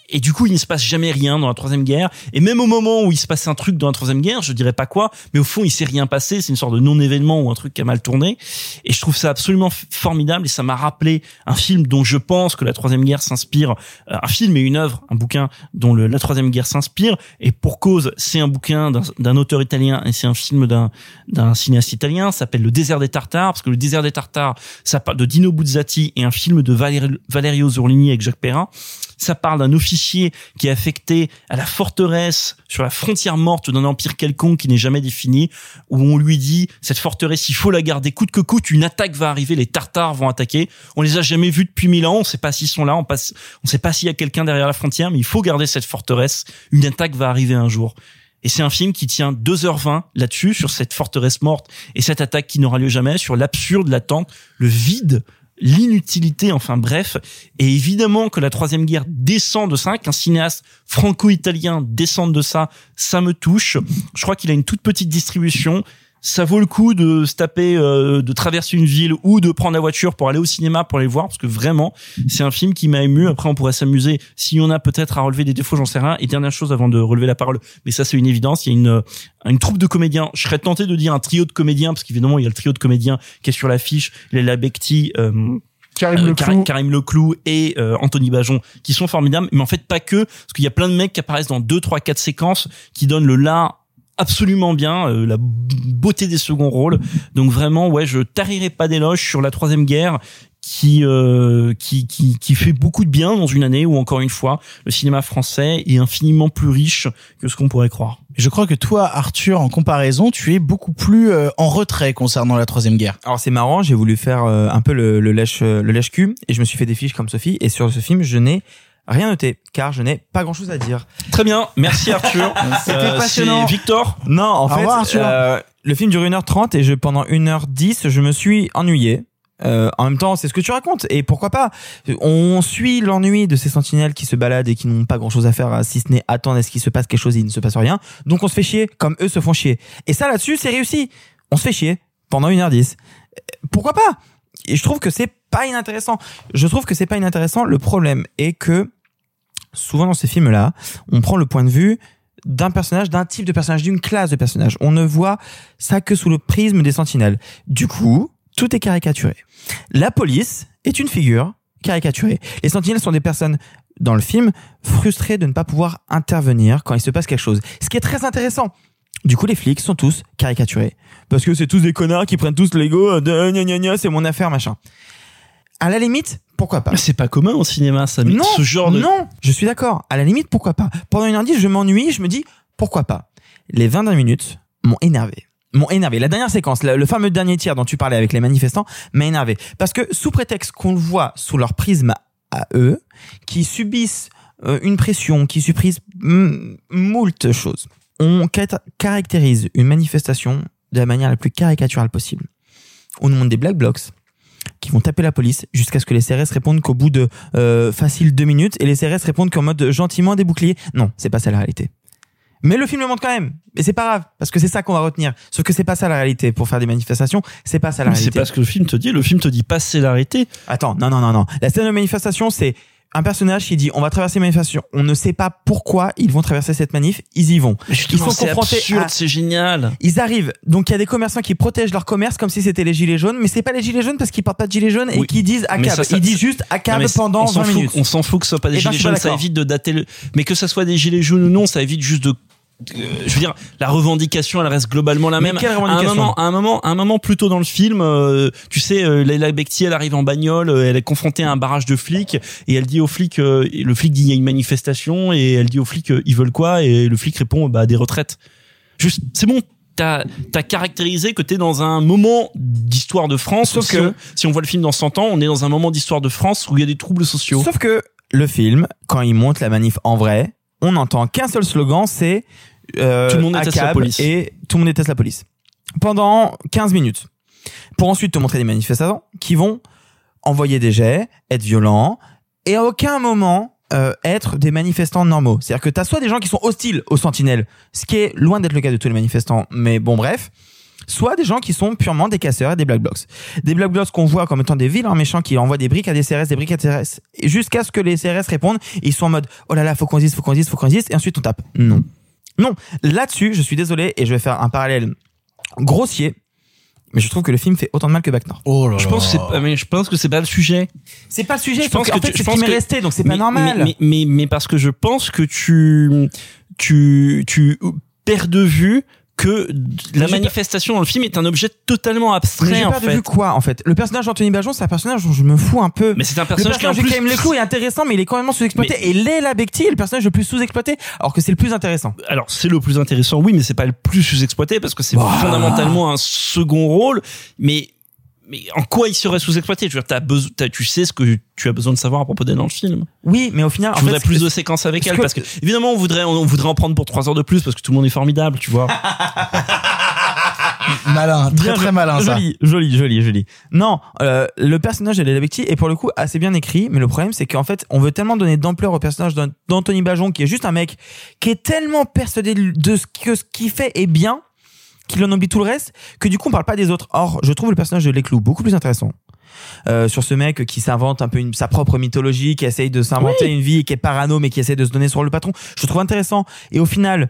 et du coup, il ne se passe jamais rien dans la troisième guerre. Et même au moment où il se passe un truc dans la troisième guerre, je dirais pas quoi, mais au fond, il s'est rien passé. C'est une sorte de non-événement ou un truc qui a mal tourné. Et je trouve ça absolument formidable. Et ça m'a rappelé un film dont je pense que la troisième guerre s'inspire. euh, un film et une œuvre, un bouquin dont la troisième guerre s'inspire. Et pour cause, c'est un bouquin d'un- auteur italien et c'est un film d'un cinéaste italien. S'appelle Le désert des Tartares parce que le désert des Tartares, ça parle de Dino Buzzati et un film de Valer- Valerio Zurlini avec Jacques Perrin. Ça parle d'un officier qui est affecté à la forteresse sur la frontière morte d'un empire quelconque qui n'est jamais défini, où on lui dit cette forteresse, il faut la garder coûte que coûte. Une attaque va arriver, les Tartares vont attaquer. On les a jamais vus depuis mille ans. On sait pas s'ils sont là. On passe, on sait pas s'il y a quelqu'un derrière la frontière, mais il faut garder cette forteresse. Une attaque va arriver un jour. Et c'est un film qui tient 2h20 là-dessus, sur cette forteresse morte et cette attaque qui n'aura lieu jamais, sur l'absurde, l'attente, le vide, l'inutilité, enfin bref. Et évidemment que la troisième guerre descend de ça, qu'un cinéaste franco-italien descende de ça, ça me touche. Je crois qu'il a une toute petite distribution. Ça vaut le coup de se taper, euh, de traverser une ville ou de prendre la voiture pour aller au cinéma pour les voir, parce que vraiment, c'est un film qui m'a ému. Après, on pourrait s'amuser. S'il y en a peut-être à relever des défauts, j'en sais rien. Et dernière chose avant de relever la parole, mais ça c'est une évidence, il y a une euh, une troupe de comédiens. Je serais tenté de dire un trio de comédiens, parce qu'évidemment, il y a le trio de comédiens qui est sur l'affiche. Léla Becti, euh, Karim euh, Leclou. Karim Leclou et euh, Anthony Bajon qui sont formidables mais en fait pas que parce qu'il y a plein de mecs qui apparaissent dans deux trois quatre séquences qui donnent le là absolument bien euh, la beauté des seconds rôles donc vraiment ouais je tarirai pas d'éloges sur la troisième guerre qui, euh, qui qui qui fait beaucoup de bien dans une année où encore une fois le cinéma français est infiniment plus riche que ce qu'on pourrait croire Je crois que toi, Arthur, en comparaison, tu es beaucoup plus euh, en retrait concernant la troisième guerre. Alors c'est marrant, j'ai voulu faire euh, un peu le, le lèche le lèche cul et je me suis fait des fiches comme Sophie et sur ce film je n'ai Rien noté, car je n'ai pas grand chose à dire. Très bien, merci Arthur. C'était Euh, passionnant. c'est Victor. Non, en Au fait, revoir, Arthur. euh, le film dure 1h30 et je, pendant 1h10, je me suis ennuyé. Euh, en même temps, c'est ce que tu racontes. Et pourquoi pas? On suit l'ennui de ces sentinelles qui se baladent et qui n'ont pas grand-chose à faire, si ce n'est attendre à ce qu'il se passe quelque chose et il ne se passe rien? Donc on se fait chier comme eux se font chier. Et ça, là-dessus, c'est réussi. On se fait chier pendant 1h10. Euh, Pourquoi pas? Et je trouve que c'est pas inintéressant. Je trouve que c'est pas inintéressant. Le problème est que souvent dans ces films-là, on prend le point de vue d'un personnage, d'un type de personnage, d'une classe de personnage. On ne voit ça que sous le prisme des sentinelles. Du coup, tout est caricaturé. La police est une figure caricaturée. Les sentinelles sont des personnes dans le film frustrées de ne pas pouvoir intervenir quand il se passe quelque chose. Ce qui est très intéressant. Du coup, les flics sont tous caricaturés. Parce que c'est tous des connards qui prennent tous l'ego de gna gna gna, c'est mon affaire, machin. À la limite, pourquoi pas c'est pas commun au cinéma, ça. Non, ce genre de. non, je suis d'accord. À la limite, pourquoi pas Pendant une heure dix, je m'ennuie, je me dis pourquoi pas. Les 20 dernières minutes m'ont énervé. M'ont énervé. La dernière séquence, le, fameux dernier tiers dont tu parlais avec les manifestants, m'a énervé. Parce que sous prétexte qu'on le voit sous leur prisme à eux, qui subissent euh, une pression, qui subissent moult choses, on caractérise une manifestation de la manière la plus caricaturale possible. On nous montre des black blocs qui vont taper la police jusqu'à ce que les CRS répondent qu'au bout de euh, facile deux minutes et les CRS répondent qu'en mode gentiment des boucliers. Non, c'est pas ça la réalité. Mais le film le montre quand même. Et c'est pas grave, parce que c'est ça qu'on va retenir. Sauf que c'est pas ça la réalité. Pour faire des manifestations, c'est pas ça la Mais c'est réalité. pas ce que le film te dit. Le film te dit passer l'arrêté. Attends, non, non, non, non. La scène de manifestation, c'est un personnage qui dit on va traverser une manifestation. On ne sait pas pourquoi ils vont traverser cette manif. Ils y vont. Ils sont confrontés à c'est génial. ils arrivent. Donc il y a des commerçants qui protègent leur commerce comme si c'était les gilets jaunes, mais c'est pas les gilets jaunes parce qu'ils portent pas de gilets jaunes et qui disent à cab. Ils disent juste à cab pendant on s'en 20 fout- minutes. On s'en fout que ce soit pas des Eh ben, gilets pas jaunes, ça évite de dater le. Mais que ça soit des gilets jaunes ou non, ça évite juste de. Euh, je veux dire, la revendication, elle reste globalement la Mais même. quelle à un moment, à un moment, à un moment plus tôt dans le film, euh, tu sais, euh, Leila Bekti, elle arrive en bagnole, euh, elle est confrontée à un barrage de flics et elle dit aux flics, euh, le flic dit il y a une manifestation et elle dit aux flics euh, ils veulent quoi et le flic répond bah des retraites. Juste, c'est bon. T'as as caractérisé que t'es dans un moment d'histoire de France. Sauf si que- on, si on voit le film dans 100 ans, on est dans un moment d'histoire de France où il y a des troubles sociaux. Sauf que le film, quand il monte la manif en vrai, on n'entend qu'un seul slogan, c'est euh, Tout le monde déteste la police. et tout le monde déteste la police. Pendant 15 minutes. Pour ensuite te montrer des manifestants qui vont envoyer des jets, être violents, et à aucun moment euh, être des manifestants normaux. C'est-à-dire que tu as soit des gens qui sont hostiles aux sentinelles, ce qui est loin d'être le cas de tous les manifestants, mais bon bref, soit des gens qui sont purement des casseurs et des black blocs. Des black blocs qu'on voit comme étant des vilains méchants qui envoient des briques à des CRS, des briques à des CRS, jusqu'à ce que les CRS répondent, et ils sont en mode oh là là, faut qu'on dise, faut qu'on dise, faut qu'on dise, et ensuite on tape. Non. Non. Là-dessus, je suis désolé, et je vais faire un parallèle grossier, mais je trouve que le film fait autant de mal que Bac Nord. Oh là Je pense que c'est pas, mais je pense que c'est pas le sujet. C'est pas le sujet, Je pense que fait, tu- c'est ce qui m'est resté, donc c'est pas Mais- normal. Mais, mais, mais parce que je pense que tu, tu, tu perds de vue que la manifestation dans le film est un objet totalement Mais abstrait j'ai en pas fait. vue quoi en fait Le personnage d'Anthony Bajon, c'est un personnage dont je me fous un peu. Mais c'est un le personnage qui en personnage plus. Karim Leclou est intéressant, mais il est complètement sous-exploité. Et Leila Bekti est le personnage le plus sous-exploité, alors que c'est le plus intéressant. Alors c'est le plus intéressant, oui, mais c'est pas le plus sous-exploité parce que c'est Bah. fondamentalement un second rôle. Mais mais en quoi il serait sous-exploité? Je veux dire, t'as besoin, t'as- tu sais ce que tu as besoin de savoir à propos d'elle dans le film. Oui, mais au final, en je voudrais fait, plus de séquences avec elle? que- parce que évidemment on voudrait on voudrait en prendre pour trois heures de plus parce que tout le monde est formidable, tu vois. Malin, très Bien, très malin ça. Joli, joli, joli, joli. Non, euh, le personnage de Leila Bekti est pour le coup assez bien écrit, mais le problème c'est qu'en fait, on veut tellement donner d'ampleur au personnage d'An- d'Anthony Bajon, qui est juste un mec qui est tellement persuadé de ce que ce qu'il fait est bien, qu'il en oublie tout le reste, que du coup on parle pas des autres. Or, je trouve le personnage de Leclou beaucoup plus intéressant. Euh, sur ce mec qui s'invente un peu une, sa propre mythologie, qui essaye de s'inventer une vie, qui est parano, mais qui essaie de se donner sur le patron. Je trouve intéressant. Et au final,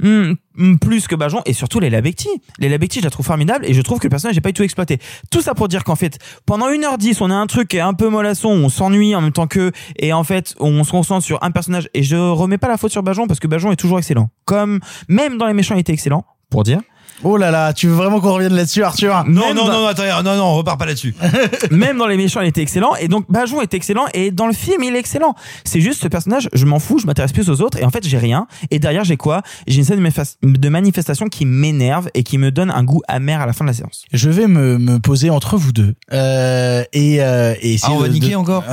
hmm, hmm, plus que Bajon, et surtout Leila Bekti. Leila Bekti, je la trouve formidable, et je trouve que le personnage n'est pas du tout exploité. Tout ça pour dire qu'en fait, pendant 1h10, on a un truc qui est un peu mollasson, on s'ennuie en même temps que, et en fait, on se concentre sur un personnage, et je remets pas la faute sur Bajon, parce que Bajon est toujours excellent. Comme, même dans les méchants, il était excellent, pour dire. Oh là là, tu veux vraiment qu'on revienne là-dessus, Arthur Non, Même non, dans- non, attends, non, non, on repart pas là-dessus. même dans les méchants, il était excellent. Et donc, Bajon est excellent. Et dans le film, il est excellent. C'est juste ce personnage, je m'en fous, je m'intéresse plus aux autres. Et en fait, j'ai rien. Et derrière, j'ai quoi? J'ai une scène de manifes- de manifestation qui m'énerve et qui me donne un goût amer à la fin de la séance. Je vais me, me poser entre vous deux. Euh, et, euh, et essayer Ah, on va de- niquer de- encore?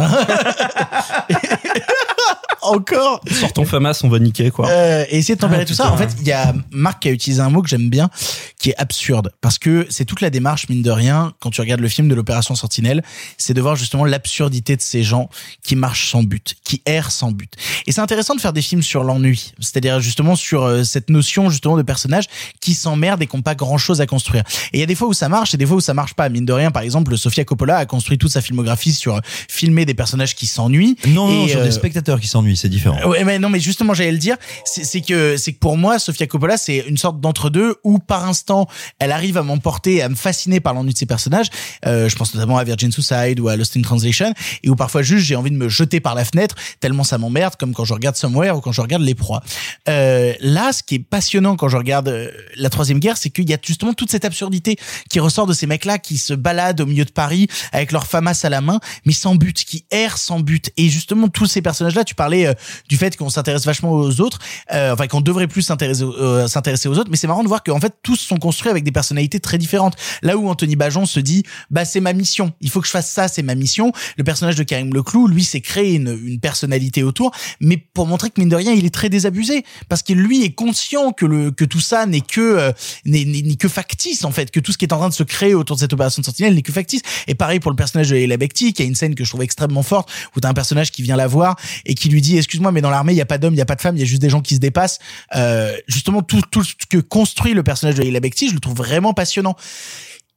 encore. Sors ton FAMAS, on va niquer, quoi. Euh, et essayer de tempérer Ah, tout ça. En fait, il y a Marc qui a utilisé un mot que j'aime bien, qui est absurde, parce que c'est toute la démarche mine de rien quand tu regardes le film de l'opération Sentinelle, c'est de voir justement l'absurdité de ces gens qui marchent sans but, qui errent sans but. Et c'est intéressant de faire des films sur l'ennui, c'est-à-dire justement sur euh, cette notion justement de personnages qui s'emmerdent et qui n'ont pas grand-chose à construire. Et il y a des fois où ça marche et des fois où ça marche pas. Mine de rien, par exemple, Sofia Coppola a construit toute sa filmographie sur euh, filmer des personnages qui s'ennuient. Non, non, Et, sur euh, des spectateurs qui s'ennuient, c'est différent. Ouais, mais non, mais justement, j'allais le dire, c'est que c'est que pour moi, Sofia Coppola, c'est une sorte d'entre-deux où par instant, elle arrive à m'emporter, à me fasciner par l'ennui de ses personnages. Euh, je pense notamment à Virgin Suicide ou à Lost in Translation, et où parfois juste j'ai envie de me jeter par la fenêtre tellement ça m'emmerde, comme quand je regarde Somewhere ou quand je regarde Les Proies. Euh, là, ce qui est passionnant quand je regarde euh, la Troisième Guerre, c'est qu'il y a justement toute cette absurdité qui ressort de ces mecs-là qui se baladent au milieu de Paris avec leur famas à la main, mais sans but, qui errent sans but. Et justement, tous ces personnages-là, tu parlais euh, du fait qu'on s'intéresse vachement aux autres, euh, enfin qu'on devrait plus euh, s'intéresser aux autres, mais c'est marrant de voir qu'en fait tous sont construits avec des personnalités très différentes. Là où Anthony Bajon se dit, bah c'est ma mission, il faut que je fasse ça, c'est ma mission. Le personnage de Karim Leclou, lui, s'est créé une, une personnalité autour, mais pour montrer que mine de rien, il est très désabusé, parce qu'il lui est conscient que le que tout ça n'est que euh, n'est- n'est que factice en fait, que tout ce qui est en train de se créer autour de cette opération de Sentinelle n'est que factice. Et pareil pour le personnage de Leila Bekti, qui a une scène que je trouve extrêmement forte, où t'as un personnage qui vient la voir et qui lui dit, excuse-moi, mais dans l'armée, il y a pas d'hommes, il y a pas de femmes, il y a juste des gens qui se dépassent. Euh, justement, tout, tout ce que construit le personnage de Leila Bekti, je le trouve vraiment passionnant.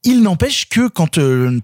Il n'empêche que quand euh,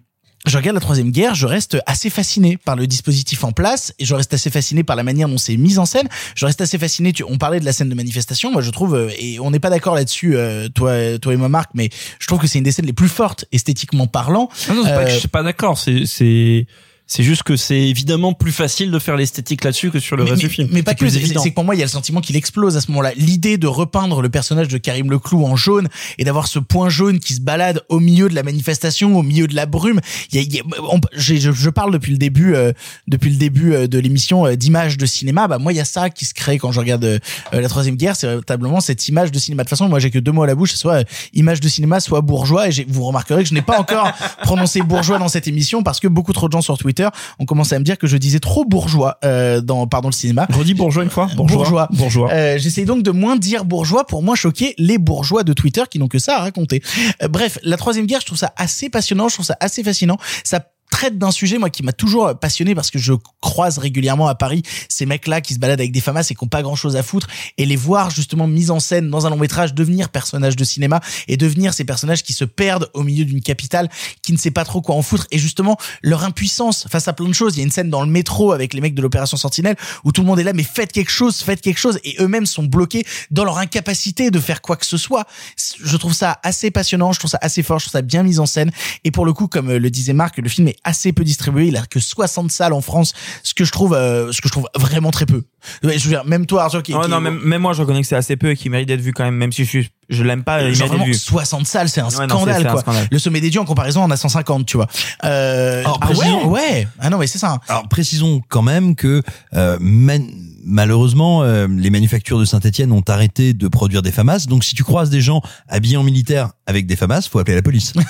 je regarde la troisième guerre, je reste assez fasciné par le dispositif en place et je reste assez fasciné par la manière dont c'est mis en scène. Je reste assez fasciné. Tu, on parlait de la scène de manifestation, moi je trouve euh, et on n'est pas d'accord là-dessus, euh, toi, toi et moi Marc, mais je trouve que c'est une des scènes les plus fortes esthétiquement parlant. Non, non, c'est pas que je suis pas d'accord. C'est, c'est, c'est juste que c'est évidemment plus facile de faire l'esthétique là-dessus que sur le mais, reste mais- du film. mais pas que, c'est que pour moi, il y a le sentiment qu'il explose à ce moment-là. L'idée de repeindre le personnage de Karim Leclou en jaune et d'avoir ce point jaune qui se balade au milieu de la manifestation, au milieu de la brume. Il y a, il y a- on- j'ai- je, je parle depuis le début, euh, depuis le début euh, de l'émission euh, d'images de cinéma. Bah moi, il y a ça qui se crée quand je regarde euh, la troisième guerre. C'est véritablement cette image de cinéma. De toute façon, moi, j'ai que deux mots à la bouche, soit image de cinéma, soit bourgeois. Et vous remarquerez que je n'ai pas encore prononcé bourgeois dans cette émission parce que beaucoup trop de gens sur Twitter ont commencé à me dire que je disais trop bourgeois euh, dans pardon le cinéma. Redis bourgeois une fois. Bourgeois. Bourgeois. Bourgeois. Euh, J'essaye donc de moins dire bourgeois pour moins choquer les bourgeois de Twitter qui n'ont que ça à raconter. Euh, bref, la troisième guerre, je trouve ça assez passionnant, je trouve ça assez fascinant. Ça traite d'un sujet moi qui m'a toujours passionné parce que je croise régulièrement à Paris ces mecs-là qui se baladent avec des famas et qui ont pas grand-chose à foutre et les voir justement mis en scène dans un long métrage devenir personnages de cinéma et devenir ces personnages qui se perdent au milieu d'une capitale qui ne sait pas trop quoi en foutre et justement leur impuissance face à plein de choses. Il y a une scène dans le métro avec les mecs de l'opération Sentinelle où tout le monde est là mais faites quelque chose, faites quelque chose et eux-mêmes sont bloqués dans leur incapacité de faire quoi que ce soit. Je trouve ça assez passionnant, je trouve ça assez fort, je trouve ça bien mis en scène et pour le coup comme le disait Marc, le film est assez peu distribué, il a que 60 salles en France, ce que je trouve euh, ce que je trouve vraiment très peu. Je veux dire même toi Arthur qui, qui- non, même, même moi, je reconnais que c'est assez peu et qu'il mérite d'être vu quand même, même si je suis, je l'aime pas, il Genre mérite vraiment d'être vu. 60 salles, c'est un Ouais, non, scandale un quoi. scandale. Le sommet des dieux en comparaison on a 150, tu vois. Euh, Alors, ah ouais, précisons- ouais. Ah non mais c'est ça. Alors précisons quand même que euh, man- malheureusement euh, les manufactures de Saint-Étienne ont arrêté de produire des FAMAS. Donc si tu croises des gens habillés en militaire avec des FAMAS, faut appeler la police.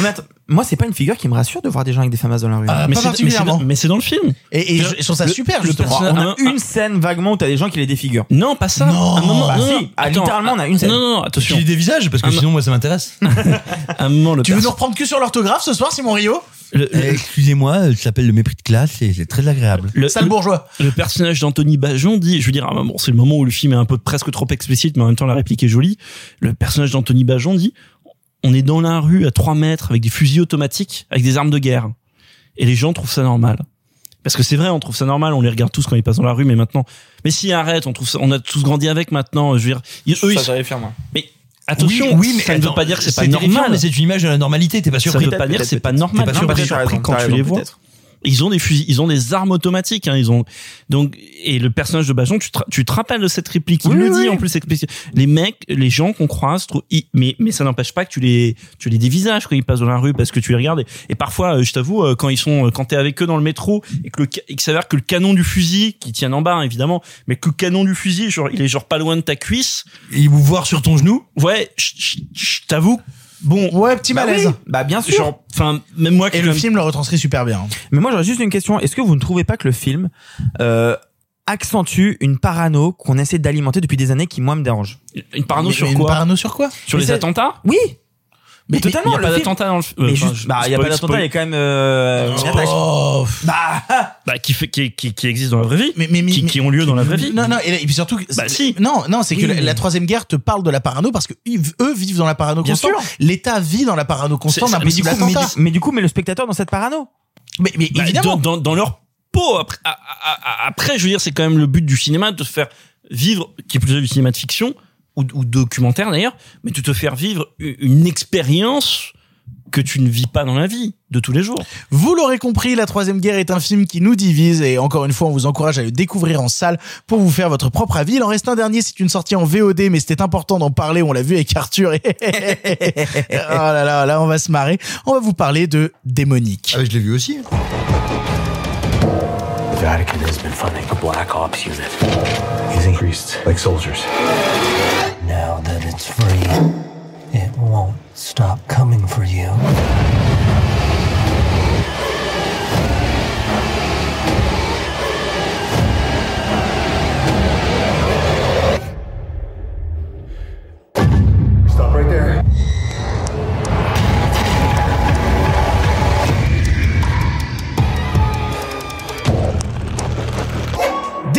Mais attends, moi, c'est pas une figure qui me rassure de voir des gens avec des famas dans la rue. Ah, mais pas c'est- particulièrement. mais c'est- Mais c'est dans le film. Et, et je, je trouve ça Le- super le justement. personnage- on a un- une scène vaguement où t'as des gens qui les défigurent. Non, pas ça. Non, un moment, bah non, si. non, Ah, attends, littéralement, on a une scène. Non, non, non, attention. Des visages parce que sinon moi ça m'intéresse. Un moment, le Tu veux nous reprendre que sur l'orthographe ce soir, Simon Rio le- Euh, Excusez-moi, euh, ça s'appelle le mépris de classe et c'est très agréable. le- Sale le- bourgeois. le personnage d'Anthony Bajon dit, je veux dire, ah, bon, c'est le moment où le film est un peu presque trop explicite, mais en même temps la réplique est jolie. Le personnage d'Anthony Bajon dit, on est dans la rue à 3 mètres avec des fusils automatiques, avec des armes de guerre. Et les gens trouvent ça normal. Parce que c'est vrai, on trouve ça normal, on les regarde tous quand ils passent dans la rue, mais maintenant, mais si arrête, on trouve ça, on a tous grandi avec maintenant, je veux dire, ils- eux, ils- Ça, faire, moi. mais attention, ça ne veut pas dire que c'est pas normal. Mais c'est une image de la normalité. T'es pas ça surpris veut pas dire que c'est pas normal. T'es pas surpris. quand tu les vois. Ils ont des fusils, ils ont des armes automatiques. Hein, ils ont donc et le personnage de Bajon, tu te, tu te rappelles de cette réplique? Il Oui, le oui, dit en plus. Les mecs, les gens qu'on croise, mais mais ça n'empêche pas que tu les tu les dévisages quand ils passent dans la rue parce que tu les regardes. Et, et parfois, euh, je t'avoue, euh, quand ils sont, euh, quand t'es avec eux dans le métro et que le et que s'avère que le canon du fusil qui tient en bas hein, évidemment, mais que le canon du fusil, genre il est genre pas loin de ta cuisse. Et vous voir sur ton genou? Ouais, je t'avoue Bon, ouais, petit Bah malaise. oui, bah bien sûr. Genre, enfin, même moi qui Et le film le retranscrit super bien. Mais moi, j'aurais juste une question. Est-ce que vous ne trouvez pas que le film euh, accentue une parano qu'on essaie d'alimenter depuis des années qui, moi, me dérange? Une parano Mais- sur mais une quoi? parano sur quoi? Sur Mais les attentats? Oui Mais totalement. Il y a pas film- d'attentat dans le film. Juste, je- bah, il y a pas d'attentat, il y a quand même euh, une attaque. Oh. Bah, Bah, qui fait, qui, qui, qui existe dans la vraie vie. Mais, mais, mais- qui, qui ont lieu dans la vraie vie. Non, non, et, et puis surtout, Bah, si. non, non, c'est que Oui, la, troisième guerre te parle de la parano parce que eux vivent dans la parano Bien constante. sûr. L'État vit dans la parano constante d'un mais du, possible coup, mais, attentat. du, mais du coup, mais le spectateur dans cette parano. Mais, mais Bah, évidemment. dans, dans, dans leur peau. Après, à- à- à- après, je veux dire, c'est quand même le but du cinéma de faire vivre, qui est plutôt du cinéma de fiction ou, ou documentaire d'ailleurs, mais de te faire vivre une expérience que tu ne vis pas dans la vie de tous les jours. Vous l'aurez compris, La Troisième Guerre est un film qui nous divise et encore une fois, on vous encourage à le découvrir en salle pour vous faire votre propre avis. Il en reste un dernier, c'est une sortie en VOD, mais c'était important d'en parler, on l'a vu avec Arthur. Et... oh là là, là on va se marrer. On va vous parler de Démonique. Ah, je l'ai vu aussi. The Vatican has been funding a black ops unit. Using priests like soldiers. Now that it's free, it won't stop coming for you. Stop right there.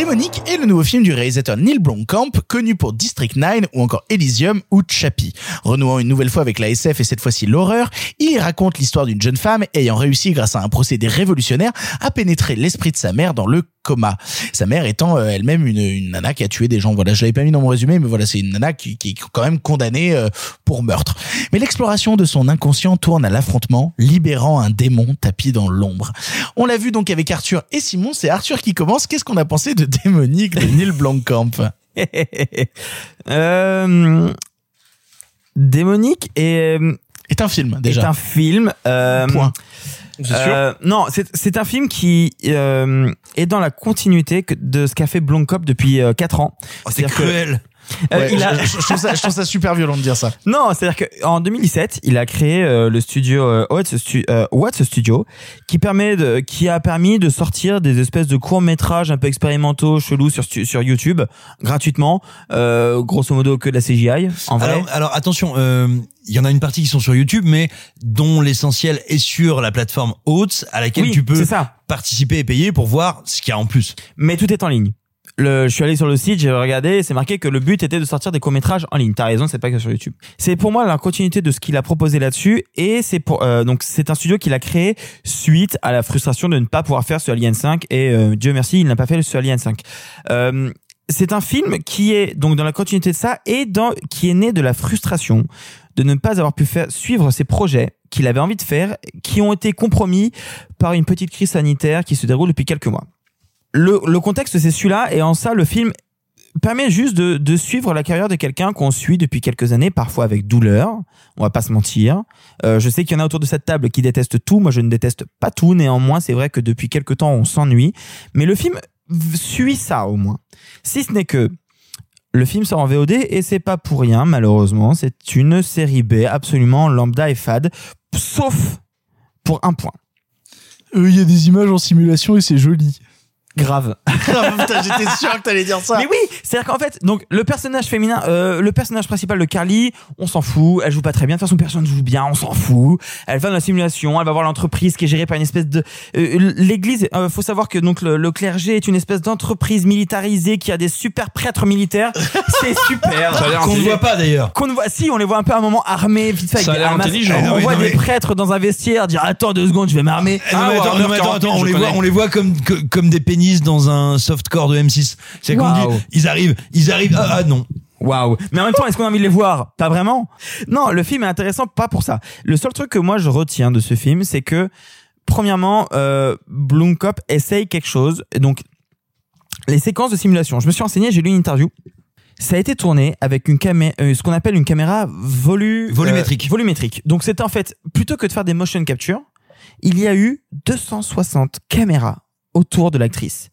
Démonique est le nouveau film du réalisateur Neil Blomkamp, connu pour District 9 ou encore Elysium ou Chappie. Renouant une nouvelle fois avec la SF et cette fois-ci l'horreur, il raconte l'histoire d'une jeune femme ayant réussi grâce à un procédé révolutionnaire à pénétrer l'esprit de sa mère dans le coma. Sa mère étant euh, elle-même une, une nana qui a tué des gens. Voilà, je l'avais pas mis dans mon résumé, mais voilà, c'est une nana qui, qui est quand même condamnée euh, pour meurtre. Mais l'exploration de son inconscient tourne à l'affrontement, libérant un démon tapis dans l'ombre. On l'a vu donc avec Arthur et Simon. C'est Arthur qui commence. Qu'est-ce qu'on a pensé de Démonique de Neil Blomkamp? Euh, Démonique est, Est un film déjà. est un film. Point. Euh, non, c'est un film qui euh, est dans la continuité de ce qu'a fait Blomkamp depuis 4 ans. Oh, c'est que- cruel. Euh, Ouais, il a- je, trouve ça, je trouve ça super violent de dire ça. Non, c'est-à-dire qu'en 2017, il a créé euh, le studio euh, What's, Stu- euh, What's Studio, qui permet de, qui a permis de sortir des espèces de courts métrages un peu expérimentaux, chelous sur sur YouTube gratuitement, euh, grosso modo que de la CGI. En vrai, Alors, alors attention, euh, il y en a une partie qui sont sur YouTube, mais dont l'essentiel est sur la plateforme Oats, à laquelle Oui, tu peux ça. participer et payer pour voir ce qu'il y a en plus. mais tout est en ligne. Le, je suis allé sur le site, j'ai regardé, c'est marqué que le but était de sortir des courts métrages en ligne. T'as raison, c'est pas que sur YouTube. C'est pour moi la continuité de ce qu'il a proposé là-dessus, et c'est pour euh, donc c'est un studio qu'il a créé suite à la frustration de ne pas pouvoir faire ce Alien 5, et euh, Dieu merci, il n'a pas fait ce Alien 5. Euh, c'est un film qui est donc dans la continuité de ça et dans qui est né de la frustration de ne pas avoir pu faire suivre ses projets qu'il avait envie de faire, qui ont été compromis par une petite crise sanitaire qui se déroule depuis quelques mois le, contexte c'est celui-là et en ça le film permet juste de, suivre la carrière de quelqu'un qu'on suit depuis quelques années, parfois avec douleur. On va pas se mentir. Euh, je sais qu'il y en a autour de cette table qui détestent tout. Moi, je ne déteste pas tout. Néanmoins, c'est vrai que depuis quelques temps, on s'ennuie. Mais le film suit ça au moins. Si ce n'est que le film sort en VOD et c'est pas pour rien, malheureusement. C'est une série B absolument lambda et fade, sauf pour un point. Euh, Il y a des images en simulation et c'est joli. Grave. Putain, j'étais sûr que t'allais dire ça. Mais oui, c'est-à-dire qu'en fait, donc le personnage féminin, euh, le personnage principal de Carly, on s'en fout, elle joue pas très bien. De toute façon, personne joue bien, on s'en fout. Elle va dans la simulation, elle va voir l'entreprise qui est gérée par une espèce de euh, l'église. Euh, faut savoir que donc le, le clergé est une espèce d'entreprise militarisée qui a des super prêtres militaires. C'est super. Ça a l'air Qu'on ne intelligent. voit pas d'ailleurs. Qu'on ne voit, si on les voit un peu à un moment armés, vite fait Ça a des l'air intelligent. On Ah oui, voit non, des mais- prêtres dans un vestiaire dire attends deux secondes, je vais m'armer. Eh non, Ah, mais attends, Warhammer non, mais attends, 40 attends, on je les voit, connais. on les voit comme que- comme des pénis dans un softcore de M6. C'est qu'on dit, ils arrivent, ils arrivent. Ah, ah, non. Waouh. Mais en même temps, est-ce qu'on a envie de les voir? Pas vraiment? Non, le film est intéressant pas pour ça. Le seul truc que moi je retiens de ce film, c'est que premièrement, euh, Blomkamp essaye quelque chose. Et Donc, les séquences de simulation. Je me suis renseigné, j'ai lu une interview. Ça a été tourné avec une caméra, ce qu'on appelle une caméra volu, Volumétrique. euh, volumétrique. Donc c'est en fait plutôt que de faire des motion capture, il y a eu 260 caméras autour de l'actrice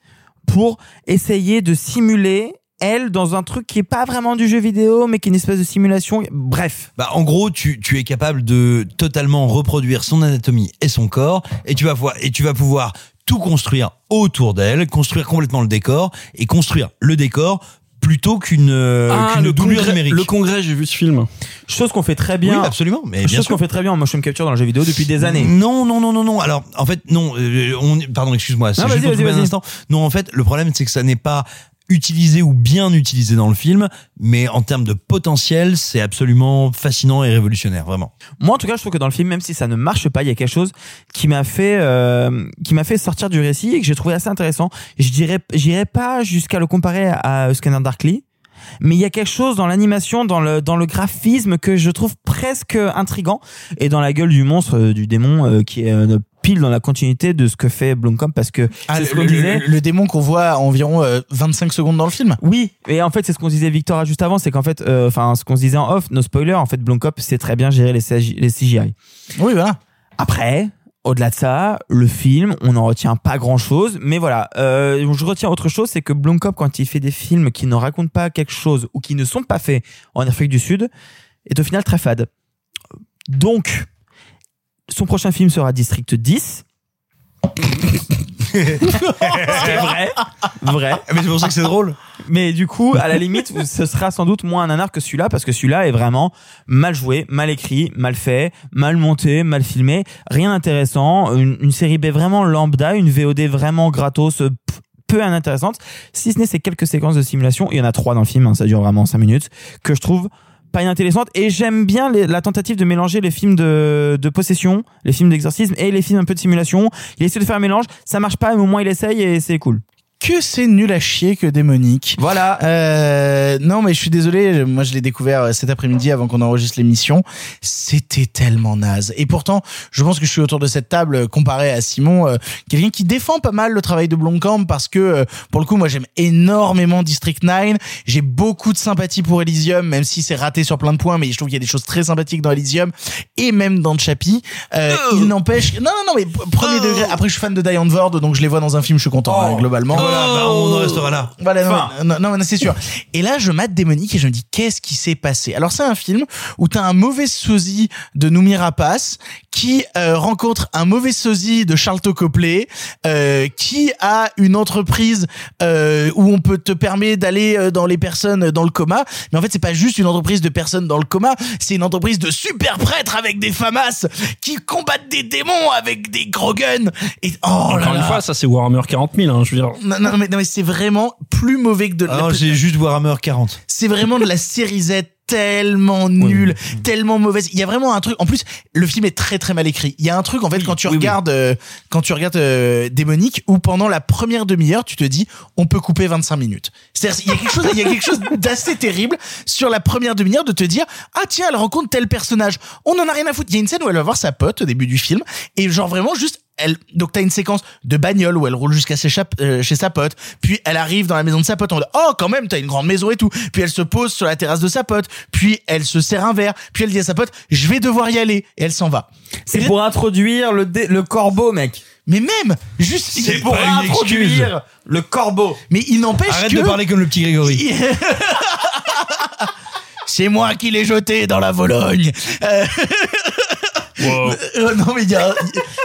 pour essayer de simuler elle dans un truc qui est pas vraiment du jeu vidéo, mais qui est une espèce de simulation. Bref. Bah, en gros, tu, tu es capable de totalement reproduire son anatomie et son corps, et tu vas pouvoir, et tu vas pouvoir tout construire autour d'elle, construire complètement le décor, et construire le décor plutôt qu'une euh, Ah, qu'une le doublure congrès, numérique. le congrès, j'ai vu ce film. Chose qu'on fait très bien. Oui, absolument, mais bien chose sûr. qu'on fait très bien en motion capture dans le jeu vidéo depuis des années. Non, non, non, non, non. Alors, en fait, non. euh, on, pardon, excuse-moi. C'est Non, juste vas-y, vas-y, un vas-y. instant. Non, en fait, le problème, c'est que ça n'est pas utilisé ou bien utilisé dans le film, mais en termes de potentiel, c'est absolument fascinant et révolutionnaire, vraiment. Moi, en tout cas, je trouve que dans le film, même si ça ne marche pas, il y a quelque chose qui m'a fait, euh, qui m'a fait sortir du récit et que j'ai trouvé assez intéressant. Je dirais, j'irai pas jusqu'à le comparer à Scanner Darkly. Mais il y a quelque chose dans l'animation, dans le dans le graphisme que je trouve presque intrigant et dans la gueule du monstre, euh, du démon euh, qui est euh, pile dans la continuité de ce que fait Blomkamp parce que Ah, c'est ce qu'on disait. le- le démon qu'on voit à environ euh, 25 secondes dans le film. Oui, et en fait c'est ce qu'on disait Victor juste avant, c'est qu'en fait, euh, enfin ce qu'on se disait en off, nos spoilers, en fait Blomkamp sait très bien gérer les, CGI les CGI. Oui, voilà. Après, au-delà de ça, le film, on n'en retient pas grand-chose, mais voilà, euh, je retiens autre chose, c'est que Blomkamp, quand il fait des films qui ne racontent pas quelque chose ou qui ne sont pas faits en Afrique du Sud, est au final très fade. Donc, son prochain film sera District 10. c'est vrai, vrai. Mais c'est pour ça que c'est drôle. Mais du coup, à la limite, ce sera sans doute moins un nanar que celui-là, parce que celui-là est vraiment mal joué, mal écrit, mal fait, mal monté, mal filmé, rien d'intéressant, une, une série B vraiment lambda, une VOD vraiment gratos, peu inintéressante, si ce n'est ces quelques séquences de simulation, il y en a trois dans le film, hein, ça dure vraiment cinq minutes, que je trouve pas inintéressante et j'aime bien la tentative de mélanger les films de, de possession, les films d'exorcisme et les films un peu de simulation. Il essaie de faire un mélange, ça marche pas, mais au moins il essaye et c'est cool. Que c'est nul à chier que démonique. Voilà. Euh, non, mais je suis désolé. Moi, je l'ai découvert euh, cet après-midi avant qu'on enregistre l'émission. C'était tellement naze. Et pourtant, je pense que je suis autour de cette table euh, comparé à Simon, euh, quelqu'un qui défend pas mal le travail de Blomkamp parce que, euh, pour le coup, moi, j'aime énormément District 9. J'ai beaucoup de sympathie pour Elysium, même si c'est raté sur plein de points, mais je trouve qu'il y a des choses très sympathiques dans Elysium et même dans Chappie. Euh, il n'empêche, non, non, non, mais premier degré. Après, je suis fan de Diane Ward, donc je les vois dans un film, je suis content, hein, globalement. Voilà, bah, on en restera là. Voilà, non, Enfin. non, non, non, c'est sûr. Et là, je mate démonique et je me dis, qu'est-ce qui s'est passé? Alors, c'est un film où t'as un mauvais sosie de Noomi Rapace qui euh, rencontre un mauvais sosie de Charlton Copley euh, qui a une entreprise euh, où on peut te permettre d'aller euh, dans les personnes dans le coma. Mais en fait, c'est pas juste une entreprise de personnes dans le coma, c'est une entreprise de super prêtres avec des famas qui combattent des démons avec des gros guns. Et oh là Encore une là. fois, ça c'est Warhammer 40 000, hein, je veux dire. Non, non, mais, non, mais c'est vraiment plus mauvais que de Ah non, j'ai juste Warhammer 40. c'est vraiment de la série Z tellement nulle, tellement mauvaise. Il y a vraiment un truc. En plus, le film est très très mal écrit. Il y a un truc en fait quand tu regardes euh, quand tu regardes euh, démonique où pendant la première demi-heure tu te dis on peut couper 25 minutes. C'est-à-dire il y a quelque chose il y a quelque chose d'assez terrible sur la première demi-heure de te dire ah tiens elle rencontre tel personnage. On en a rien à foutre. Il y a une scène où elle va voir sa pote au début du film et genre vraiment juste elle, donc t'as une séquence de bagnole où elle roule jusqu'à chez, euh, chez sa pote, puis elle arrive dans la maison de sa pote en mode oh quand même t'as une grande maison et tout, puis elle se pose sur la terrasse de sa pote, puis elle se sert un verre, puis elle dit à sa pote je vais devoir y aller et elle s'en va. C'est pour introduire le, dé- le corbeau, mec. Mais même juste C'est pour pas une introduire le corbeau. Mais il n'empêche Arrête que de parler comme le petit Grégory. c'est moi qui l'ai jeté dans la Vologne. Euh, Euh, non mais il y a,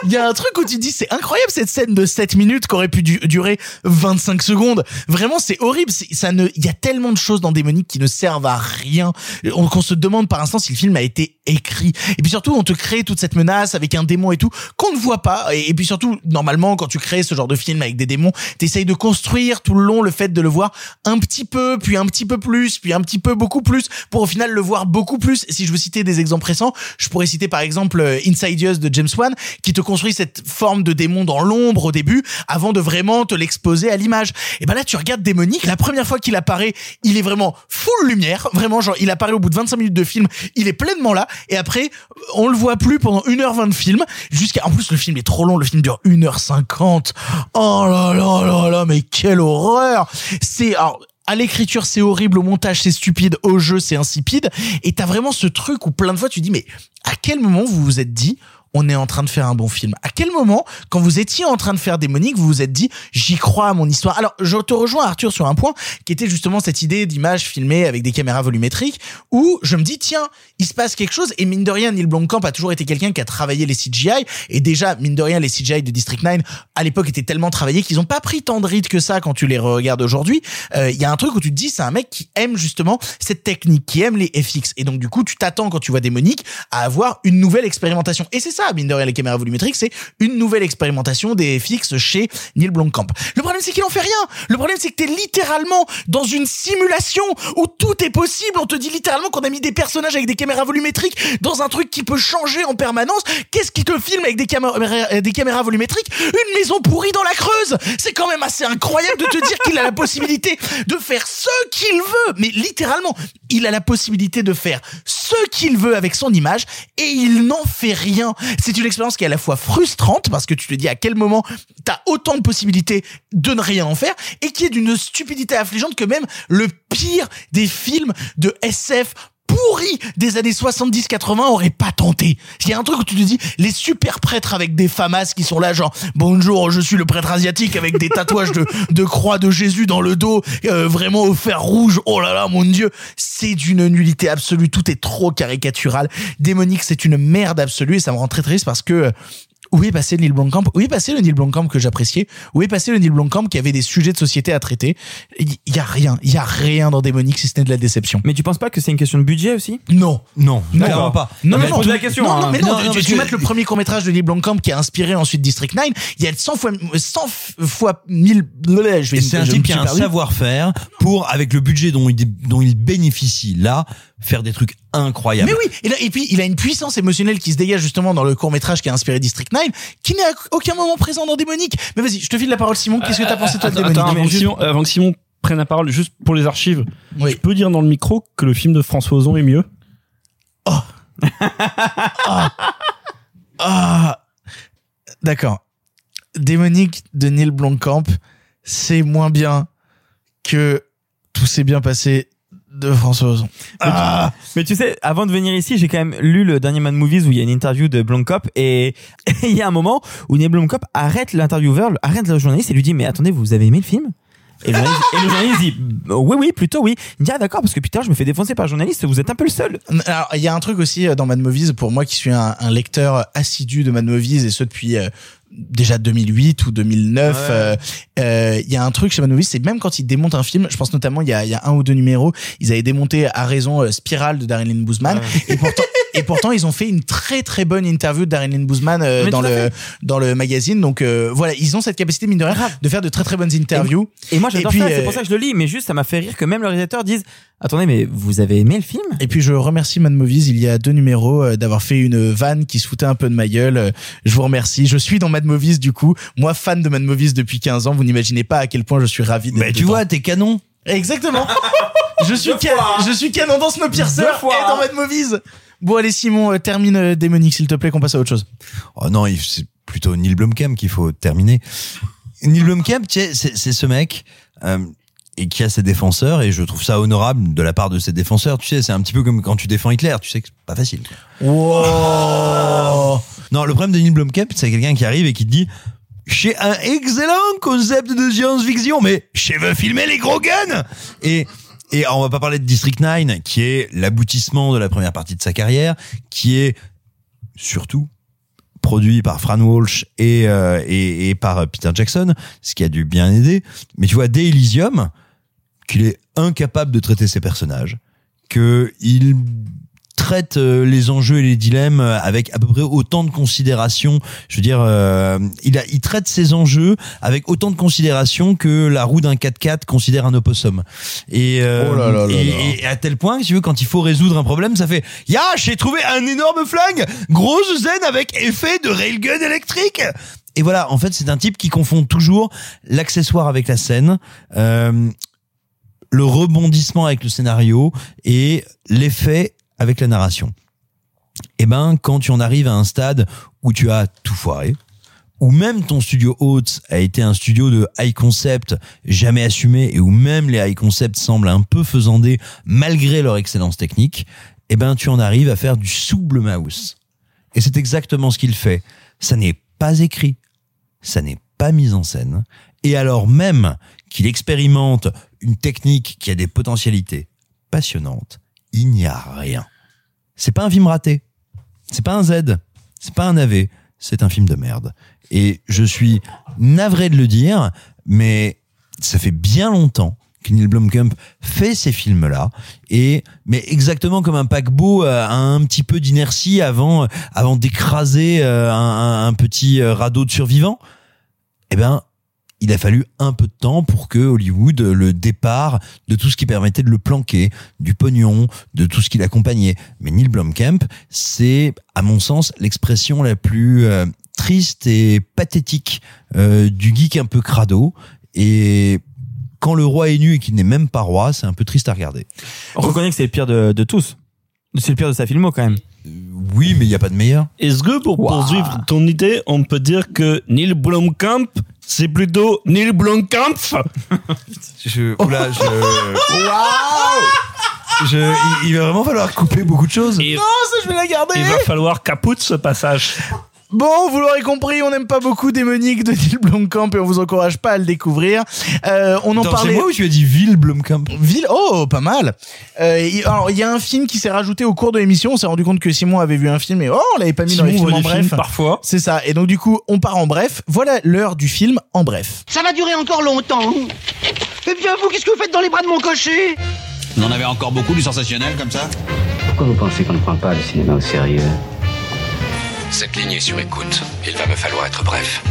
y a un truc où tu dis c'est incroyable cette scène de 7 minutes qui aurait pu du- durer 25 secondes. Vraiment c'est horrible. Ça ne, il y a tellement de choses dans Démonique qui ne servent à rien. On, qu'on se demande par instant si le film a été écrit. Et puis surtout on te crée toute cette menace avec un démon et tout qu'on ne voit pas. Et, et puis surtout normalement quand tu crées ce genre de film avec des démons, t'essayes de construire tout le long le fait de le voir un petit peu, puis un petit peu plus, puis un petit peu beaucoup plus pour au final le voir beaucoup plus. Si je veux citer des exemples récents, je pourrais citer par exemple euh, Insidious de James Wan qui te construit cette forme de démon dans l'ombre au début avant de vraiment te l'exposer à l'image. Et ben là tu regardes Démonique, la première fois qu'il apparaît, il est vraiment full lumière, vraiment genre il apparaît au bout de 25 minutes de film, il est pleinement là et après on le voit plus pendant 1h20 de film jusqu'à en plus le film est trop long, le film dure 1h50. Oh là là là là mais quelle horreur. C'est alors à l'écriture c'est horrible, au montage c'est stupide, au jeu c'est insipide, et t'as vraiment ce truc où plein de fois tu dis mais à quel moment vous vous êtes dit on est en train de faire un bon film. À quel moment, quand vous étiez en train de faire Démonique, vous vous êtes dit j'y crois à mon histoire. Alors je te rejoins Arthur sur un point qui était justement cette idée d'image filmée avec des caméras volumétriques où je me dis tiens il se passe quelque chose. Et mine de rien Neil Blomkamp a toujours été quelqu'un qui a travaillé les CGI et déjà mine de rien les CGI de District 9 à l'époque étaient tellement travaillés qu'ils ont pas pris tant de rides que ça quand tu les regardes aujourd'hui. Euh, Il y a un truc où tu te dis c'est un mec qui aime justement cette technique, qui aime les FX et donc du coup tu t'attends quand tu vois Démonique à avoir une nouvelle expérimentation. Et c'est ça mine de rien les caméras volumétriques c'est une nouvelle expérimentation des FX chez Neil Blomkamp. Le problème c'est qu'il en fait rien. Le problème c'est que t'es littéralement dans une simulation où tout est possible. On te dit littéralement qu'on a mis des personnages avec des caméras volumétriques dans un truc qui peut changer en permanence. Qu'est-ce qui te filme avec des caméras, des caméras volumétriques? Une maison pourrie dans la Creuse. C'est quand même assez incroyable de te dire qu'il a la possibilité de faire ce qu'il veut. Mais littéralement, il a la possibilité de faire ce qu'il veut avec son image et il n'en fait rien. C'est une expérience qui est à la fois frustrante parce que tu te dis à quel moment t'as autant de possibilités de ne rien en faire et qui est d'une stupidité affligeante que même le pire des films de SF pourris des années 70-80 aurait pas tenté. Il y a un truc où tu te dis, les super prêtres avec des famas qui sont là genre, bonjour, je suis le prêtre asiatique avec des tatouages de, de croix de Jésus dans le dos, euh, vraiment au fer rouge, oh là là, mon dieu, c'est d'une nullité absolue, tout est trop caricatural. Démonique, c'est une merde absolue et ça me rend très triste parce que euh, où est passé Neil Blomkamp Où est passé le Neil Blomkamp que j'appréciais? Où est passé le Neil Blomkamp qui avait des sujets de société à traiter? Il y a rien, il y a rien dans Démonique si ce n'est de la déception. Mais tu penses pas que c'est une question de budget aussi? Non. Non, Non. clairement pas. Non, Mais non, pose non, la question, Non, hein. non, mais non, Non, non, tu, tu le premier court métrage de Neil Blomkamp qui a inspiré ensuite District 9. Il y a 100 fois, 100 fois 1000. blablabla, Je vais. Et c'est un type qui a un savoir-faire pour, avec le budget dont il, dont il bénéficie là, faire des trucs incroyables. Mais oui, et, là- et puis il a une puissance émotionnelle qui se dégage justement dans le court métrage qui a inspiré District 9, qui n'est à aucun moment présent dans Démonique. Mais vas-y, je te file la parole, Simon. Qu'est-ce que t'as pensé toi de Attends, Démonique attends, avant, que Simon, avant que Simon prenne la parole, juste pour les archives, Oui. je peux dire dans le micro que le film de François Ozon est mieux? Ah, d'accord. Démonique de Neil Blomkamp, c'est moins bien que tout s'est bien passé de François Ozon. Ah, Mais tu sais, avant de venir ici, j'ai quand même lu le dernier Man Movies où il y a une interview de Blomkamp et il y a un moment où Neil Blomkamp arrête l'intervieweur, arrête le journaliste et lui dit mais attendez, vous avez aimé le film? Et le, journaliste, et le journaliste dit oui oui plutôt oui. Il dit ah d'accord parce que putain je me fais défoncer par un journaliste, vous êtes un peu le seul. Alors, il y a un truc aussi euh, dans Mad Movies, pour moi qui suis un, un lecteur assidu de Mad Movies, et ce depuis euh, déjà 2008 ou 2009, Ouais. euh, euh, il y a un truc chez Mad Movies, c'est même quand ils démontent un film, je pense notamment, il y a, il y a un ou deux numéros, ils avaient démonté à raison euh, Spiral de Darren Lynn Bousman, et pourtant... Et pourtant, ils ont fait une très très bonne interview de Darren Lynn Bousman euh, dans le fait. dans le magazine. Donc euh, voilà, ils ont cette capacité mine de rien de faire de très très bonnes interviews. Et moi j'adore ça, c'est euh, pour ça que je le lis, mais juste ça m'a fait rire que même le réalisateur dise attendez mais vous avez aimé le film? Et puis je remercie Mad Movies, il y a deux numéros euh, d'avoir fait une vanne qui se foutait un peu de ma gueule. Euh, Je vous remercie. Je suis dans Mad Movies du coup. Moi fan de Mad Movies depuis 15 ans, vous n'imaginez pas à quel point je suis ravi d'être Mais tu dedans. vois, t'es canon. Exactement. je suis Deux ca- fois. je suis canon dans Snowpiercer Deux fois. et dans Mad Movies. Bon allez Simon, euh, termine euh, Démonique s'il te plaît qu'on passe à autre chose. Oh non, il- c'est plutôt Neil Blomkamp qu'il faut terminer. Neil Blomkamp, tu sais, c'est c'est ce mec euh, et qui a ses défenseurs et je trouve ça honorable de la part de ses défenseurs. Tu sais, c'est un petit peu comme quand tu défends Hitler. Tu sais que c'est pas facile. Wow. Non, le problème de Neil Blomkamp, c'est quelqu'un qui arrive et qui te dit j'ai un excellent concept de science-fiction, mais je veux filmer les gros guns. Et et on va pas parler de District 9, qui est l'aboutissement de la première partie de sa carrière, qui est surtout produit par Fran Walsh et, euh, et, et par Peter Jackson, ce qui a dû bien aider. Mais tu vois, dès Elysium, qu'il est incapable de traiter ses personnages, que il traite euh, les enjeux et les dilemmes avec à peu près autant de considération. Je veux dire, euh, il, a, il traite ces enjeux avec autant de considération que la roue d'un 4x4 considère un opossum. Et, euh, Oh là là là et, là. et à tel point, que, si tu veux, quand il faut résoudre un problème, ça fait « Ya, j'ai trouvé un énorme flingue Grosse zen avec effet de railgun électrique !» Et voilà, en fait, c'est un type qui confond toujours l'accessoire avec la scène, euh, le rebondissement avec le scénario et l'effet avec la narration. Et ben, quand tu en arrives à un stade où tu as tout foiré, où même ton studio Oats a été un studio de high concept jamais assumé et où même les high concept semblent un peu faisandés malgré leur excellence technique, eh ben tu en arrives à faire du souble mouse. Et c'est exactement ce qu'il fait. Ça n'est pas écrit, ça n'est pas mis en scène. Et alors même qu'il expérimente une technique qui a des potentialités passionnantes, il n'y a rien. C'est pas un film raté. C'est pas un Z. C'est pas un AV. C'est un film de merde. Et je suis navré de le dire, mais ça fait bien longtemps que Neil Blomkamp fait ces films-là et mais exactement comme un paquebot euh, a un petit peu d'inertie avant avant d'écraser euh, un, un- petit euh, radeau de survivants. Eh ben, il a fallu un peu de temps pour que Hollywood le départ de tout ce qui permettait de le planquer, du pognon, de tout ce qui l'accompagnait. Mais Neil Blomkamp, c'est à mon sens l'expression la plus euh, triste et pathétique euh, du geek un peu crado et quand le roi est nu et qu'il n'est même pas roi, c'est un peu triste à regarder. On reconnaît que c'est le pire de, de tous. C'est le pire de sa filmo quand même. Oui, mais il n'y a pas de meilleur. Est-ce que pour poursuivre ton idée, on peut dire que Neil Blomkamp, c'est plutôt Neil Blomkamp Je, oula, je, je, il, il va vraiment falloir couper beaucoup de choses. Et Non, ça, je vais la garder. il va falloir capoute ce passage. Bon, vous l'aurez compris, on n'aime pas beaucoup Démonique de Neil Blomkamp et on vous encourage pas à le découvrir. Euh, on en Attends, parlait. C'est moi ou tu as dit Ville Blomkamp Ville, oh, pas mal. Euh, il- alors, il y a un film qui s'est rajouté au cours de l'émission. On s'est rendu compte que Simon avait vu un film et oh, on l'avait pas mis dans les Simon films voit en bref. films parfois. C'est ça. Et donc, du coup, on part en bref. Voilà l'heure du film en bref. Ça va durer encore longtemps. Eh bien, vous, qu'est-ce que vous faites dans les bras de mon cocher? Vous en avez encore beaucoup du sensationnel comme ça Pourquoi vous pensez qu'on ne prend pas le cinéma au sérieux? Cette ligne est sur écoute. Il va me falloir être bref.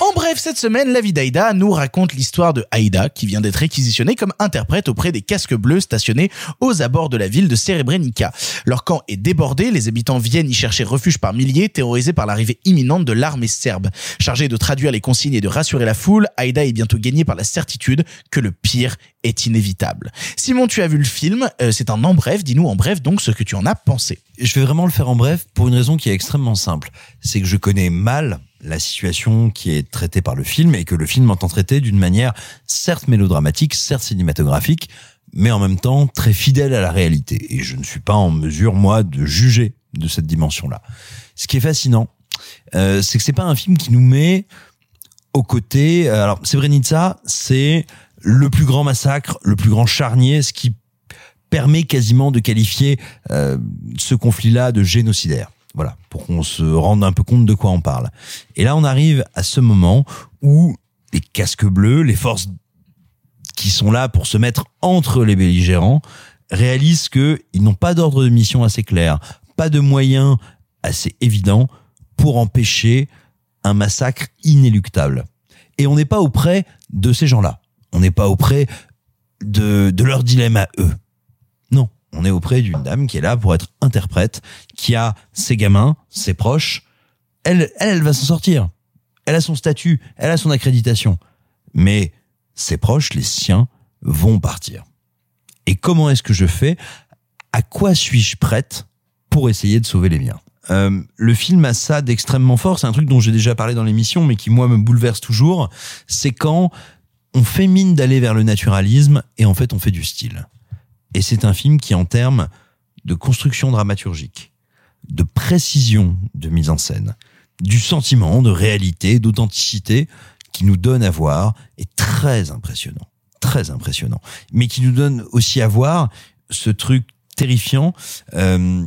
En bref, cette semaine, la vie d'Aïda nous raconte l'histoire de Aïda, qui vient d'être réquisitionnée comme interprète auprès des casques bleus stationnés aux abords de la ville de Srebrenica. Leur camp est débordé, les habitants viennent y chercher refuge par milliers, terrorisés par l'arrivée imminente de l'armée serbe. Chargée de traduire les consignes et de rassurer la foule, Aïda est bientôt gagnée par la certitude que le pire est inévitable. Simon, tu as vu le film, euh, c'est un en bref, dis-nous en bref donc ce que tu en as pensé. Je vais vraiment le faire en bref pour une raison qui est extrêmement simple. C'est que je connais mal la situation qui est traitée par le film et que le film entend traiter d'une manière certes mélodramatique, certes cinématographique, mais en même temps très fidèle à la réalité. Et je ne suis pas en mesure, moi, de juger de cette dimension-là. Ce qui est fascinant, euh, c'est que c'est pas un film qui nous met aux côtés. euh, Alors, Srebrenica, c'est le plus grand massacre, le plus grand charnier, ce qui permet quasiment de qualifier euh, ce conflit-là de génocidaire. Voilà, pour qu'on se rende un peu compte de quoi on parle. Et là, on arrive à ce moment où les casques bleus, les forces qui sont là pour se mettre entre les belligérants, réalisent que ils n'ont pas d'ordre de mission assez clair, pas de moyens assez évidents pour empêcher un massacre inéluctable. Et on n'est pas auprès de ces gens-là. On n'est pas auprès de, de leur dilemme à eux. On est auprès d'une dame qui est là pour être interprète, qui a ses gamins, ses proches. Elle, elle, elle va s'en sortir. Elle a son statut, elle a son accréditation. Mais ses proches, les siens, vont partir. Et comment est-ce que je fais? À quoi suis-je prête pour essayer de sauver les miens? Euh, Le film a ça d'extrêmement fort. C'est un truc dont j'ai déjà parlé dans l'émission, mais qui moi me bouleverse toujours. C'est quand on fait mine d'aller vers le naturalisme et en fait on fait du style. Et c'est un film qui, en termes de construction dramaturgique, de précision de mise en scène, du sentiment, de réalité, d'authenticité, qui nous donne à voir, est très impressionnant. Très impressionnant. Mais qui nous donne aussi à voir ce truc terrifiant. Euh,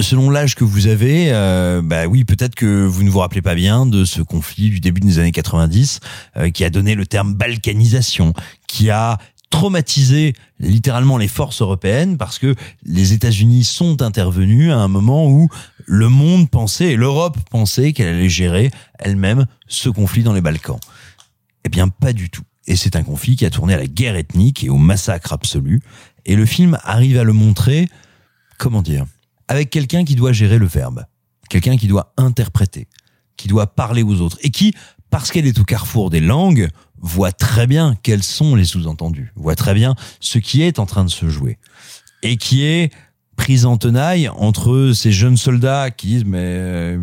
selon l'âge que vous avez, euh, bah oui, peut-être que vous ne vous rappelez pas bien de ce conflit du début des années 90 euh, qui a donné le terme balkanisation, qui a traumatisé littéralement les forces européennes parce que les États-Unis sont intervenus à un moment où le monde pensait et l'Europe pensait qu'elle allait gérer elle-même ce conflit dans les Balkans. Eh bien, pas du tout. Et c'est un conflit qui a tourné à la guerre ethnique et au massacre absolu. Et le film arrive à le montrer, comment dire, avec quelqu'un qui doit gérer le verbe, quelqu'un qui doit interpréter, qui doit parler aux autres et qui, parce qu'elle est au carrefour des langues, voit très bien quels sont les sous-entendus, voit très bien ce qui est en train de se jouer et qui est prise en tenaille entre ces jeunes soldats qui disent mais euh,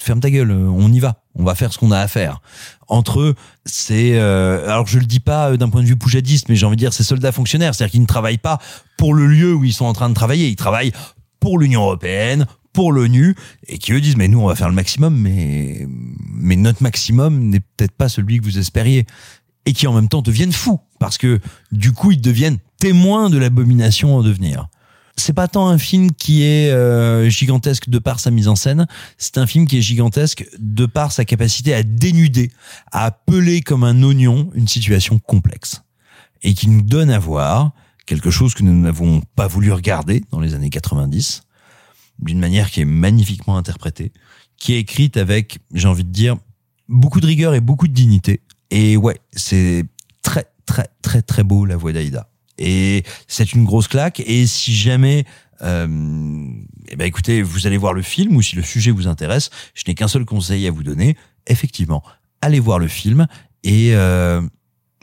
ferme ta gueule, on y va, on va faire ce qu'on a à faire. Entre eux, c'est euh, alors je le dis pas d'un point de vue poujadiste, mais j'ai envie de dire ces soldats fonctionnaires, c'est-à-dire qu'ils ne travaillent pas pour le lieu où ils sont en train de travailler, ils travaillent pour l'Union européenne, pour l'ONU et qui eux disent mais nous on va faire le maximum mais mais notre maximum n'est peut-être pas celui que vous espériez et qui en même temps deviennent fous parce que du coup ils deviennent témoins de l'abomination en devenir. C'est pas tant un film qui est euh, gigantesque de par sa mise en scène, c'est un film qui est gigantesque de par sa capacité à dénuder, à peler comme un oignon une situation complexe et qui nous donne à voir quelque chose que nous n'avons pas voulu regarder dans les années 90 d'une manière qui est magnifiquement interprétée, qui est écrite avec, j'ai envie de dire, beaucoup de rigueur et beaucoup de dignité. Et ouais, c'est très très très très beau la voix d'Aïda. Et c'est une grosse claque. Et si jamais, euh, eh ben écoutez, vous allez voir le film ou si le sujet vous intéresse, je n'ai qu'un seul conseil à vous donner. Effectivement, allez voir le film et euh,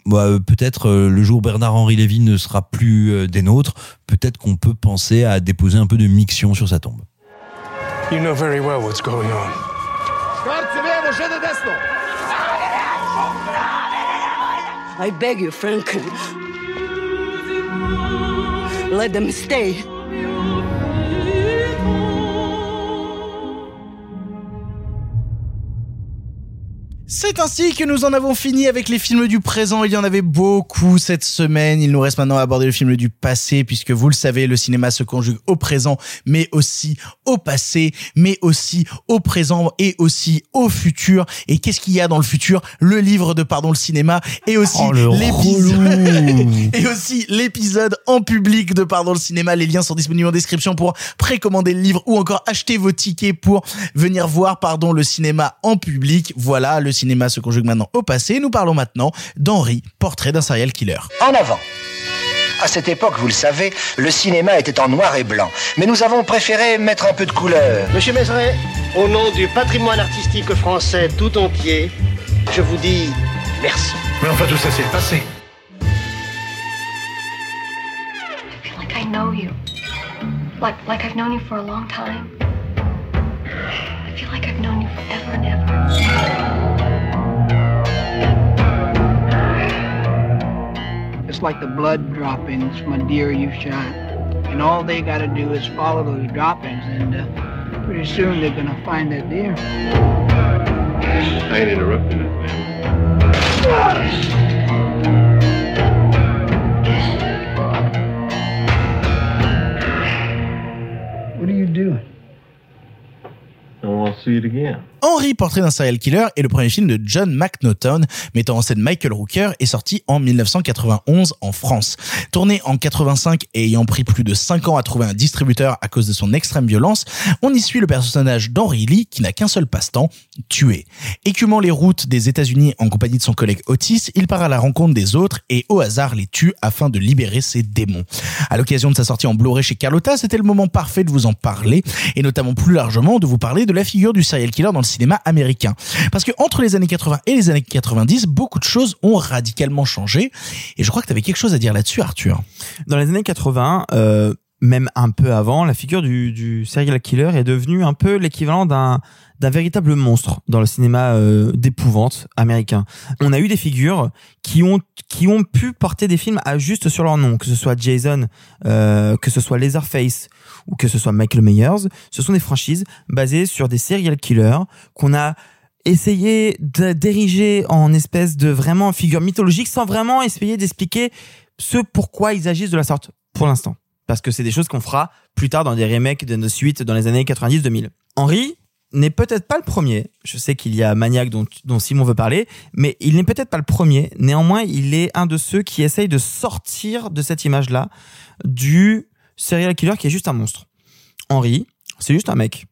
bah, peut-être euh, le jour Bernard-Henri Lévy ne sera plus euh, des nôtres, peut-être qu'on peut penser à déposer un peu de miction sur sa tombe. You know very well what's going on. I beg you, Franklin. Let them stay. C'est ainsi que nous en avons fini avec les films du présent. Il y en avait beaucoup cette semaine. Il nous reste maintenant à aborder le film du passé, puisque vous le savez, le cinéma se conjugue au présent, mais aussi au passé, mais aussi au présent et aussi au futur. Et qu'est-ce qu'il y a dans le futur? Le livre de Pardon le cinéma et aussi Oh, l'épisode et aussi l'épisode en public de Pardon le cinéma. Les liens sont disponibles en description pour précommander le livre ou encore acheter vos tickets pour venir voir Pardon le cinéma en public. Voilà, le cinéma se conjugue maintenant au passé. Nous parlons maintenant d'Henri, portrait d'un serial killer. En avant. À cette époque, vous le savez, le cinéma était en noir et blanc. Mais nous avons préféré mettre un peu de couleur. Monsieur Mézeret, au nom du patrimoine artistique français tout entier, je vous dis merci. Mais enfin, tout ça, c'est le passé. like I know you. Like like I've known you for a long time. I feel like I've known you forever and ever. It's like the blood droppings from a deer you shot. And all they gotta do is follow those droppings, and uh, pretty soon they're gonna find that deer. I ain't interrupting it, man. What are you doing? I want to see it again. Henri, portrait d'un serial killer est le premier film de John McNaughton, mettant en scène Michael Rooker, et sorti en 1991 en France. Tourné en 85 et ayant pris plus de 5 ans à trouver un distributeur à cause de son extrême violence, on y suit le personnage d'Henri Lee qui n'a qu'un seul passe-temps, tuer. Écumant les routes des États-Unis en compagnie de son collègue Otis, il part à la rencontre des autres et au hasard les tue afin de libérer ses démons. À l'occasion de sa sortie en Blu-ray chez Carlotta, c'était le moment parfait de vous en parler et notamment plus largement de vous parler de la figure du serial killer dans le cinéma américain. Parce que entre les années 80 et les années 90, beaucoup de choses ont radicalement changé. Et je crois que tu avais quelque chose à dire là-dessus, Arthur. Dans les années 80, euh, même un peu avant, la figure du, du serial killer est devenue un peu l'équivalent d'un d'un véritable monstre dans le cinéma euh, d'épouvante américain. On a eu des figures qui ont qui ont pu porter des films à juste sur leur nom, que ce soit Jason, euh, que ce soit Leatherface ou que ce soit Michael Myers. Ce sont des franchises basées sur des serial killers qu'on a essayé d'ériger en espèce de vraiment figure mythologique sans vraiment essayer d'expliquer ce pourquoi ils agissent de la sorte pour l'instant. Parce que c'est des choses qu'on fera plus tard dans des remakes de nos suites dans les années 90-2000. Henri n'est peut-être pas le premier. Je sais qu'il y a Maniac dont, dont Simon veut parler, mais il n'est peut-être pas le premier. Néanmoins, il est un de ceux qui essayent de sortir de cette image-là du serial killer qui est juste un monstre. Henri, c'est juste un mec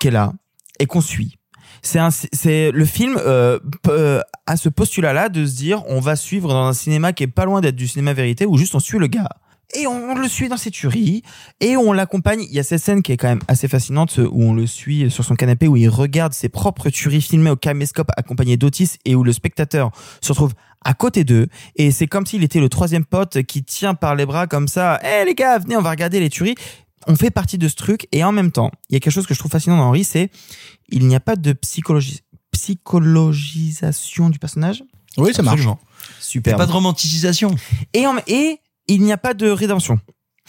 qui est là et qu'on suit. C'est c'est le film euh, p- euh, ce postulat-là de se dire on va suivre dans un cinéma qui est pas loin d'être du cinéma vérité où juste on suit le gars et on, le suit dans ses tueries et on l'accompagne. Il y a cette scène qui est quand même assez fascinante où on le suit sur son canapé où il regarde ses propres tueries filmées au caméscope accompagné d'Otis et où le spectateur se retrouve à côté d'eux et c'est comme s'il était le troisième pote qui tient par les bras comme ça. Eh les gars, venez, on va regarder les tueries. On fait partie de ce truc et en même temps, il y a quelque chose que je trouve fascinant dans Henri, c'est il n'y a pas de psychologie, psychologisation du personnage. Oui, ça marche. Super. Pas de romanticisation. Et, en- et il n'y a pas de rédemption.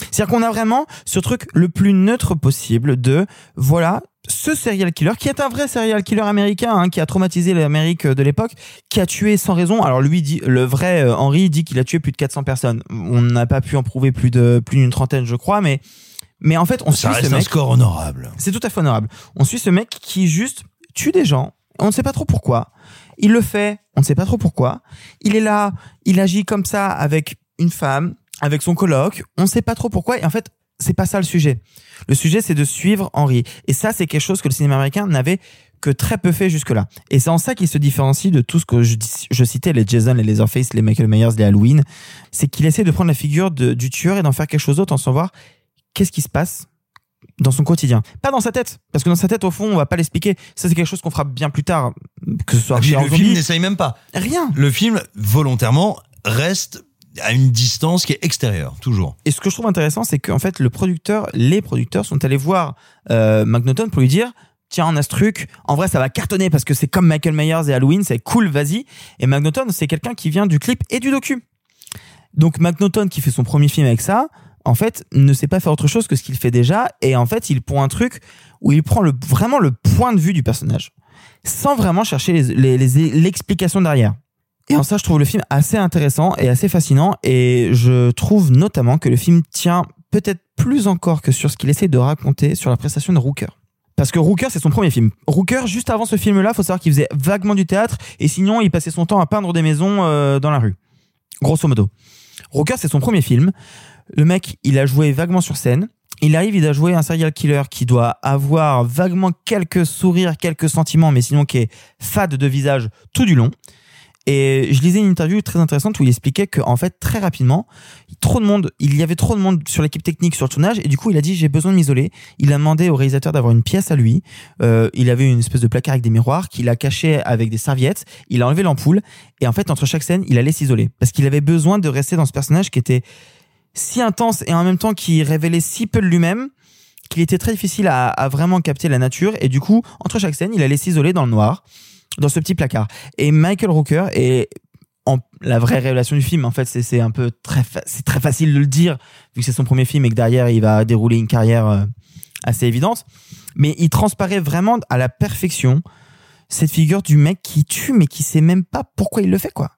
C'est-à-dire qu'on a vraiment ce truc le plus neutre possible de voilà ce serial killer qui est un vrai serial killer américain hein, qui a traumatisé l'Amérique de l'époque, qui a tué sans raison. Alors lui dit le vrai euh, Henry dit qu'il a tué plus de 400 personnes. On n'a pas pu en prouver plus de plus d'une trentaine, je crois, mais mais en fait on Ça suit ce reste un mec. score honorable. C'est tout à fait honorable. On suit ce mec qui juste tue des gens. On ne sait pas trop pourquoi. Il le fait. On ne sait pas trop pourquoi. Il est là. Il agit comme ça avec une femme, avec son coloc. On ne sait pas trop pourquoi. Et en fait, c'est pas ça le sujet. Le sujet, c'est de suivre Henry. Et ça, c'est quelque chose que le cinéma américain n'avait que très peu fait jusque-là. Et c'est en ça qu'il se différencie de tout ce que je, citais, les Jason, les Leatherface, les Michael Myers, les Halloween. C'est qu'il essaie de prendre la figure de- du tueur et d'en faire quelque chose d'autre en savoir qu'est-ce qui se passe dans son quotidien. Pas dans sa tête, parce que dans sa tête, au fond, on va pas l'expliquer. Ça, c'est quelque chose qu'on fera bien plus tard, que ce soit Ah, le Zombie. film n'essaye même pas. Rien. Le film, volontairement, reste à une distance qui est extérieure, toujours. Et ce que je trouve intéressant, c'est qu'en fait, le producteur, les producteurs sont allés voir euh, McNaughton pour lui dire Tiens, on a ce truc. En vrai, ça va cartonner parce que c'est comme Michael Myers et Halloween, c'est cool, vas-y. Et McNaughton, c'est quelqu'un qui vient du clip et du docu. Donc, McNaughton, qui fait son premier film avec ça, en fait, ne sait pas faire autre chose que ce qu'il fait déjà. Et en fait, il prend un truc où il prend le, vraiment le point de vue du personnage, sans vraiment chercher les- les- l'explication derrière. Et en ça, je trouve le film assez intéressant et assez fascinant. Et je trouve notamment que le film tient peut-être plus encore que sur ce qu'il essaie de raconter sur la prestation de Rooker. Parce que Rooker, c'est son premier film. Rooker, juste avant ce film-là, faut savoir qu'il faisait vaguement du théâtre et sinon, il passait son temps à peindre des maisons euh, dans la rue. Grosso modo. Rooker, c'est son premier film. Le mec, il a joué vaguement sur scène. Il arrive, il a joué un serial killer qui doit avoir vaguement quelques sourires, quelques sentiments, mais sinon qui est fade de visage tout du long. Et je lisais une interview très intéressante où il expliquait que en fait très rapidement, trop de monde, il y avait trop de monde sur l'équipe technique sur le tournage et du coup il a dit j'ai besoin de m'isoler. Il a demandé au réalisateur d'avoir une pièce à lui. Euh, il avait une espèce de placard avec des miroirs qu'il a caché avec des serviettes. Il a enlevé l'ampoule et en fait entre chaque scène il allait s'isoler parce qu'il avait besoin de rester dans ce personnage qui était si intense et en même temps qui révélait si peu de lui-même qu'il était très difficile à, à vraiment capter la nature et du coup entre chaque scène il allait s'isoler dans le noir dans ce petit placard et Michael Rooker est en, la vraie révélation du film en fait c'est un peu très c'est très facile de le dire vu que c'est son premier film et que derrière il va dérouler une carrière euh, assez évidente mais il transparaît vraiment à la perfection cette figure du mec qui tue mais qui sait même pas pourquoi il le fait quoi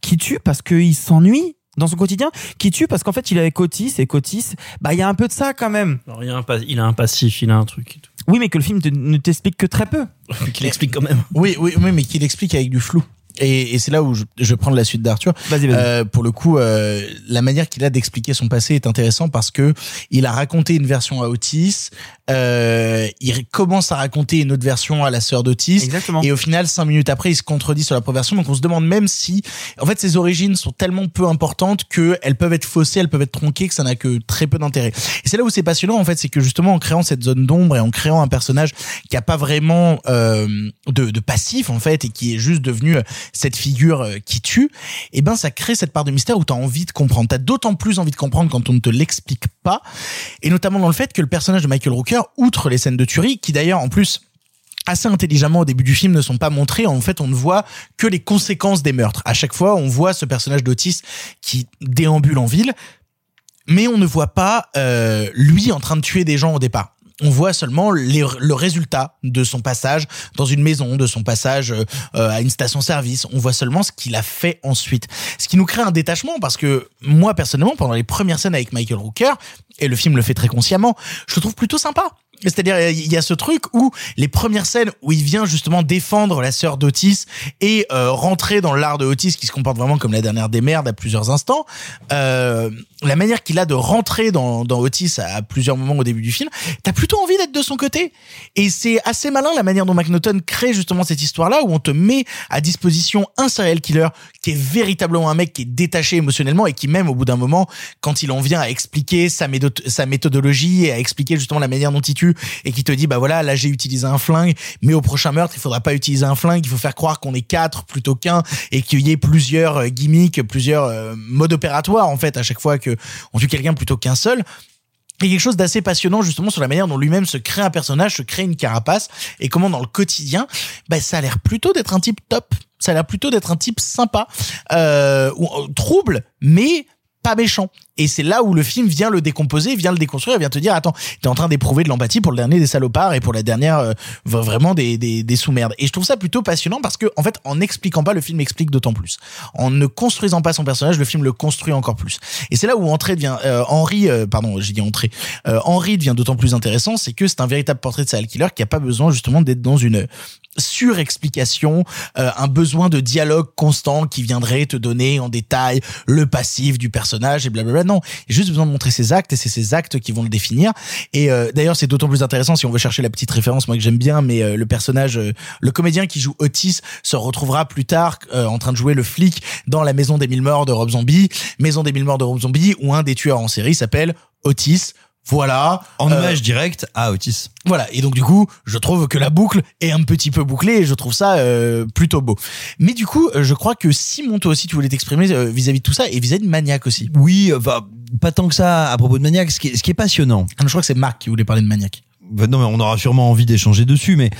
qui tue parce qu'il s'ennuie dans son quotidien, qui tue parce qu'en fait il est avec et qu'Otis, bah il y a un peu de ça quand même. Il, a un il a un passif, il a un truc. et tout. Oui, mais que le film te- ne t'explique que très peu. Qu'il explique quand même. Oui, oui, oui, mais qu'il explique avec du flou. Et, et c'est là où je, je prends la suite d'Arthur. Vas-y, vas-y. Euh, pour le coup, euh, la manière qu'il a d'expliquer son passé est intéressant parce que il a raconté une version à Otis, euh, il commence à raconter une autre version à la sœur d'Otis, Exactement. et au final, cinq minutes après, il se contredit sur la première version. Donc on se demande même si, en fait, ses origines sont tellement peu importantes que elles peuvent être faussées, elles peuvent être tronquées, que ça n'a que très peu d'intérêt. Et c'est là où c'est passionnant, en fait, c'est que justement en créant cette zone d'ombre et en créant un personnage qui a pas vraiment euh, de, de passif en fait et qui est juste devenu cette figure euh, qui tue, et ben ça crée cette part de mystère où tu as envie de comprendre. T'as d'autant plus envie de comprendre quand on ne te l'explique pas, et notamment dans le fait que le personnage de Michael Rooker, outre les scènes de tuerie, qui d'ailleurs en plus assez intelligemment au début du film ne sont pas montrées. En fait, on ne voit que les conséquences des meurtres. À chaque fois, on voit ce personnage d'Otis qui déambule en ville, mais on ne voit pas euh, lui en train de tuer des gens au départ. On voit seulement le résultat de son passage dans une maison, de son passage euh, euh, à une station-service. On voit seulement ce qu'il a fait ensuite. Ce qui nous crée un détachement parce que moi, personnellement, pendant les premières scènes avec Michael Rooker, et le film le fait très consciemment, je le trouve plutôt sympa. C'est-à-dire, il y a ce truc où les premières scènes où il vient justement défendre la sœur d'Otis et euh, rentrer dans l'art de Otis qui se comporte vraiment comme la dernière des merdes à plusieurs instants, euh, la manière qu'il a de rentrer dans, Otis à, plusieurs moments au début du film, t'as plutôt envie d'être de son côté. Et c'est assez malin la manière dont McNaughton crée justement cette histoire-là où on te met à disposition un serial killer qui est véritablement un mec qui est détaché émotionnellement et qui même au bout d'un moment, quand il en vient à expliquer sa méthodologie et à expliquer justement la manière dont il tue et qui te dit bah voilà là j'ai utilisé un flingue mais au prochain meurtre il faudra pas utiliser un flingue il faut faire croire qu'on est quatre plutôt qu'un et qu'il y ait plusieurs euh, gimmicks plusieurs euh, modes opératoires en fait à chaque fois que on tue quelqu'un plutôt qu'un seul a quelque chose d'assez passionnant justement sur la manière dont lui-même se crée un personnage, se crée une carapace et comment dans le quotidien, bah, ça a l'air plutôt d'être un type top. Ça a l'air plutôt d'être un type sympa, euh, ou, trouble, mais pas méchant. Et c'est là où le film vient le décomposer, vient le déconstruire, vient te dire attends, t'es en train d'éprouver de l'empathie pour le dernier des salopards et pour la dernière euh, vraiment des, des, des sous-merdes. Et je trouve ça plutôt passionnant parce que en fait, en n'expliquant pas, le film explique d'autant plus. En ne construisant pas son personnage, le film le construit encore plus. Et c'est là où Entrée devient euh, Henri, euh, pardon, j'ai dit Entrée. Henri devient d'autant plus intéressant, c'est que c'est un véritable portrait de serial killer qui a pas besoin justement d'être dans une surexplication, euh, un besoin de dialogue constant qui viendrait te donner en détail le passif du personnage et blablabla. Non, il y a juste besoin de montrer ses actes et c'est ces actes qui vont le définir. Et euh, d'ailleurs, c'est d'autant plus intéressant si on veut chercher la petite référence, moi que j'aime bien, mais euh, le personnage, euh, le comédien qui joue Otis se retrouvera plus tard euh, en train de jouer le flic dans la maison des mille morts de Rob Zombie, maison des mille morts de Rob Zombie, où un des tueurs en série s'appelle Otis. Voilà. En Euh, image directe à Otis. voilà, et donc du coup, je trouve que la boucle est un petit peu bouclée et je trouve ça euh, plutôt beau. Mais du coup, euh, je crois que Simon, toi aussi, tu voulais t'exprimer euh, vis-à-vis de tout ça et vis-à-vis de Maniac aussi. Oui, enfin, pas tant que ça à propos de Maniac. Ce qui est, ce qui est passionnant. Ah, Je crois que c'est Marc qui voulait parler de Maniac. Bah non, mais on aura sûrement envie d'échanger dessus, mais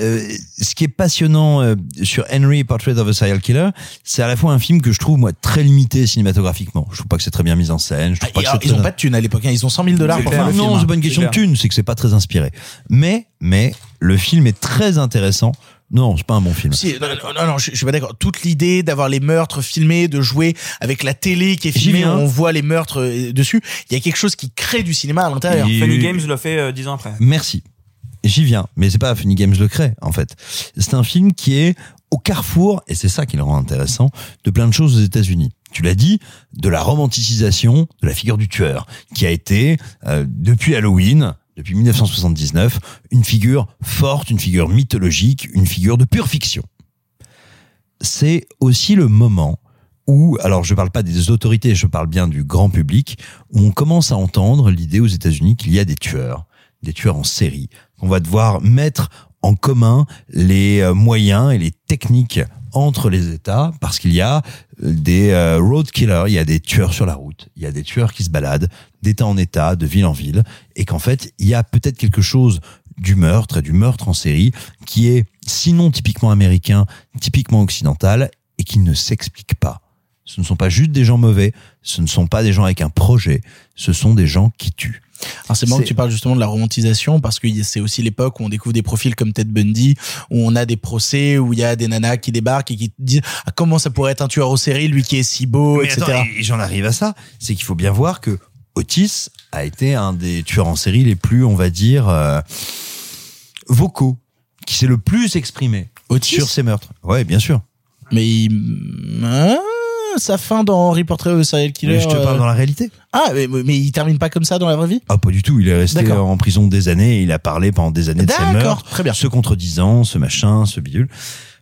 euh, ce qui est passionnant euh, sur Henry Portrait of a Serial Killer, c'est à la fois un film que je trouve moi très limité cinématographiquement. Je trouve pas que c'est très bien mis en scène. Je trouve Et pas que alors, c'est ils très- ont pas de thunes à l'époque, hein. ils ont 100 000 dollars pour faire le film. non, c'est pas une question de thune, c'est que c'est pas très inspiré. Mais, mais le film est très intéressant. Non, c'est pas un bon film. Si, non, non, je, je suis pas d'accord. Toute l'idée d'avoir les meurtres filmés, de jouer avec la télé qui est filmée, on voit les meurtres euh, dessus. Il y a quelque chose qui crée du cinéma à l'intérieur. Funny Games le fait euh, dix ans après. Merci. J'y viens, mais c'est pas Funny Games le crée en fait. C'est un film qui est au carrefour, et c'est ça qui le rend intéressant, de plein de choses aux États-Unis. Tu l'as dit, de la romanticisation de la figure du tueur, qui a été euh, depuis Halloween, depuis 1979, une figure forte, une figure mythologique, une figure de pure fiction. C'est aussi le moment où, alors je parle pas des autorités, je parle bien du grand public, où on commence à entendre l'idée aux États-Unis qu'il y a des tueurs, des tueurs en série, qu'on va devoir mettre en commun les euh, moyens et les techniques entre les États, parce qu'il y a euh, des euh, road killers, il y a des tueurs sur la route, il y a des tueurs qui se baladent d'État en État, de ville en ville, et qu'en fait, il y a peut-être quelque chose du meurtre et du meurtre en série qui est sinon typiquement américain, typiquement occidental, et qui ne s'explique pas. Ce ne sont pas juste des gens mauvais, ce ne sont pas des gens avec un projet, ce sont des gens qui tuent. Alors c'est marrant que tu parles justement de la romantisation parce que c'est aussi l'époque où on découvre des profils comme Ted Bundy, où on a des procès, où il y a des nanas qui débarquent et qui disent ah, comment ça pourrait être un tueur en série, lui qui est si beau, Mais etc. attends, et j'en arrive à ça, c'est qu'il faut bien voir que Otis a été un des tueurs en série les plus, on va dire, euh, vocaux, qui s'est le plus exprimé sur ses meurtres. Ouais, bien sûr. Mais il... Ah, sa fin dans Henry Portrait of a Serial Killer. Mais je te parle euh, dans la réalité. Ah, mais, mais il termine pas comme ça dans la vraie vie? Ah, pas du tout. Il est resté en prison des années. et Il a parlé pendant des années de ses D'accord, meurtres. très bien. Ce contredisant, ce machin, ce bidule.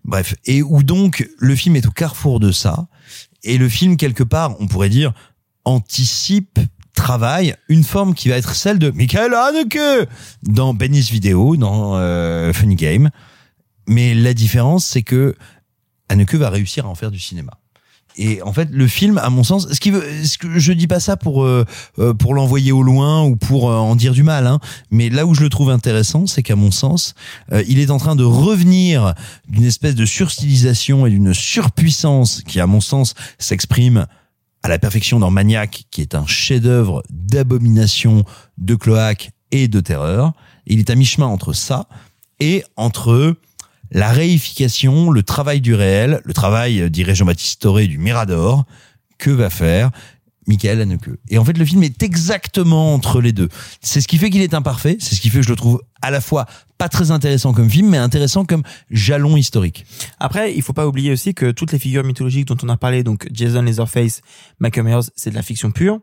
Bref. Et où donc, le film est au carrefour de ça. Et le film, quelque part, on pourrait dire, anticipe, travaille une forme qui va être celle de Michael Haneke dans Benny's Video, dans euh, Funny Game. Mais la différence, c'est que Haneke va réussir à en faire du cinéma. Et en fait, le film, à mon sens, ce qui veut, ce que je dis pas ça pour euh, euh, pour l'envoyer au loin ou pour euh, en dire du mal, hein, mais là où je le trouve intéressant, c'est qu'à mon sens, euh, il est en train de revenir d'une espèce de surstylisation et d'une surpuissance qui, à mon sens, s'exprime à la perfection dans Maniac, qui est un chef-d'œuvre d'abomination, de cloaque et de terreur. Il est à mi-chemin entre ça et entre la réification, le travail du réel, le travail, euh, dirait Jean-Baptiste Toré, du Mirador, que va faire Michael Haneke? Et en fait, le film est exactement entre les deux. C'est ce qui fait qu'il est imparfait, c'est ce qui fait que je le trouve à la fois pas très intéressant comme film, mais intéressant comme jalon historique. Après, il faut pas oublier aussi que toutes les figures mythologiques dont on a parlé, donc Jason Leatherface, Michael Myers, c'est de la fiction pure.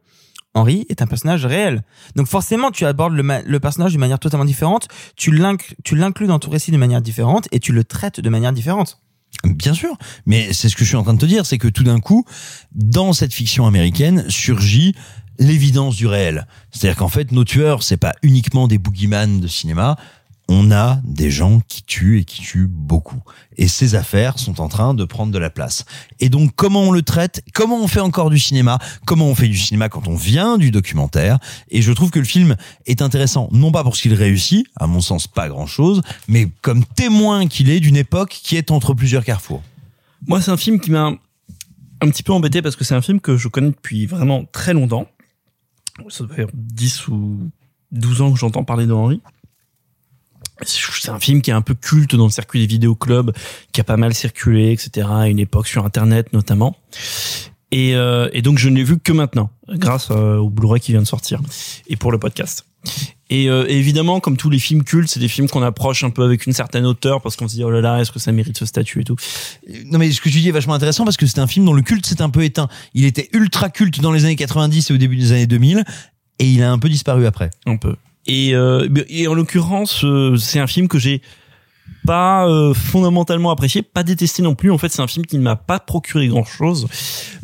Henry est un personnage réel. Donc forcément, tu abordes le, le personnage d'une manière totalement différente, tu l'inclus dans ton récit de manière différente et tu le traites de manière différente. Bien sûr, mais c'est ce que je suis en train de te dire, c'est que tout d'un coup, dans cette fiction américaine, surgit l'évidence du réel. C'est-à-dire qu'en fait, nos tueurs, c'est pas uniquement des boogeyman de cinéma, on a des gens qui tuent et qui tuent beaucoup. Et ces affaires sont en train de prendre de la place. Et donc, comment on le traite? Comment on fait encore du cinéma? Comment on fait du cinéma quand on vient du documentaire? Et je trouve que le film est intéressant, non pas pour ce qu'il réussit, à mon sens pas grand-chose, mais comme témoin qu'il est d'une époque qui est entre plusieurs carrefours. Moi, c'est un film qui m'a un petit peu embêté parce que c'est un film que je connais depuis vraiment très longtemps. Ça doit faire 10 ou 12 ans que j'entends parler de Henry. C'est un film qui est un peu culte dans le circuit des vidéoclubs, qui a pas mal circulé, etc. à une époque sur Internet notamment. Et, euh, et donc je ne l'ai vu que maintenant, grâce euh, au Blu-ray qui vient de sortir, et pour le podcast. Et euh, évidemment, comme tous les films cultes, c'est des films qu'on approche un peu avec une certaine hauteur parce qu'on se dit oh là là, est-ce que ça mérite ce statut et tout. Non mais ce que tu dis est vachement intéressant parce que c'est un film dont le culte s'est un peu éteint. Il était ultra culte dans les années 90 et au début des années 2000 et il a un peu disparu après. Un peu. Et, euh, et en l'occurrence, euh, c'est un film que j'ai pas euh, fondamentalement apprécié, pas détesté non plus. En fait, c'est un film qui ne m'a pas procuré grand-chose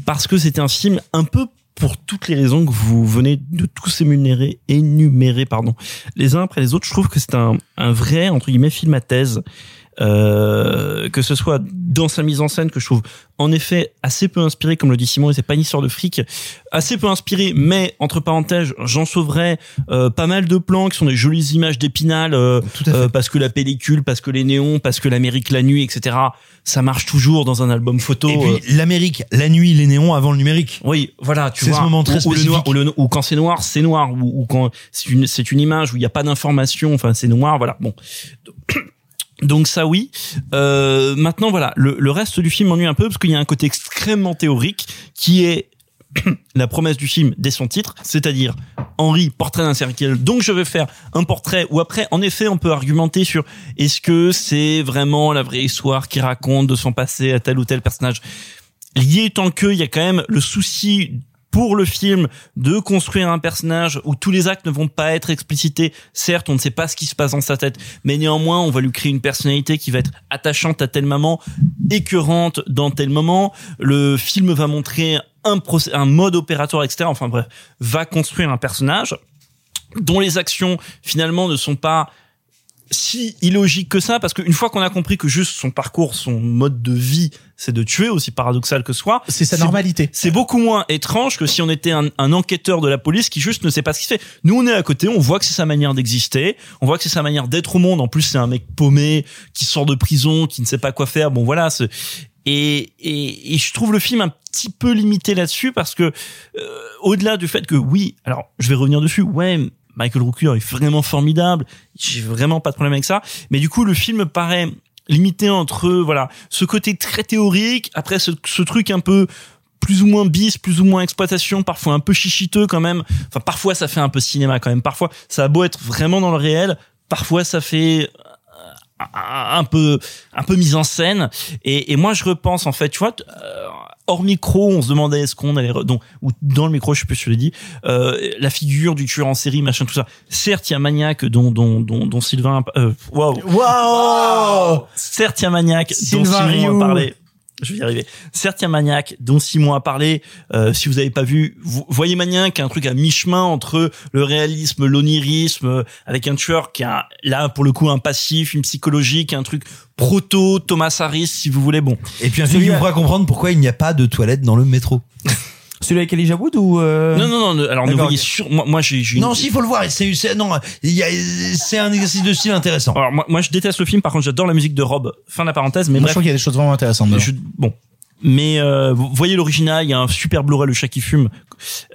parce que c'était un film un peu pour toutes les raisons que vous venez de tous énumérer, énumérer pardon, les uns après les autres. Je trouve que c'est un, un vrai entre guillemets film à thèse. Euh, que ce soit dans sa mise en scène que je trouve en effet assez peu inspiré comme le dit Simon et c'est pas une histoire de fric assez peu inspiré mais entre parenthèses j'en sauverais euh, pas mal de plans qui sont des jolies images d'épinal euh, euh, parce que la pellicule parce que les néons parce que l'Amérique la nuit etc ça marche toujours dans un album photo Et puis l'Amérique, la nuit, les néons avant le numérique. oui, voilà, tu C'est vois. ce moment très ou, le spécifique. noir, ou, le- ou quand c'est noir, c'est noir, ou, ou quand c'est une, c'est une image où il n'y a pas d'information, enfin c'est noir, voilà. Bon. Donc ça oui. Euh, maintenant voilà, le, le reste du film m'ennuie un peu parce qu'il y a un côté extrêmement théorique qui est la promesse du film dès son titre, c'est-à-dire Henri, portrait d'un serial. Donc je vais faire un portrait où après, en effet, on peut argumenter sur est-ce que c'est vraiment la vraie histoire qui raconte de son passé à tel ou tel personnage. Lié tant que il y a quand même le souci pour le film de construire un personnage où tous les actes ne vont pas être explicités. Certes, on ne sait pas ce qui se passe dans sa tête, mais néanmoins, on va lui créer une personnalité qui va être attachante à tel moment, écœurante dans tel moment. Le film va montrer un, un mode opératoire, etc. Enfin bref, va construire un personnage dont les actions finalement ne sont pas si illogiques que ça, parce qu'une fois qu'on a compris que juste son parcours, son mode de vie, c'est de tuer, aussi paradoxal que ce soit, C'est sa normalité. C'est beaucoup moins étrange que si on était un, un enquêteur de la police qui juste ne sait pas ce qu'il fait. Nous, on est à côté, on voit que c'est sa manière d'exister, on voit que c'est sa manière d'être au monde. En plus, c'est un mec paumé qui sort de prison, qui ne sait pas quoi faire. Bon, voilà. Et, et, et je trouve le film un petit peu limité là-dessus parce que euh, au-delà du fait que oui, alors je vais revenir dessus. Ouais, Michael Rooker est vraiment formidable. J'ai vraiment pas de problème avec ça. Mais du coup, le film paraît limité entre voilà ce côté très théorique, après ce, ce truc un peu plus ou moins bis, plus ou moins exploitation, parfois un peu chichiteux quand même. Enfin, parfois ça fait un peu cinéma quand même. Parfois, ça a beau être vraiment dans le réel, parfois ça fait euh, un peu un peu mise en scène. Et, et moi, je repense en fait, tu vois. Hors micro, on se demandait est-ce qu'on allait donc ou dans le micro, je sais plus si je l'ai dit, euh, la figure du tueur en série, machin, tout ça. Certes, il y a Maniac dont dont dont, dont Sylvain, euh, waouh, Waouh Certes, il y a Maniac, dont Sylvain a parlé. Je vais y arriver. Certes, il y a Maniac, dont Simon a parlé. Euh, si vous avez pas vu, vous voyez Maniac, un truc à mi-chemin entre le réalisme, l'onirisme, euh, avec un tueur qui a là pour le coup un passif, une psychologique, un truc proto Thomas Harris, si vous voulez. Bon. Et puis un film qui vous fera comprendre pourquoi il n'y a pas de toilette dans le métro. Celui avec Elijah Wood ou euh... Non, non, non. Alors ne voyez sur moi, moi j'ai j'ai une- Non, s'il faut le voir, c'est c'est- non, il y a- c'est un exercice de style intéressant. Alors moi, moi je déteste le film. Par contre, j'adore la musique de Rob. Fin de la parenthèse. Mais Moi, je bref. trouve qu'il y a des choses vraiment intéressantes. Je- bon. Mais euh, vous voyez l'original, il y a un super Blu-ray, le chat qui fume,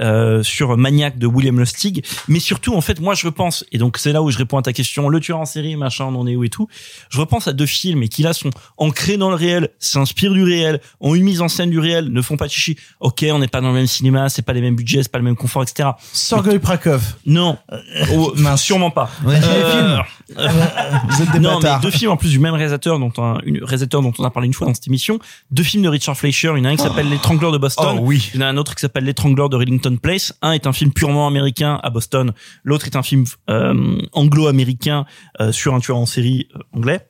euh, sur Maniac de William Lustig. Mais surtout, en fait, moi, je repense, et donc c'est là où je réponds à ta question, le tueur en série, machin, on en est où et tout. Je repense à deux films et qui là sont ancrés dans le réel, s'inspirent du réel, ont une mise en scène du réel, ne font pas de chichi. Ok, on n'est pas dans le même cinéma, c'est pas les mêmes budgets, c'est pas le même confort, etc. Sorgoy Prakov. Non, oh, sûrement pas. Ouais. Euh, Vous êtes des non, mais bâtards. deux films en plus du même réalisateur dont un une réalisateur dont on a parlé une fois dans cette émission. Deux films de Richard Fleischer. Il y en a un qui s'appelle L'étrangleur de Boston. Oh oui. Il y en a un autre qui s'appelle L'étrangleur de Reddington Place. Un est un film purement américain à Boston. L'autre est un film euh, anglo-américain euh, sur un tueur en série euh, anglais.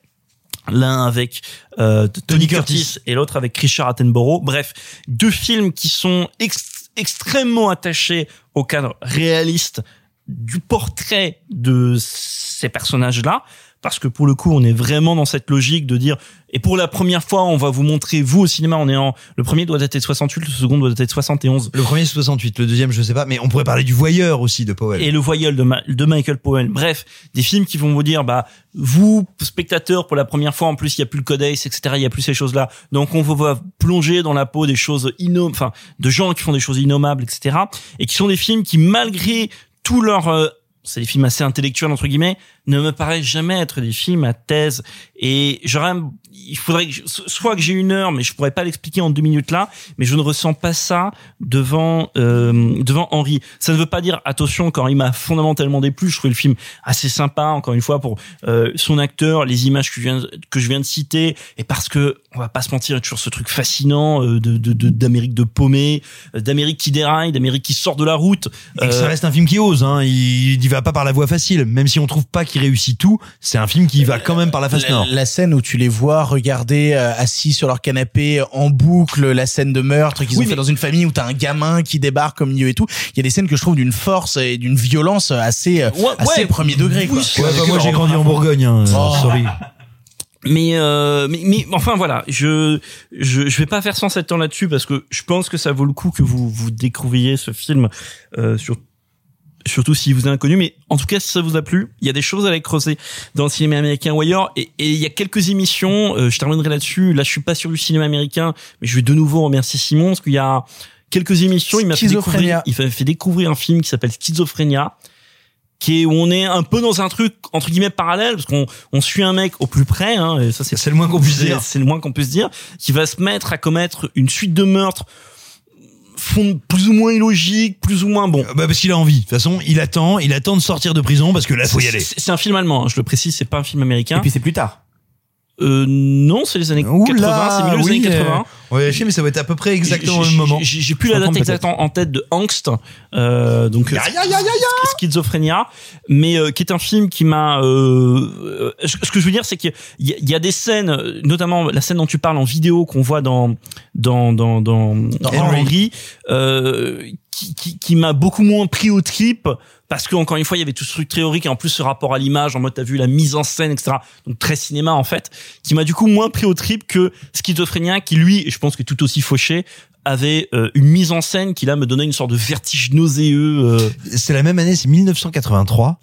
L'un avec euh, Tony, Curtis, et l'autre avec Richard Attenborough. Bref, deux films qui sont ex- extrêmement attachés au cadre réaliste du portrait de ces personnages-là. Parce que pour le coup, on est vraiment dans cette logique de dire et pour la première fois, on va vous montrer vous au cinéma. On est en le premier doit dater de 68, le second doit dater de 71. Le premier c'est 68, le deuxième je sais pas, mais on pourrait parler du voyeur aussi de Powell. Et le voyeur de, Ma- de Michael Powell. Bref, des films qui vont vous dire, bah, vous, spectateurs, pour la première fois, en plus, il y a plus le codex, etc., il y a plus ces choses-là. Donc, on vous va plonger dans la peau des choses innommables, enfin, de gens qui font des choses innommables, etc. Et qui sont des films qui, malgré tout leur, euh, c'est des films assez intellectuels, entre guillemets, ne me paraissent jamais être des films à thèse. Et j'aurais, il faudrait que, je- soit que j'ai une heure, mais je pourrais pas l'expliquer en deux minutes là, mais je ne ressens pas ça devant, euh, devant Henry. Ça ne veut pas dire, attention, quand il m'a fondamentalement déplu, je trouvais le film assez sympa, encore une fois, pour euh, son acteur, les images que je viens, que je viens de citer, et parce que, on va pas se mentir, il y a toujours ce truc fascinant euh, de, de, de- d'Amérique de paumé, euh, d'Amérique qui déraille, d'Amérique qui sort de la route. Et que ça reste un film qui ose, hein. Il, il va pas par la voie facile. Même si on trouve pas qu'il réussit tout, c'est un film qui va quand même par la face la, nord. la scène où tu les vois regarder euh, assis sur leur canapé en boucle la scène de meurtre qu'ils Oui, ont fait dans une famille où t'as un gamin qui débarque au milieu et tout. Il y a des scènes que je trouve d'une force et d'une violence assez, euh, assez ouais, premier degré. Quoi. Ouais, bah, moi j'ai grandi en Bourgogne, hein. Oh. sorry. Mais, euh, mais mais enfin voilà, je je je vais pas faire 107 ans là-dessus parce que je pense que ça vaut le coup que vous vous découvriez ce film euh, sur surtout si vous êtes inconnu mais en tout cas si ça vous a plu il y a des choses à aller creuser dans le cinéma américain ou ailleurs. Et, et il y a quelques émissions euh, je terminerai là-dessus. Là je suis pas sur du cinéma américain mais je vais de nouveau remercier Simon parce qu'il y a quelques émissions il m'a fait découvrir il m'a fait découvrir un film qui s'appelle Schizophrénia qui est où on est un peu dans un truc entre guillemets parallèle parce qu'on on suit un mec au plus près hein, et ça c'est le moins qu'on puisse dire. c'est le moins qu'on puisse dire qui va se mettre à commettre une suite de meurtres fond plus ou moins illogiques plus ou moins bon Bah parce qu'il a envie. De toute façon, il attend, il attend de sortir de prison parce que là faut y aller. c'est c'est un film allemand hein, je le précise c'est pas un film américain Et puis c'est plus tard. Euh, non c'est les années Oula, 80 c'est milieu des oui, années 80 euh, Ouais, je sais, mais ça va être à peu près exactement même moment. J'ai plus la date exacte en, en tête de Angst, euh, donc Ya, ya. Schizophrénia, mais euh, qui est un film qui m'a. Euh, euh, ce que je veux dire, c'est qu'il y, y a des scènes, euh, notamment la scène dont tu parles en vidéo qu'on voit dans dans dans dans, dans Henry. Henry, euh, qui, qui, qui m'a beaucoup moins pris au trip parce que encore une fois il y avait tout ce truc théorique et en plus ce rapport à l'image en mode t'as vu la mise en scène etc donc très cinéma en fait qui m'a du coup moins pris au trip que Schizophrénia qui lui et je pense que tout aussi fauché avait euh, une mise en scène qui là me donnait une sorte de vertige nauséeux euh, C'est la même année, c'est 1983.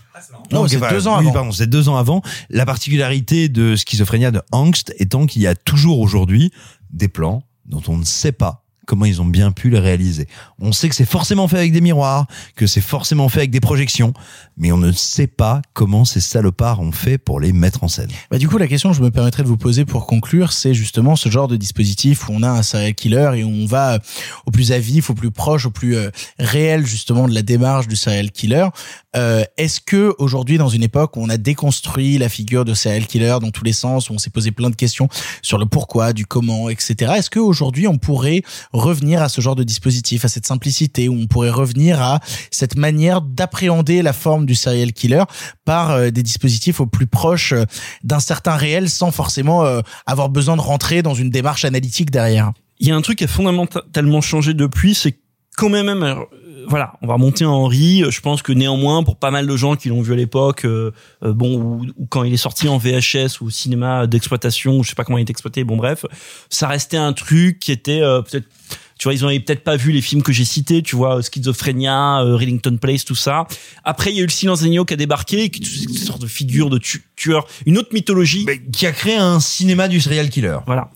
Non, ok, c'est deux ans Oui, avant. pardon, c'est deux ans avant. La particularité de Schizophrénia de Angst étant qu'il y a toujours aujourd'hui des plans dont on ne sait pas comment ils ont bien pu les réaliser. On sait que c'est forcément fait avec des miroirs, que c'est forcément fait avec des projections, mais on ne sait pas comment ces salopards ont fait pour les mettre en scène. Bah, du coup, la question que je me permettrais de vous poser pour conclure, c'est justement ce genre de dispositif où on a un serial killer et où on va euh, au plus à vif, au plus proche, au plus euh, réel justement de la démarche du serial killer. Euh, Est-ce que aujourd'hui, dans une époque où on a déconstruit la figure de serial killer dans tous les sens, où on s'est posé plein de questions sur le pourquoi, du comment, etc. Est-ce qu'aujourd'hui, on pourrait revenir à ce genre de dispositif, à cette simplicité, où on pourrait revenir à cette manière d'appréhender la forme du serial killer par euh, des dispositifs au plus proche euh, d'un certain réel sans forcément euh, avoir besoin de rentrer dans une démarche analytique derrière. il y a un truc qui a fondamentalement changé depuis, c'est quand même, voilà, on va remonter en Henry. Je pense que néanmoins, pour pas mal de gens qui l'ont vu à l'époque, euh, euh, bon, ou, ou quand il est sorti en VHS ou au cinéma d'exploitation, je sais pas comment il est exploité, bon bref, ça restait un truc qui était euh, peut-être tu vois, ils ont peut-être pas vu les films que j'ai cités, tu vois, Schizophrénia, euh, Rillington Place, tout ça. Après, il y a eu le Silence des Agneaux qui a débarqué, qui est une sorte de figure de tu- tueur, une autre mythologie. qui a créé un cinéma du serial killer. Voilà.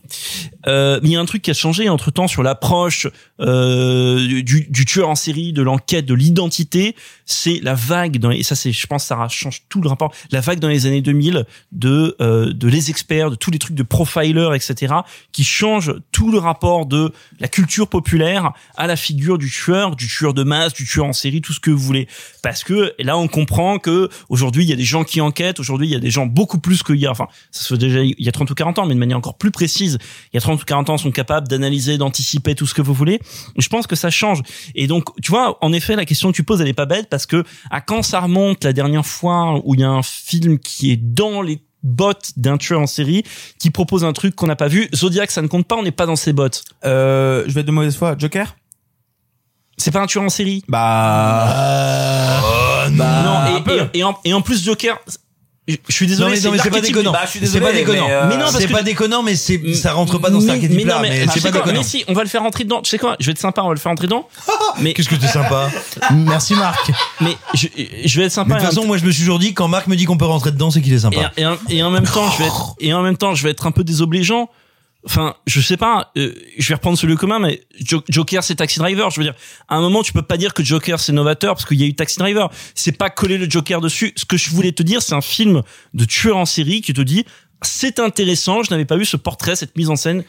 Euh, mais il y a un truc qui a changé entre temps sur l'approche euh, du, du tueur en série, de l'enquête, de l'identité. C'est la vague dans les, et ça c'est, je pense, ça change tout le rapport. La vague dans les années 2000 de euh, de les experts, de tous les trucs de profiler, etc. qui changent tout le rapport de la culture populaire à la figure du tueur, du tueur de masse, du tueur en série, tout ce que vous voulez. Parce que là on comprend que aujourd'hui il y a des gens qui enquêtent, aujourd'hui il y a des gens beaucoup plus qu'il y a, enfin ça se fait déjà il y a 30 ou 40 ans, mais de manière encore plus précise. Il y a 30 ou 40 ans sont capables d'analyser, d'anticiper tout ce que vous voulez. Je pense que ça change. Et donc tu vois, en effet la question que tu poses elle est pas bête parce que à quand ça remonte la dernière fois où il y a un film qui est dans les bottes d'un tueur en série qui propose un truc qu'on n'a pas vu? Zodiac, ça ne compte pas, on n'est pas dans ses bottes. Euh, je vais être de mauvaise foi. Joker? C'est pas un tueur en série. Bah. Non, et, et- et en, et en plus Joker, Je suis désolé. non mais, mais c'est pas déconnant. bah, c'est pas déconnant. mais, euh, Mais non, parce c'est pas déconnant, mais c'est ça rentre pas dans cet Mais- archétype là. non, Mais, tu c'est sais pas quoi, déconnant. Mais si, on va le faire rentrer dedans. Tu sais quoi Je vais être sympa, on va le faire rentrer dedans. Mais Qu'est-ce que t'es sympa Merci Marc. mais je, je vais être sympa. Mais de toute façon, moi je me suis toujours dit quand Marc me dit qu'on peut rentrer dedans, c'est qu'il est sympa. et, et en même temps, je vais être, et en même temps, je vais être un peu désobligeant. Enfin, je sais pas, euh, je vais reprendre celui commun, mais Jo- Joker c'est Taxi Driver. Je veux dire, à un moment, tu peux pas dire que Joker c'est novateur parce qu'il y a eu Taxi Driver. C'est pas coller le Joker dessus. Ce que je voulais te dire, c'est un film de tueur en série qui te dit c'est intéressant. Je n'avais pas vu ce portrait, cette mise en scène.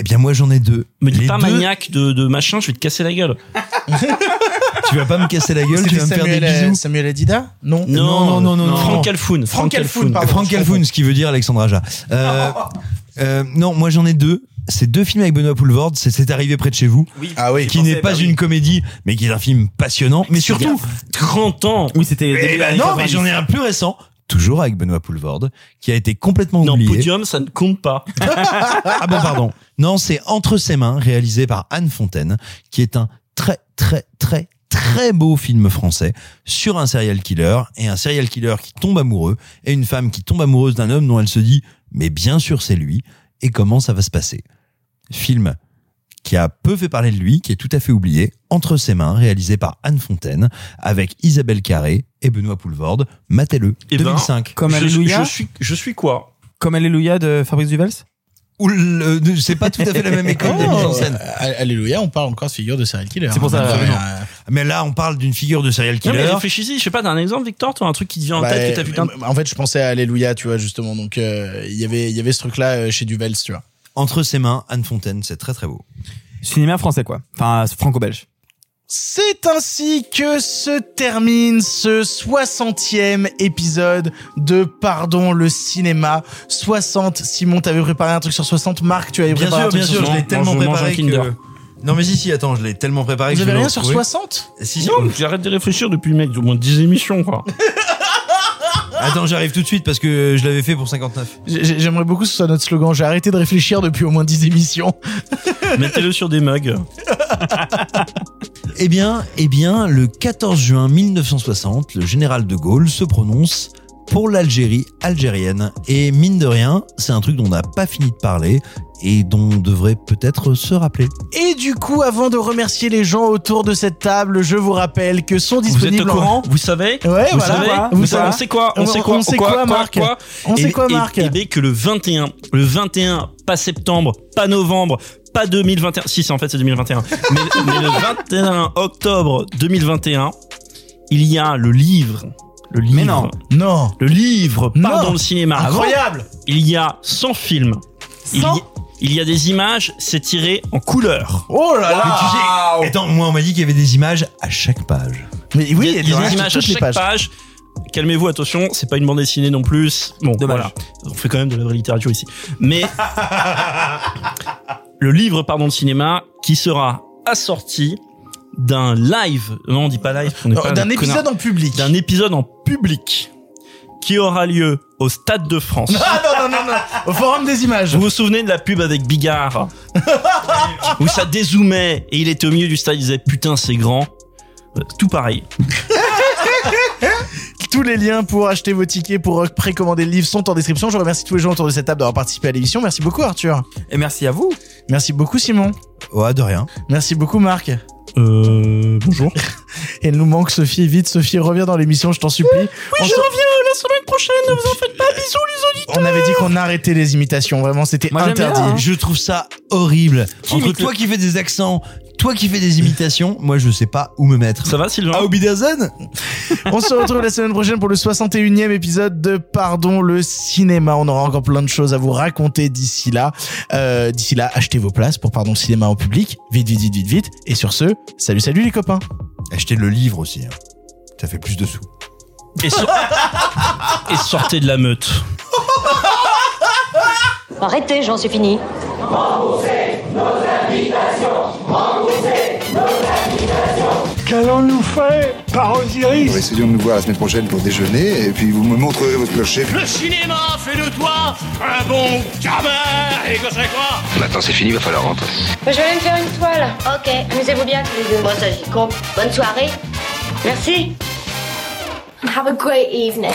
Eh bien moi j'en ai deux. Me dis Les pas deux- maniaque de, de machin, je vais te casser la gueule. Tu vas pas me casser la gueule, tu vas me faire des bisous. Samuel Adida Non. Non, non, non, non, non. Franck Calfoun. Franck pardon. Franck je Calfoun, ce qui veut dire Alexandre Aja. Euh, euh, non, moi j'en ai deux. C'est deux films avec Benoît Poulvord. C'est C'est arrivé près de chez vous. Ah oui. Qui n'est pas une comédie, mais qui est un film passionnant. Mais surtout, 30 ans. Oui, c'était. Eh début ben années non, 90. mais j'en ai un plus récent. Toujours avec Benoît Poulvord, qui a été complètement Non, oublié. podium, ça ne compte pas. ah bon, pardon. Non, c'est Entre ses mains, réalisé par Anne Fontaine, qui est un très, très, très, très beau film français sur un serial killer et un serial killer qui tombe amoureux et une femme qui tombe amoureuse d'un homme dont elle se dit, mais bien sûr c'est lui et comment ça va se passer? Film qui a peu fait parler de lui, qui est tout à fait oublié, Entre ses mains, réalisé par Anne Fontaine, avec Isabelle Carré et Benoît Poulvord. Matez-le, Eh ben, 2005. Comme je, Alléluia. je suis, je suis quoi? Comme Alléluia de Fabrice Duvels. Ou le- c'est pas tout à fait la même école de mise en scène. Euh, Alléluia, on parle encore de figure de serial killer. C'est pour ça, Absolument. euh, Mais là, on parle d'une figure de serial Non, killer. mais réfléchis-y, je sais pas, t'as un exemple, Victor, toi, un truc qui te vient en Bah, tête que t'as vu d'un- En fait, je pensais à Alléluia, tu vois, justement. Donc, euh, il y avait, il y avait ce truc-là euh, chez Duvels, tu vois. Entre ses mains, Anne Fontaine, c'est très très beau. Cinéma français, quoi. Enfin, franco-belge. C'est ainsi que se termine ce 60e épisode de Pardon le cinéma. 60. Simon, t'avais préparé un truc sur 60. Marc, tu avais Bien préparé sûr, un truc bien sur sûr, je 60. l'ai tellement mange préparé que... Non mais si, si, attends, je l'ai tellement préparé Vous que je avez rien sur retrouver. 60 Si, si. Non, j'arrête de réfléchir depuis, mec, au moins 10 émissions, quoi. Attends, j'arrive tout de suite parce que je l'avais fait pour 59. J'ai- J'aimerais beaucoup que ce soit notre slogan. J'ai arrêté de réfléchir depuis au moins 10 émissions. Mettez-le sur des mugs. Eh bien, eh bien, le 14 juin 1960, le général de Gaulle se prononce pour l'Algérie algérienne. Et mine de rien, c'est un truc dont on n'a pas fini de parler et dont on devrait peut-être se rappeler. Et du coup, avant de remercier les gens autour de cette table, je vous rappelle que sont Vous êtes disponibles. au en- courant Vous savez Ouais, Vous voilà. savez Vous Vous savez. On sait quoi On On- sait quoi on sait Quoi, quoi, quoi, Marc quoi On sait quoi, Marc Eh bien que le 21, le 21, pas septembre, pas novembre, pas 2021. Si, c'est en fait c'est 2021. mais, mais le 21 octobre 2021, il y a le livre. Le livre. Mais non. Non. Le livre Non. Pardon le cinéma. Incroyable. Il y a 100 films. Il y, 100? Il y a des images, c'est tiré en couleur. Oh là là. Mais tu sais, attends, moi on m'a dit qu'il y avait des images à chaque page. Mais oui, il y a des des images images sur à toutes les chaque pages. page. Calmez-vous, attention, c'est pas une bande dessinée non plus. Bon, Dommage. voilà. On fait quand même de la vraie littérature ici. Mais le livre, pardon, le cinéma, qui sera assorti d'un live. Non, on dit pas live. pas D'un des épisode en public. D'un épisode en public qui aura lieu au Stade de France. Ah non, non, non, non. Au Forum des images. Vous vous souvenez de la pub avec Bigard Où ça dézoomait et il était au milieu du stade, il disait putain c'est grand. Euh, Tout pareil. Tous les liens pour acheter vos tickets, pour précommander le livre sont en description. Je remercie tous les gens autour de cette table d'avoir participé à l'émission. Merci beaucoup Arthur. Et merci à vous. Merci beaucoup Simon. Ouais, de rien. Merci beaucoup Marc. Euh, bonjour. Et il nous manque Sophie. Vite Sophie, reviens dans l'émission, je t'en supplie. Oui, On je se- reviens la semaine prochaine, ne vous en faites pas, bisous les auditeurs On avait dit qu'on arrêtait les imitations, vraiment c'était interdit. bien, hein. Je trouve ça horrible. Entre toi qui fais des accents, toi qui fais des imitations, moi je sais pas où me mettre. Ça va Sylvain Ah, au Wiedersehen On se retrouve la semaine prochaine pour le 61e épisode de Pardon le cinéma. On aura encore plein de choses à vous raconter d'ici là. Euh, d'ici là, achetez vos places pour Pardon le cinéma en public. Vite, vite, vite, vite, vite. Et sur ce, salut, salut les copains. Achetez le livre aussi. hein. Ça fait plus de sous. Et, so- et sortez de la meute. Arrêtez, Jean, c'est fini. Qu'allons-nous faire par Osiris Essayons de nous voir la semaine prochaine pour déjeuner, et puis vous me montrerez votre clocher. Le cinéma fait de toi un bon gamin Et que c'est quoi? Maintenant c'est fini, va falloir rentrer. je vais aller me faire une toile. Ok, amusez-vous bien tous les deux. Bon, ça j'y compte. Bonne soirée. Merci. And have a great evening.